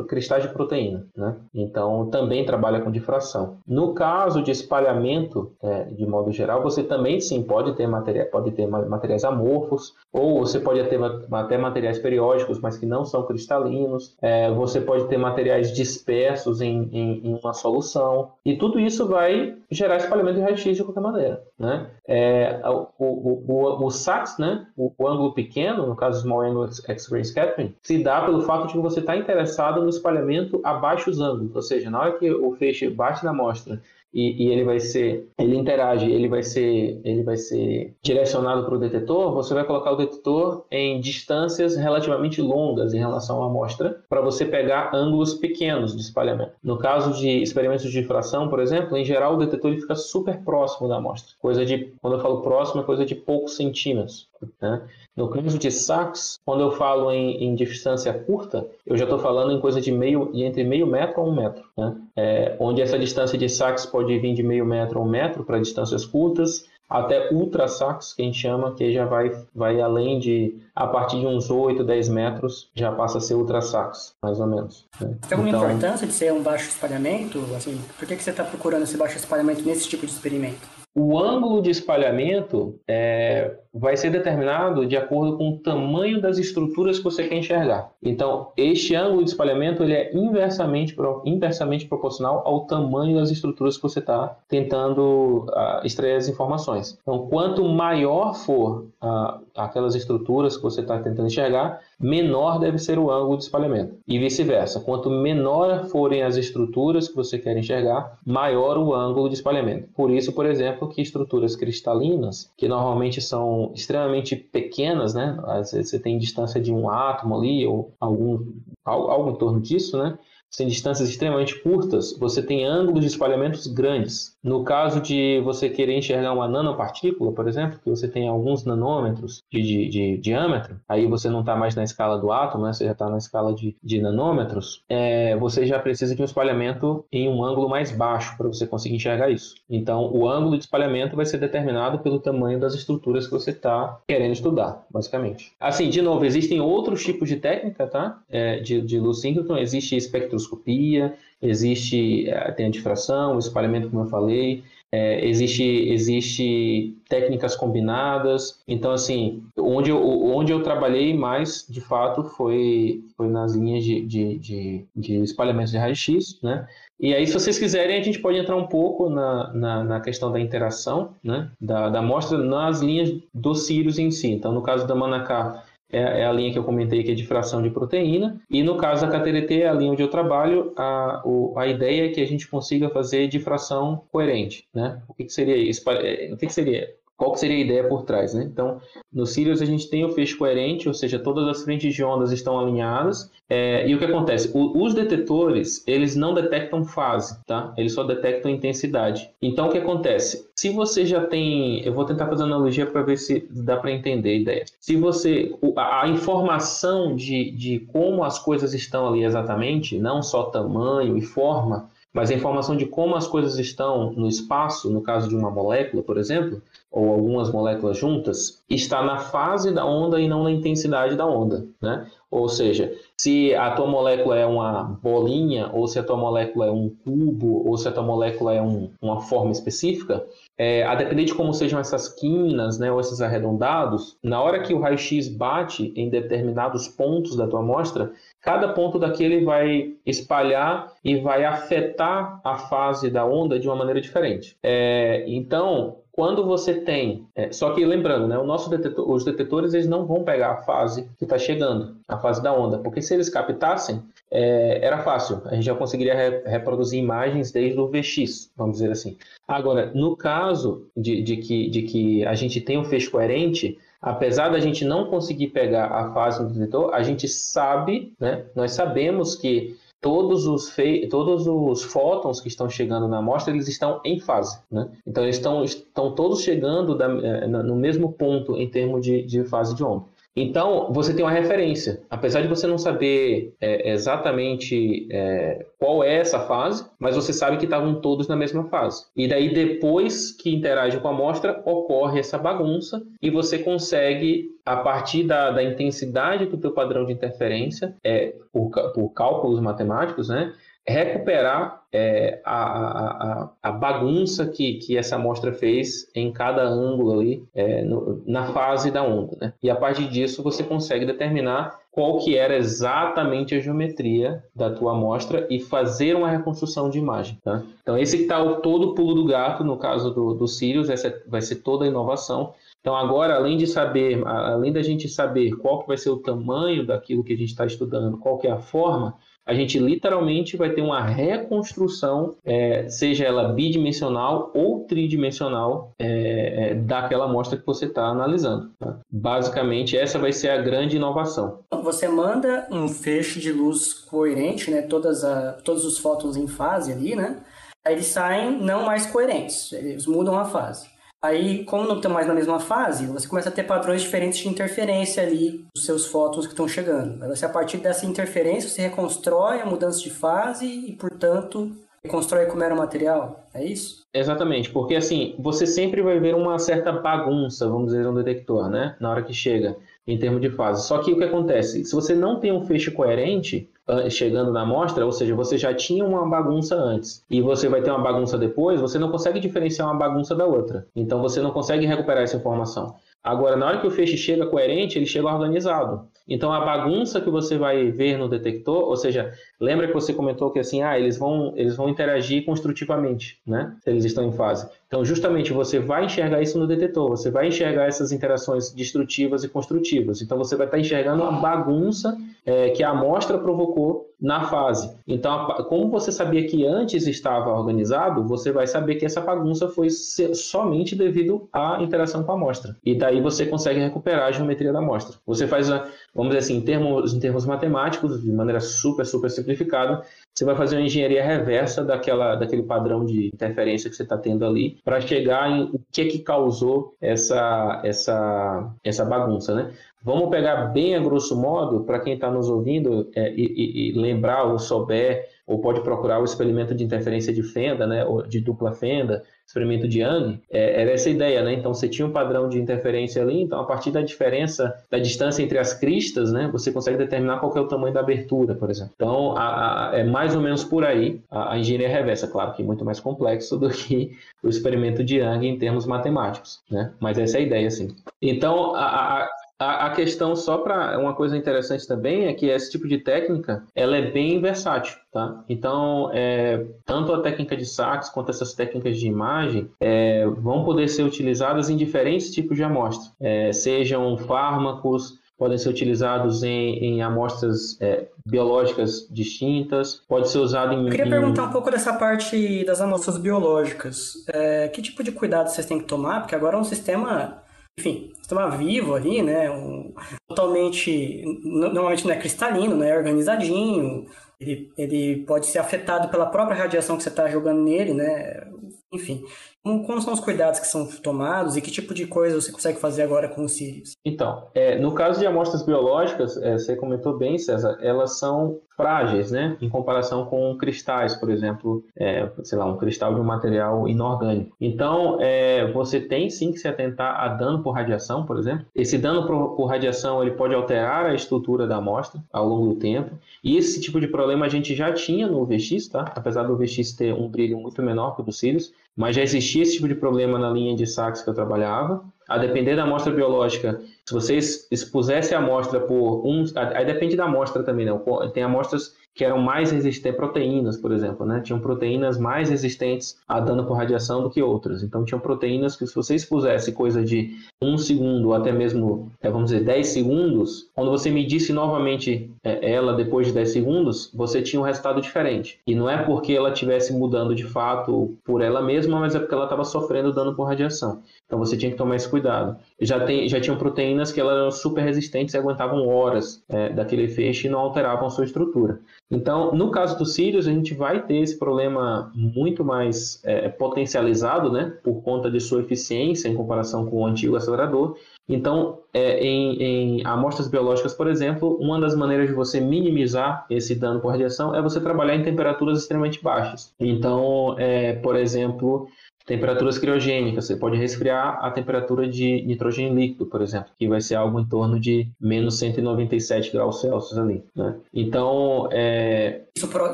Speaker 3: cristais de proteína, né? Então, também trabalha com difração. No caso de espalhamento, é, de modo geral, você também, sim, pode ter, materia, pode ter materiais amorfos, ou você pode ter até materiais periódicos, mas que não são cristalinos. É, você pode ter materiais dispersos em, em, em, uma solução. E tudo isso vai gerar espalhamento de raio-x de qualquer maneira. Né? É, o, o, o, o SAX, né? O, o, ângulo pequeno, no caso Small Angle X-Ray Scattering, se dá pelo fato de que você está interessado no espalhamento a baixos ângulos. Ou seja, na hora que o feixe bate na amostra e, e, ele vai ser, ele interage, ele vai ser, ele vai ser direcionado para o detetor, você vai colocar o detetor em distâncias relativamente longas em relação à amostra, para você pegar ângulos pequenos de espalhamento. No caso de experimentos de difração, por exemplo, em geral o detetor ele fica super próximo da amostra, coisa de, quando eu falo próximo, é coisa de poucos centímetros. Né? No caso de sax, quando eu falo em, em distância curta, eu já estou falando em coisa de meio, entre meio metro a um metro, né? É, onde essa distância de sax pode vir de meio metro a um metro para distâncias curtas, até ultra sax, que a gente chama, que já vai, vai além de, a partir de uns 8, 10 metros, já passa a ser ultra sax, mais ou menos.
Speaker 2: Né? Tem alguma então, importância de ser um baixo espalhamento? Assim, por que, que você está procurando esse baixo espalhamento nesse tipo de experimento?
Speaker 3: O ângulo de espalhamento é, vai ser determinado de acordo com o tamanho das estruturas que você quer enxergar. Então, este ângulo de espalhamento ele é inversamente, inversamente proporcional ao tamanho das estruturas que você está tentando uh, extrair as informações. Então, quanto maior for uh, aquelas estruturas que você está tentando enxergar, menor deve ser o ângulo de espalhamento. E vice-versa. Quanto menor forem as estruturas que você quer enxergar, maior o ângulo de espalhamento. Por isso, por exemplo, que estruturas cristalinas, que normalmente são extremamente pequenas, né? Você tem distância de um átomo ali, ou algum, algo em torno disso, né? em distâncias extremamente curtas, você tem ângulos de espalhamentos grandes. No caso de você querer enxergar uma nanopartícula, por exemplo, que você tem alguns nanômetros de, de, de diâmetro, aí você não está mais na escala do átomo, né? você já está na escala de, de nanômetros, é, você já precisa de um espalhamento em um ângulo mais baixo para você conseguir enxergar isso. Então, o ângulo de espalhamento vai ser determinado pelo tamanho das estruturas que você está querendo estudar, basicamente. Assim, de novo, existem outros tipos de técnica, tá? É, de, de luz síncrona, existe espectroscopia existe eh, tem a difração, o espalhamento, como eu falei, é, existe, existe técnicas combinadas. Então, assim, onde eu, onde eu trabalhei mais, de fato, foi, foi nas linhas de, de, de, de espalhamento de raio-x, né? E aí, se vocês quiserem, a gente pode entrar um pouco na, na, na questão da interação, né? Da, da amostra nas linhas dos Sirius em si. Então, no caso da Manacá, é, é, a linha que eu comentei que é de fração de proteína. E no caso da KTRT, é a linha onde eu trabalho, a, o, a ideia é que a gente consiga fazer difração coerente. Né? O que, que seria isso? É, o que, que seria? Qual que seria a ideia por trás, né? Então, no Sirius a gente tem o feixe coerente, ou seja, todas as frentes de ondas estão alinhadas. É, e o que acontece? O, os detetores, eles não detectam fase, tá? Eles só detectam intensidade. Então, o que acontece? Se você já tem... Eu vou tentar fazer analogia para ver se dá para entender a ideia. Se você... A, a informação de, de como as coisas estão ali exatamente, não só tamanho e forma, mas a informação de como as coisas estão no espaço, no caso de uma molécula, por exemplo, ou algumas moléculas juntas, está na fase da onda e não na intensidade da onda, né? Ou seja, se a tua molécula é uma bolinha, ou se a tua molécula é um cubo, ou se a tua molécula é um, uma forma específica, é, a depender de como sejam essas quinas, né, ou esses arredondados, na hora que o raio-x bate em determinados pontos da tua amostra, cada ponto daquele vai espalhar e vai afetar a fase da onda de uma maneira diferente. É, então, quando você tem, é, só que lembrando, né, o nosso detetor, os detetores eles não vão pegar a fase que está chegando, a fase da onda, porque se eles captassem, é, era fácil, a gente já conseguiria re, reproduzir imagens desde o VX, vamos dizer assim. Agora, no caso de, de, que, de que a gente tem um feixe coerente, apesar da gente não conseguir pegar a fase do detetor, a gente sabe, né, nós sabemos que todos os, fe... todos os fótons que estão chegando na amostra, eles estão em fase. Né? Então, eles estão, estão todos chegando da, eh, no mesmo ponto em termos de, de fase de onda. Então, você tem uma referência. Apesar de você não saber é, exatamente é, qual é essa fase, mas você sabe que estavam todos na mesma fase. E daí, depois que interage com a amostra, ocorre essa bagunça e você consegue, a partir da, da intensidade do teu padrão de interferência, é, por, por cálculos matemáticos, né, recuperar é, a, a, a, bagunça que, que essa amostra fez em cada ângulo ali é, no, na fase da onda. Né? E a partir disso você consegue determinar qual que era exatamente a geometria da tua amostra e fazer uma reconstrução de imagem. Tá? Então esse que está o todo pulo do gato, no caso do, do Sirius, essa vai ser toda a inovação. Então agora, além de saber, além da gente saber qual que vai ser o tamanho daquilo que a gente está estudando, qual que é a forma, a gente literalmente vai ter uma reconstrução, é, seja ela bidimensional ou tridimensional, é, é, daquela amostra que você está analisando. Tá? Basicamente, essa vai ser a grande inovação.
Speaker 2: Você manda um feixe de luz coerente, né? Todas a, todos os fótons em fase ali, né? Aí eles saem não mais coerentes, eles mudam a fase. Aí, como não estão mais na mesma fase, você começa a ter padrões diferentes de interferência ali dos seus fótons que estão chegando. Você, a partir dessa interferência, você reconstrói a mudança de fase e, portanto, reconstrói como era o material. É isso?
Speaker 3: Exatamente, porque assim, você sempre vai ver uma certa bagunça, vamos dizer, no detector, né? Na hora que chega, em termos de fase. Só que o que acontece? Se você não tem um feixe coerente, chegando na amostra, ou seja, você já tinha uma bagunça antes e você vai ter uma bagunça depois, você não consegue diferenciar uma bagunça da outra. Então você não consegue recuperar essa informação. Agora, na hora que o feixe chega coerente, ele chega organizado. Então, a bagunça que você vai ver no detector, ou seja, lembra que você comentou que assim, ah, eles vão, eles vão interagir construtivamente, né? Se eles estão em fase. Então, justamente, você vai enxergar isso no detetor, você vai enxergar essas interações destrutivas e construtivas. Então, você vai estar enxergando a bagunça é, que a amostra provocou na fase. Então, como você sabia que antes estava organizado, você vai saber que essa bagunça foi somente devido à interação com a amostra. E daí você consegue recuperar a geometria da amostra. Você faz, vamos dizer assim, em termos, em termos matemáticos, de maneira super, super simplificada, você vai fazer uma engenharia reversa daquela, daquele padrão de interferência que você está tendo ali para chegar em o que é que causou essa, essa, essa bagunça, né? Vamos pegar bem a grosso modo, para quem está nos ouvindo é, e, e, lembrar ou souber, ou pode procurar o experimento de interferência de fenda, né, ou de dupla fenda, experimento de Young, é, era essa ideia, né? Então você tinha um padrão de interferência ali, então a partir da diferença da distância entre as cristas, né, você consegue determinar qual é o tamanho da abertura, por exemplo. Então a, a, é mais ou menos por aí a, a, engenharia reversa, claro que é muito mais complexo do que o experimento de Young em termos matemáticos, né? Mas essa é a ideia, assim. Então a, a, a questão, só para uma coisa interessante também, é que esse tipo de técnica ela é bem versátil. Tá? Então, é, tanto a técnica de sax quanto essas técnicas de imagem é, vão poder ser utilizadas em diferentes tipos de amostra, é, sejam fármacos, podem ser utilizados em, em amostras é, biológicas distintas, pode ser usado em...
Speaker 2: Eu queria
Speaker 3: em...
Speaker 2: perguntar um pouco dessa parte das amostras biológicas. É, que tipo de cuidado vocês têm que tomar? Porque agora é um sistema enfim, sistema vivo ali, né? Um, totalmente, normalmente não é cristalino, né? É organizadinho. Ele, ele pode ser afetado pela própria radiação que você está jogando nele, né? Enfim, como são os cuidados que são tomados e que tipo de coisa você consegue fazer agora com os Sirius?
Speaker 3: Então, é, no caso de amostras biológicas, é, você comentou bem, César, elas são frágeis, né? Em comparação com cristais, por exemplo, é, sei lá, um cristal de um material inorgânico. Então, é, você tem sim que se atentar a dano por radiação, por exemplo. Esse dano por, por radiação ele pode alterar a estrutura da amostra ao longo do tempo. E esse tipo de problema a gente já tinha no VX, tá? Apesar do VX ter um brilho muito menor que o do Sirius, mas já existia esse tipo de problema na linha de saques que eu trabalhava. A depender da amostra biológica, se vocês expusessem a amostra por um. Aí depende da amostra também, né? Tem amostras que eram mais resistentes, proteínas, por exemplo, né? Tinham proteínas mais resistentes a dano por radiação do que outras. Então, tinham proteínas que, se você expusesse coisa de um segundo, até mesmo, é, vamos dizer, 10 segundos, quando você medisse novamente é, ela depois de 10 segundos, você tinha um resultado diferente. E não é porque ela estivesse mudando de fato por ela mesma, mas é porque ela estava sofrendo dano por radiação. Então, você tinha que tomar esse cuidado. Já, tem, já tinham proteínas que elas eram super resistentes e aguentavam horas é, daquele feixe e não alteravam sua estrutura. Então, no caso do Sirius, a gente vai ter esse problema muito mais é, potencializado, né, por conta de sua eficiência em comparação com o antigo acelerador. Então, é, em, em, amostras biológicas, por exemplo, uma das maneiras de você minimizar esse dano por radiação é você trabalhar em temperaturas extremamente baixas. Então, é, por exemplo, Temperaturas criogênicas, você pode resfriar a temperatura de nitrogênio líquido, por exemplo, que vai ser algo em torno de menos 197 graus Celsius ali. Né? Então, é...
Speaker 2: Isso,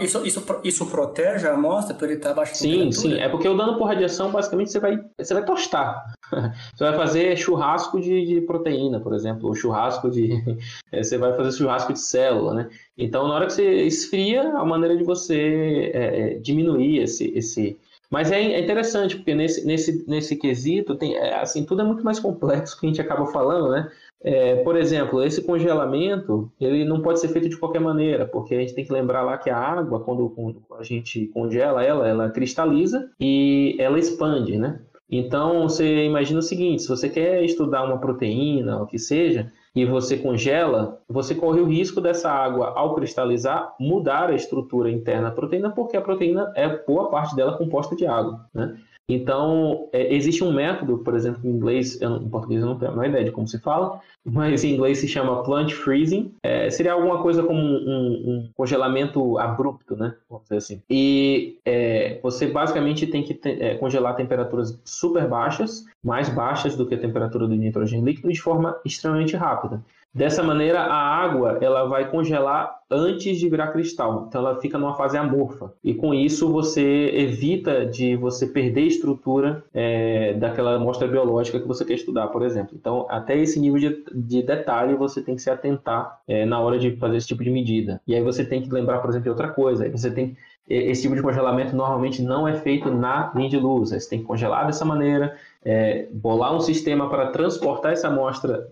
Speaker 2: isso, isso, isso protege a amostra por ele estar abaixo de
Speaker 3: Sim, sim. É porque o dano por radiação, basicamente, você vai, você vai tostar. [LAUGHS] Você vai fazer churrasco de, de proteína, por exemplo, ou churrasco de... [LAUGHS] É, você vai fazer churrasco de célula, né? Então, na hora que você esfria, a maneira de você é, é diminuir esse, esse mas é, é interessante, porque nesse, nesse, nesse quesito, tem, é, assim, tudo é muito mais complexo que a gente acaba falando, né? É, por exemplo, esse congelamento, ele não pode ser feito de qualquer maneira, porque a gente tem que lembrar lá que a água, quando, quando a gente congela ela, ela cristaliza e ela expande, né? Então, você imagina o seguinte, se você quer estudar uma proteína, o que seja, e você congela, você corre o risco dessa água, ao cristalizar, mudar a estrutura interna da proteína, porque a proteína é boa parte dela composta de água. Né? Então, é, existe um método, por exemplo, em inglês, eu, em português eu não tenho a ideia de como se fala, [LAUGHS] mas em inglês se chama plant freezing. É, seria alguma coisa como um, um, congelamento abrupto, né? Vamos dizer assim. E é, você basicamente tem que te, é, congelar temperaturas super baixas, mais baixas do que a temperatura do nitrogênio líquido, de forma extremamente rápida. Dessa maneira, a água ela vai congelar antes de virar cristal. Então, ela fica numa fase amorfa. E com isso, você evita de você perder estrutura é, daquela amostra biológica que você quer estudar, por exemplo. Então, até esse nível de, de detalhe você tem que se atentar é, na hora de fazer esse tipo de medida. E aí você tem que lembrar, por exemplo, de outra coisa. Você tem esse tipo de congelamento normalmente não é feito na linha de luz. Você tem que congelar dessa maneira, é, bolar um sistema para transportar essa amostra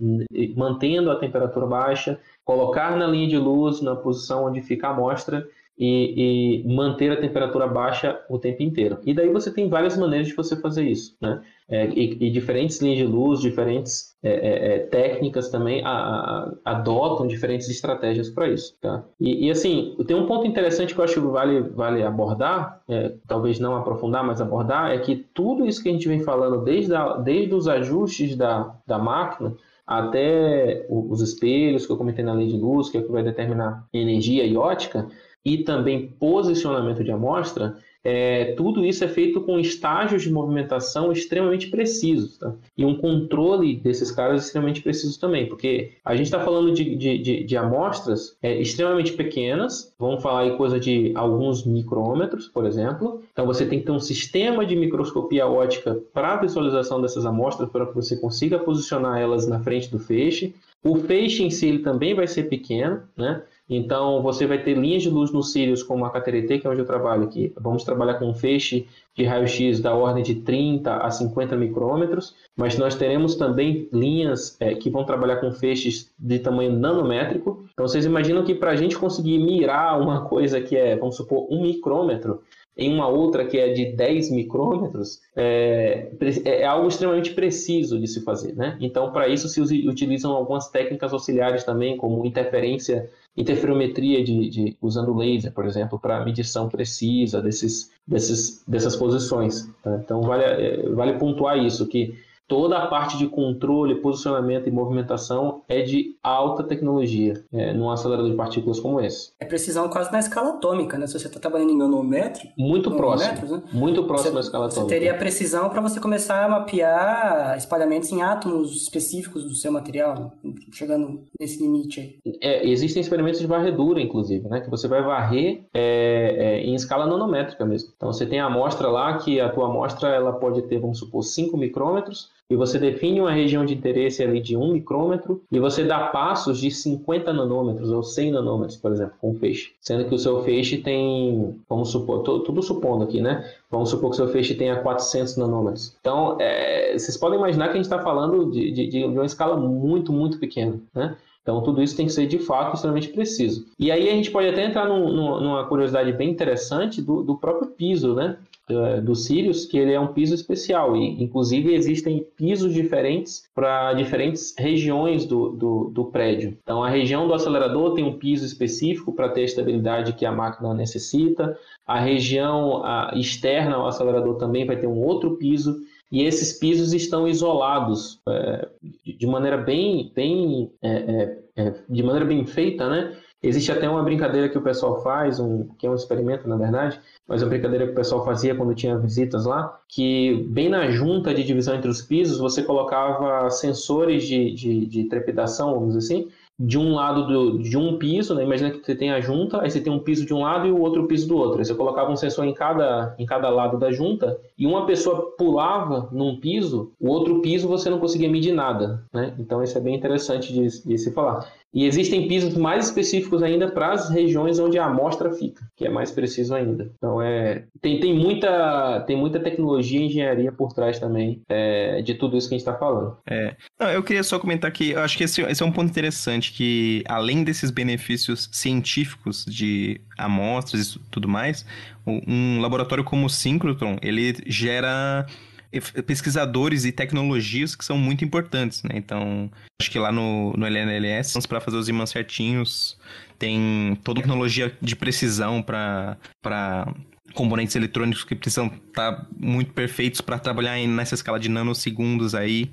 Speaker 3: mantendo a temperatura baixa, colocar na linha de luz, na posição onde fica a amostra e, e, manter a temperatura baixa o tempo inteiro. E daí você tem várias maneiras de você fazer isso, né? É, e, e, diferentes linhas de luz, diferentes é, é, é técnicas também a, a, adotam diferentes estratégias para isso, tá? E, e, assim, tem um ponto interessante que eu acho que vale, vale abordar, é, talvez não aprofundar, mas abordar, é que tudo isso que a gente vem falando desde, a, desde os ajustes da, da máquina até os espelhos que eu comentei na lei de luz, que é o que vai determinar energia e ótica, e também posicionamento de amostra, é, tudo isso é feito com estágios de movimentação extremamente precisos, tá? E um controle desses caras extremamente preciso também, porque a gente está falando de, de, de, de amostras é, extremamente pequenas, vamos falar aí coisa de alguns micrômetros, por exemplo. Então você tem que ter um sistema de microscopia ótica para visualização dessas amostras, para que você consiga posicionar elas na frente do feixe. O feixe em si ele também vai ser pequeno, né? Então, você vai ter linhas de luz nos cílios, como a KTRT, que é onde eu trabalho aqui. Vamos trabalhar com um feixe de raio-x da ordem de 30 a 50 micrômetros, mas nós teremos também linhas é, que vão trabalhar com feixes de tamanho nanométrico. Então, vocês imaginam que para a gente conseguir mirar uma coisa que é, vamos supor, um micrômetro, em uma outra que é de 10 micrômetros, é, é, algo extremamente preciso de se fazer. Né? Então, para isso, se utilizam algumas técnicas auxiliares também, como interferência interferometria de, de, usando laser, por exemplo, para medição precisa desses, desses, dessas posições. Tá? Então vale, é, vale pontuar isso, que toda a parte de controle, posicionamento e movimentação é de alta tecnologia é, num acelerador de partículas como esse.
Speaker 2: É precisão quase na escala atômica, né? Se você está trabalhando em nanômetro,
Speaker 3: muito próximo, né? muito próximo da escala atômica.
Speaker 2: Você teria precisão para você começar a mapear espalhamentos em átomos específicos do seu material, né? chegando nesse limite aí.
Speaker 3: É, existem experimentos de varredura, inclusive, né? Que você vai varrer é, é, em escala nanométrica mesmo. Então você tem a amostra lá que a tua amostra ela pode ter, vamos supor, 5 micrômetros e você define uma região de interesse ali de 1 micrômetro e você dá passos de 50 nanômetros ou 100 nanômetros, por exemplo, com o feixe. Sendo que o seu feixe tem, vamos supor, tô, tudo supondo aqui, né? Vamos supor que o seu feixe tenha 400 nanômetros. Então, é, vocês podem imaginar que a gente está falando de, de, de uma escala muito, muito pequena, né? Então, tudo isso tem que ser de fato extremamente preciso. E aí a gente pode até entrar num, numa curiosidade bem interessante do, do próprio piso, né? Eh, do Sirius, que ele é um piso especial e, inclusive, existem pisos diferentes para diferentes regiões do, do, do, prédio. Então, a região do acelerador tem um piso específico para ter a estabilidade que a máquina necessita. A região a externa ao acelerador também vai ter um outro piso e esses pisos estão isolados é, de maneira bem, bem é, é, de maneira bem feita, né? Existe até uma brincadeira que o pessoal faz, um, que é um experimento, na verdade, mas uma brincadeira que o pessoal fazia quando tinha visitas lá, que bem na junta de divisão entre os pisos, você colocava sensores de, de, de trepidação, vamos dizer assim, de um lado do, de um piso, né? imagina que você tem a junta, aí você tem um piso de um lado e o outro piso do outro. Aí você colocava um sensor em cada, em cada lado da junta e uma pessoa pulava num piso, o outro piso você não conseguia medir nada. Né? Então isso é bem interessante de, de se falar. E existem pisos mais específicos ainda para as regiões onde a amostra fica, que é mais preciso ainda. Então é tem, tem, muita, tem muita tecnologia e engenharia por trás também é, de tudo isso que a gente está falando.
Speaker 1: É. Não, eu queria só comentar que eu acho que esse, esse é um ponto interessante, que além desses benefícios científicos de amostras e tudo mais, um laboratório como o Synchrotron, ele gera pesquisadores e tecnologias que são muito importantes, né? Então, acho que lá no, no LNLS, para fazer os imãs certinhos, tem toda tecnologia de precisão para componentes eletrônicos que precisam estar tá muito perfeitos para trabalhar nessa escala de nanosegundos aí.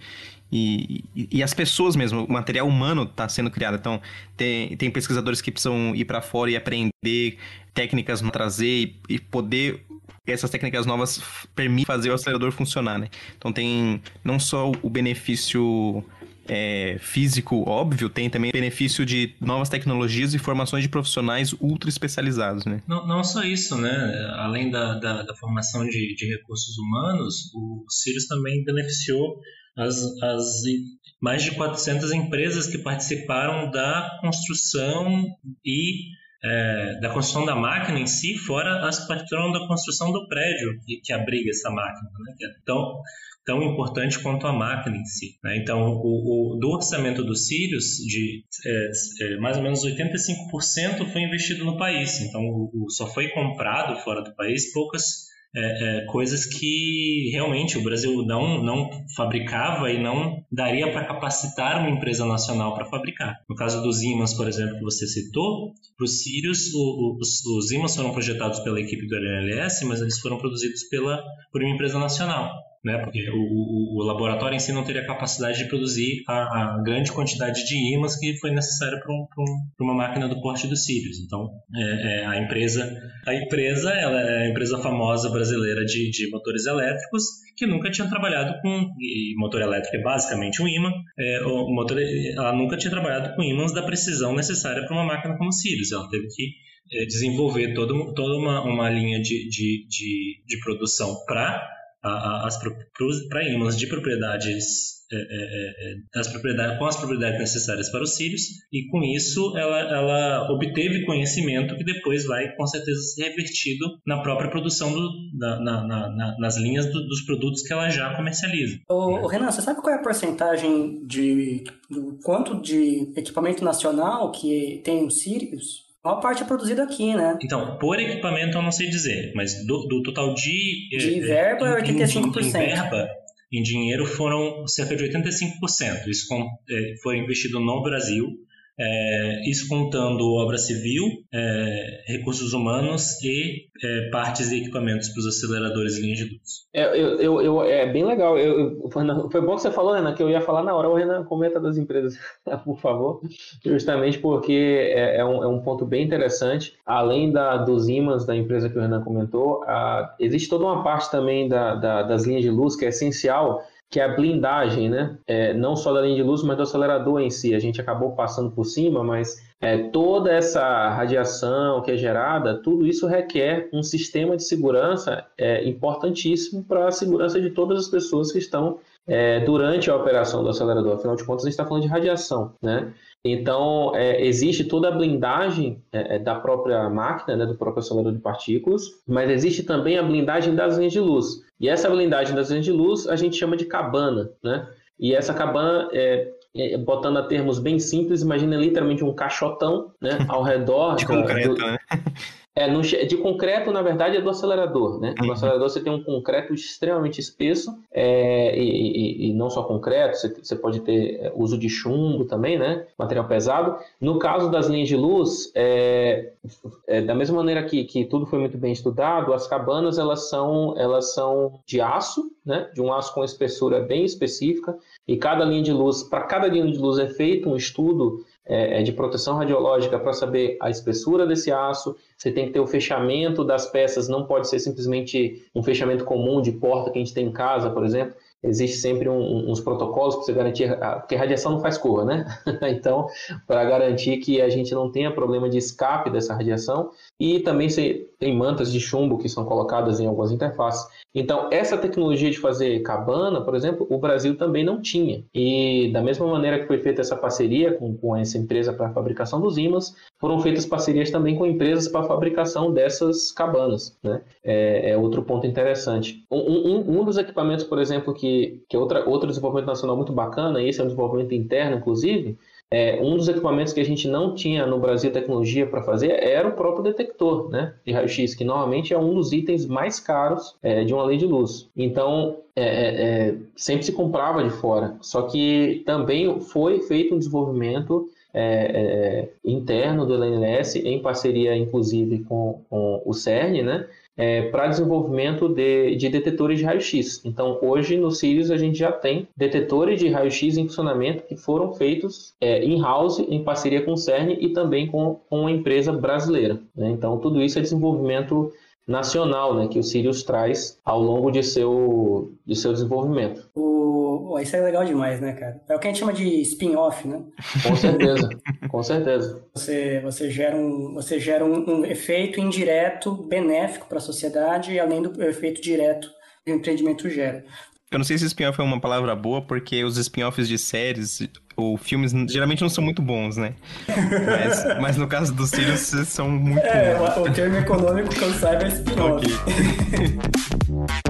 Speaker 1: E, e, as pessoas mesmo, o material humano está sendo criado. Então, tem, tem pesquisadores que precisam ir para fora e aprender técnicas, trazer e, e poder essas técnicas novas permitem fazer o acelerador funcionar, né? Então tem não só o benefício é, físico óbvio, tem também benefício de novas tecnologias e formações de profissionais ultra especializados, né?
Speaker 4: Não, não só isso, né? Além da, da, da formação de, de, recursos humanos, o Sirius também beneficiou as, as mais de 400 empresas que participaram da construção e é, da construção da máquina em si, fora as que participaram da construção do prédio que, que abriga essa máquina, né? que é tão, tão importante quanto a máquina em si. Né? Então, o, o, do orçamento do Sirius, de é, é, mais ou menos 85% foi investido no país. Então, o, só foi comprado fora do país poucas é, é, coisas que realmente o Brasil não, não fabricava e não daria para capacitar uma empresa nacional para fabricar. No caso dos ímãs, por exemplo, que você citou, para os Sirius, os, ímãs foram projetados pela equipe do LNLS, mas eles foram produzidos pela, por uma empresa nacional né? Porque o, o, o, laboratório em si não teria capacidade de produzir a, a grande quantidade de ímãs que foi necessária para um, uma máquina do porte do Sirius. Então, é, é, a empresa, a empresa, ela é a empresa famosa brasileira de, de motores elétricos que nunca tinha trabalhado com motor elétrico é basicamente um ímã. É, o motor, ela nunca tinha trabalhado com ímãs da precisão necessária para uma máquina como o Sirius. Ela teve que é, desenvolver todo, toda uma, uma linha de, de, de, de produção para para ímãs de propriedades é, é, é, das propriedades, com as propriedades necessárias para os cílios, e com isso ela, ela obteve conhecimento que depois vai com certeza ser revertido na própria produção do, na, na, na, nas linhas do, dos produtos que ela já comercializa.
Speaker 2: O, Renan, você sabe qual é a porcentagem de quanto de equipamento nacional que tem os cílios? A maior parte é produzida aqui, né?
Speaker 4: Então, por equipamento eu não sei dizer, mas do, do total de...
Speaker 2: De verba é 85%.
Speaker 4: Em, em verba, em dinheiro foram cerca de 85%. Isso é, foi investido no Brasil é, isso contando obra civil, é, recursos humanos e é, partes e equipamentos para os aceleradores e linhas de luz.
Speaker 3: É, eu, eu, eu, é bem legal. Eu, foi bom que você falou, Renan, que eu ia falar na hora. O Renan comenta das empresas, [LAUGHS] por favor. Justamente porque é, é, um, é um ponto bem interessante. Além da, dos ímãs da empresa que o Renan comentou, a, existe toda uma parte também da, da, das linhas de luz que é essencial que é a blindagem, né? É, não só da linha de luz, mas do acelerador em si. A gente acabou passando por cima, mas é, toda essa radiação que é gerada, tudo isso requer um sistema de segurança é, importantíssimo para a segurança de todas as pessoas que estão é, durante a operação do acelerador. Afinal de contas, a gente está falando de radiação, né? Então, é, existe toda a blindagem é, é, da própria máquina, né, do próprio acelerador de partículas, mas existe também a blindagem das linhas de luz. E essa blindagem das linhas de luz a gente chama de cabana, né? E essa cabana, é, é, botando a termos bem simples, imagina literalmente um caixotão né, ao redor.
Speaker 1: de concreto,
Speaker 3: do,
Speaker 1: né? [LAUGHS]
Speaker 3: É, no, de concreto, na verdade, é do acelerador, né? Uhum. No acelerador você tem um concreto extremamente espesso, é, e, e, e, não só concreto, você, você, pode ter é, uso de chumbo também, né? Material pesado. No caso das linhas de luz, é, é, da mesma maneira que, que tudo foi muito bem estudado, as cabanas elas são, elas são de aço, né? De um aço com espessura bem específica, e cada linha de luz, para cada linha de luz é feito um estudo é, é, de proteção radiológica para saber a espessura desse aço. Você tem que ter o fechamento das peças, não pode ser simplesmente um fechamento comum de porta que a gente tem em casa, por exemplo. Existe sempre um, uns protocolos para você garantir, porque radiação não faz curva, né? [LAUGHS] então, para garantir que a gente não tenha problema de escape dessa radiação, e também você tem mantas de chumbo que são colocadas em algumas interfaces. Então, essa tecnologia de fazer cabana, por exemplo, o Brasil também não tinha. E da mesma maneira que foi feita essa parceria com, com essa empresa para a fabricação dos ímãs, foram feitas parcerias também com empresas para a fabricação dessas cabanas. Né? É, é outro ponto interessante. Um, um, um, dos equipamentos, por exemplo, que, que é outra, outro desenvolvimento nacional muito bacana, e esse é um desenvolvimento interno, inclusive, é, um dos equipamentos que a gente não tinha no Brasil tecnologia para fazer era o próprio detector né, de raio-x, que normalmente é um dos itens mais caros é, de uma lei de luz. Então, é, é, é sempre se comprava de fora. Só que também foi feito um desenvolvimento é, interno do LNS, em parceria, inclusive, com, com o CERN, né? É, para desenvolvimento de, de, detetores de raio-x. Então, hoje no Sirius a gente já tem detetores de raio-x em funcionamento que foram feitos é, in-house, em parceria com o CERN e também com, com uma empresa brasileira. Né? Então, tudo isso é desenvolvimento nacional né, que o Sirius traz ao longo de seu, de seu desenvolvimento.
Speaker 2: O, isso é legal demais, né, cara? É o que a gente chama de spin-off, né?
Speaker 3: Com certeza, com certeza.
Speaker 2: Você, você gera, um, você gera um, um efeito indireto benéfico para a sociedade, além do efeito direto que o empreendimento gera.
Speaker 1: Eu não sei se spin-off é uma palavra boa, porque os spin-offs de séries ou filmes geralmente não são muito bons, né? Mas, [LAUGHS] mas no caso dos Sirius, são muito
Speaker 2: é, bons. É, o termo econômico que eu saiba é spin-off. Okay. [LAUGHS]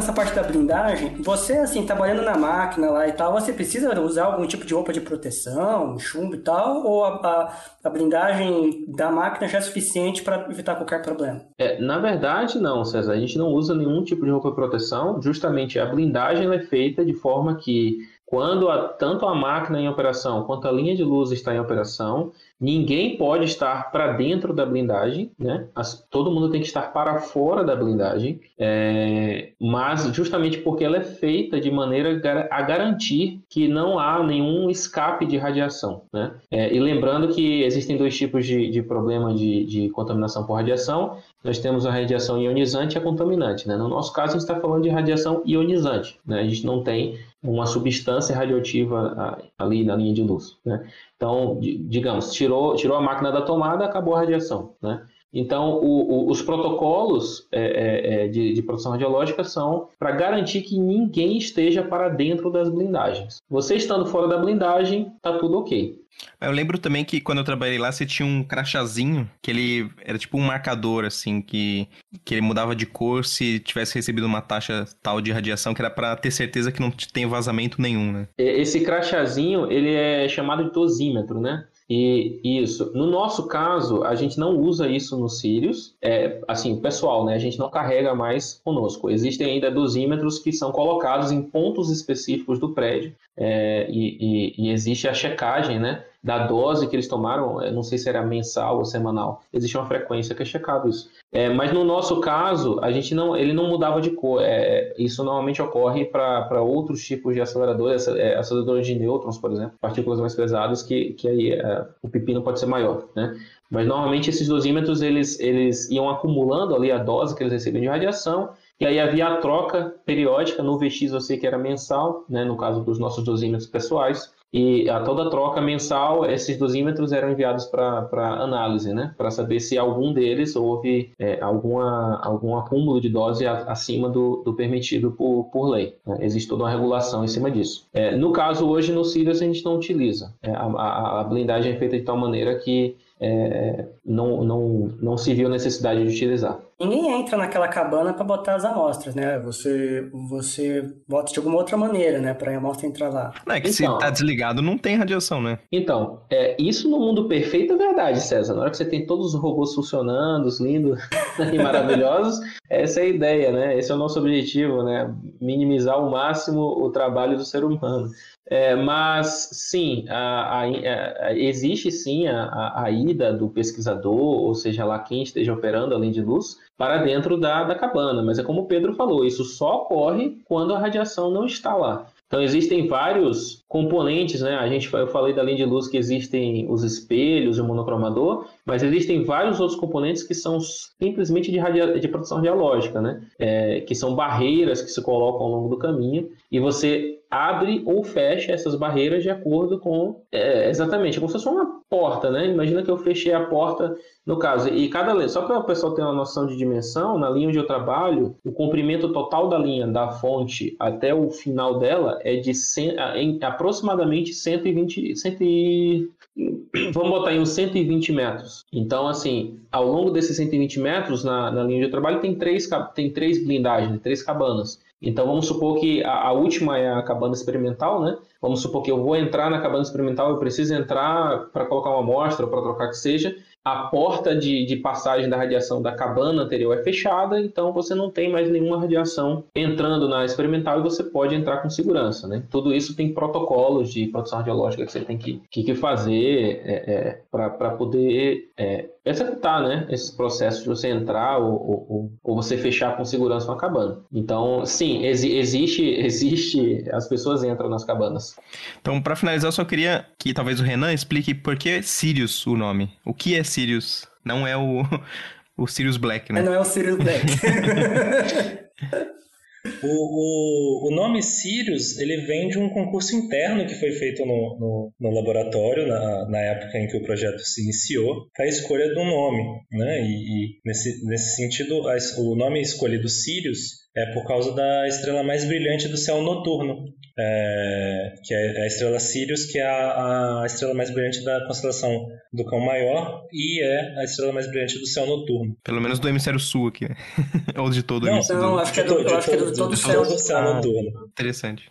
Speaker 2: nessa parte da blindagem. Você, assim, trabalhando na máquina lá e tal, você precisa usar algum tipo de roupa de proteção, chumbo e tal? Ou a, a, a blindagem da máquina já é suficiente para evitar qualquer problema?
Speaker 3: É, na verdade, não, César. A gente não usa nenhum tipo de roupa de proteção. Justamente a blindagem é feita de forma que quando a, tanto a máquina em operação quanto a linha de luz está em operação, ninguém pode estar para dentro da blindagem, né? Todo mundo tem que estar para fora da blindagem, é, mas justamente porque ela é feita de maneira a garantir que não há nenhum escape de radiação, né? É, e lembrando que existem dois tipos de, de problema de, de contaminação por radiação. Nós temos a radiação ionizante e a contaminante, né? No nosso caso, a gente está falando de radiação ionizante, né? A gente não tem uma substância radioativa ali na linha de luz. Né? Então, digamos, tirou, tirou a máquina da tomada, acabou a radiação. Né? Então, o, o, os protocolos é, é, é de, de, produção radiológica são para garantir que ninguém esteja para dentro das blindagens. Você estando fora da blindagem, está tudo ok.
Speaker 1: Eu lembro também que quando eu trabalhei lá, você tinha um crachazinho, que ele era tipo um marcador, assim, que, que ele mudava de cor se tivesse recebido uma taxa tal de radiação, que era para ter certeza que não tem vazamento nenhum, né?
Speaker 3: Esse crachazinho, ele é chamado de dosímetro, né? E isso. No nosso caso, a gente não usa isso no Sirius. É, assim, pessoal, né? A gente não carrega mais conosco. Existem ainda dosímetros que são colocados em pontos específicos do prédio. É, e, e, e existe a checagem, né? Da dose que eles tomaram, não sei se era mensal ou semanal. Existe uma frequência que é checado isso. É, mas no nosso caso, a gente não, ele não mudava de cor. É, isso normalmente ocorre para outros tipos de aceleradores, é, aceleradores de nêutrons, por exemplo, partículas mais pesadas, que, que aí é, o pepino pode ser maior, né? Mas normalmente esses dosímetros eles, eles iam acumulando ali a dose que eles recebiam de radiação e aí havia a troca periódica no VX, eu sei que era mensal, né, no caso dos nossos dosímetros pessoais, e a toda troca mensal, esses dosímetros eram enviados para análise, né? Para saber se algum deles houve é, alguma, algum acúmulo de dose acima do, do permitido por, por lei. Né? Existe toda uma regulação em cima disso. É, no caso, hoje no Sirius a gente não utiliza. É, a, a, a blindagem é feita de tal maneira que é, não, não, não se viu necessidade de utilizar.
Speaker 2: Ninguém entra naquela cabana para botar as amostras, né? Você, você bota de alguma outra maneira, né? Para a amostra entrar lá.
Speaker 1: Não, é que então, se tá desligado não tem radiação, né?
Speaker 3: Então, é, isso no mundo perfeito é verdade, César. Na hora que você tem todos os robôs funcionando, os lindos [LAUGHS] e maravilhosos, essa é a ideia, né? Esse é o nosso objetivo, né? Minimizar ao máximo o trabalho do ser humano. É, mas sim, a, a, a, existe sim a, ida do pesquisador, ou seja lá quem esteja operando além de luz, para dentro da, da cabana. Mas é como o Pedro falou, isso só ocorre quando a radiação não está lá. Então existem vários componentes, né? A gente, eu falei da linha de luz que existem os espelhos o monocromador, mas existem vários outros componentes que são simplesmente de, radia, de produção radiológica, né? É, que são barreiras que se colocam ao longo do caminho e você abre ou fecha essas barreiras de acordo com é, exatamente como se fosse uma porta, né? Imagina que eu fechei a porta no caso e cada só para o pessoal ter uma noção de dimensão, na linha onde eu trabalho, o comprimento total da linha da fonte até o final dela é de 100, em aproximadamente 120, 100, [COUGHS] vamos botar em uns 120 metros. Então, assim, ao longo desses 120 metros na, na linha eu trabalho tem três tem três blindagens, três cabanas. Então vamos supor que a, a, última é a cabana experimental, né? Vamos supor que eu vou entrar na cabana experimental, eu preciso entrar para colocar uma amostra, para trocar que seja a porta de, de, passagem da radiação da cabana anterior é fechada, então você não tem mais nenhuma radiação entrando na experimental e você pode entrar com segurança. Né? Tudo isso tem protocolos de produção radiológica que você tem que, que, que fazer é, é, para poder é, executar né, esse processo de você entrar ou, ou, ou, você fechar com segurança uma cabana. Então, sim, ex existe, [LAUGHS] existe, as pessoas entram nas cabanas.
Speaker 1: Então, para finalizar, eu só queria que talvez o Renan explique por que Sirius o nome. O que é Sirius? Não é o, [LAUGHS] o Sirius Black, né?
Speaker 2: Não é o Sirius Black. [LAUGHS]
Speaker 4: O, o, o, nome Sirius ele vem de um concurso interno que foi feito no, no, no laboratório na, na, época em que o projeto se iniciou para a escolha do nome, né? E, e, nesse, nesse sentido a, o nome escolhido Sirius é por causa da estrela mais brilhante do céu noturno, é, que é a estrela Sirius, que é a, a, estrela mais brilhante da constelação do Cão Maior e é a estrela mais brilhante do céu noturno.
Speaker 1: Pelo menos do hemisfério sul aqui, [LAUGHS] Ou de todo o hemisfério
Speaker 2: Não, acho que é do, do, acho que é do, do todo o céu.
Speaker 4: céu noturno.
Speaker 1: Interessante.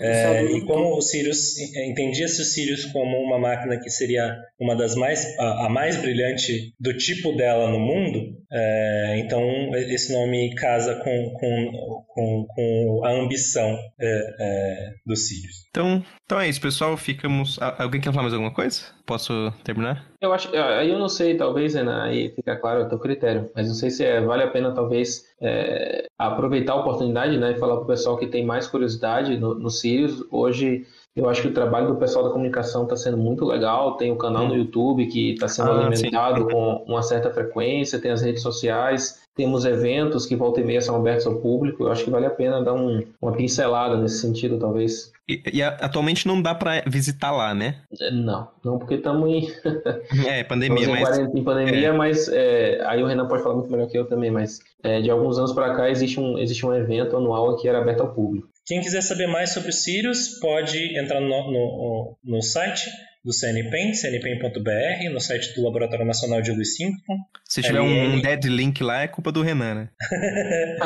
Speaker 4: É, e como o Sirius entendia-se o Sirius como uma máquina que seria uma das mais a, a mais brilhante do tipo dela no mundo, é, então esse nome casa com, com, com, com a ambição é, é do Sirius.
Speaker 1: Então, então é isso, pessoal. Ficamos. Alguém quer falar mais alguma coisa? Posso terminar?
Speaker 3: Eu acho, aí eu não sei, talvez, Renan, aí fica claro o teu critério, mas não sei se é, vale a pena, talvez, é, aproveitar a oportunidade, né, e falar para o pessoal que tem mais curiosidade no, no Sirius. Hoje, eu acho que o trabalho do pessoal da comunicação está sendo muito legal. Tem o canal no. YouTube que está sendo ah, alimentado sim. com uma certa frequência, tem as redes sociais. Temos eventos que volta e meia são abertos ao público. Eu acho que vale a pena dar um, uma pincelada nesse sentido, talvez.
Speaker 1: E, e atualmente não dá para visitar lá, né?
Speaker 3: É, não, não porque estamos em. [LAUGHS]
Speaker 1: é, pandemia,
Speaker 3: em
Speaker 1: mas.
Speaker 3: Em pandemia, é. mas é, aí o Renan pode falar muito melhor que eu também, mas é, de alguns anos para cá existe um, existe um evento anual que era aberto ao público.
Speaker 4: Quem quiser saber mais sobre o Sirius pode entrar no, no, no site do CNPEM, cnpem.br, no site do Laboratório Nacional de Luz Síncron.
Speaker 1: Se tiver um, um dead link lá, é culpa do Renan, né? [LAUGHS]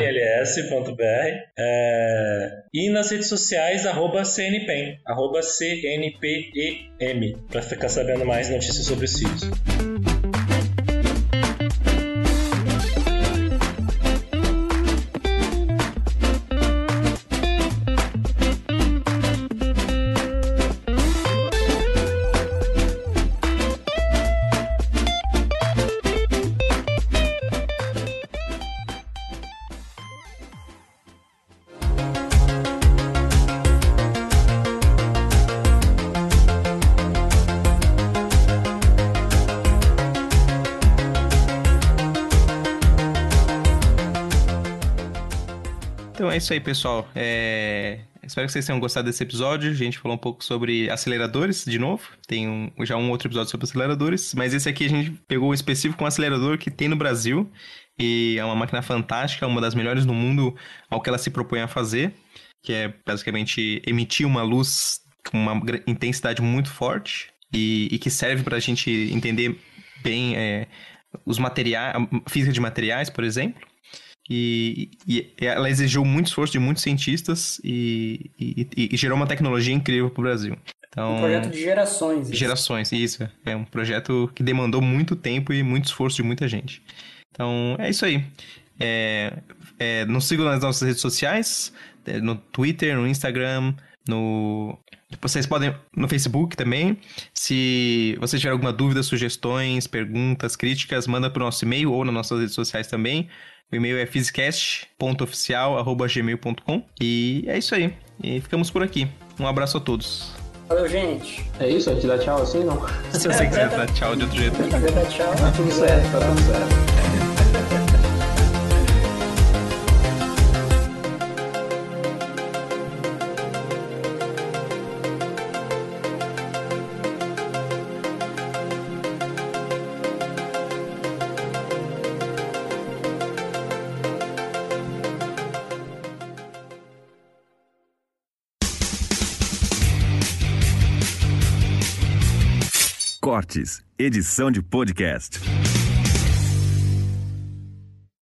Speaker 4: lnls.br é... E nas redes sociais, arroba CNPEM, arroba CNPEM, para ficar sabendo mais notícias sobre o Sirius.
Speaker 1: É isso aí, pessoal. É... Espero que vocês tenham gostado desse episódio. A gente falou um pouco sobre aceleradores, de novo. Tem um, já um outro episódio sobre aceleradores. Mas esse aqui a gente pegou o específico um acelerador que tem no Brasil. E é uma máquina fantástica, uma das melhores no mundo ao que ela se propõe a fazer. Que é basicamente emitir uma luz com uma intensidade muito forte. E, e que serve para a gente entender bem é, os materiais, física de materiais, por exemplo. E, e, ela exigiu muito esforço de muitos cientistas e, e, e gerou uma tecnologia incrível para o Brasil.
Speaker 2: Então, um projeto de gerações.
Speaker 1: Isso. Gerações, isso. É um projeto que demandou muito tempo e muito esforço de muita gente. Então, é isso aí. É, é, nos sigam nas nossas redes sociais, é, no Twitter, no Instagram, no... Vocês podem no Facebook também. Se você tiver alguma dúvida, sugestões, perguntas, críticas, manda para o nosso e-mail ou nas nossas redes sociais também. O e-mail é physicast.oficial.gmail.com. E é isso aí. E ficamos por aqui. Um abraço a todos.
Speaker 2: Valeu, gente.
Speaker 3: É isso? A gente dá tchau assim, não?
Speaker 1: Se você quiser dar tchau de outro jeito.
Speaker 2: Dar tchau,
Speaker 3: tá tudo certo, tá tudo certo. [LAUGHS]
Speaker 6: edição de podcast.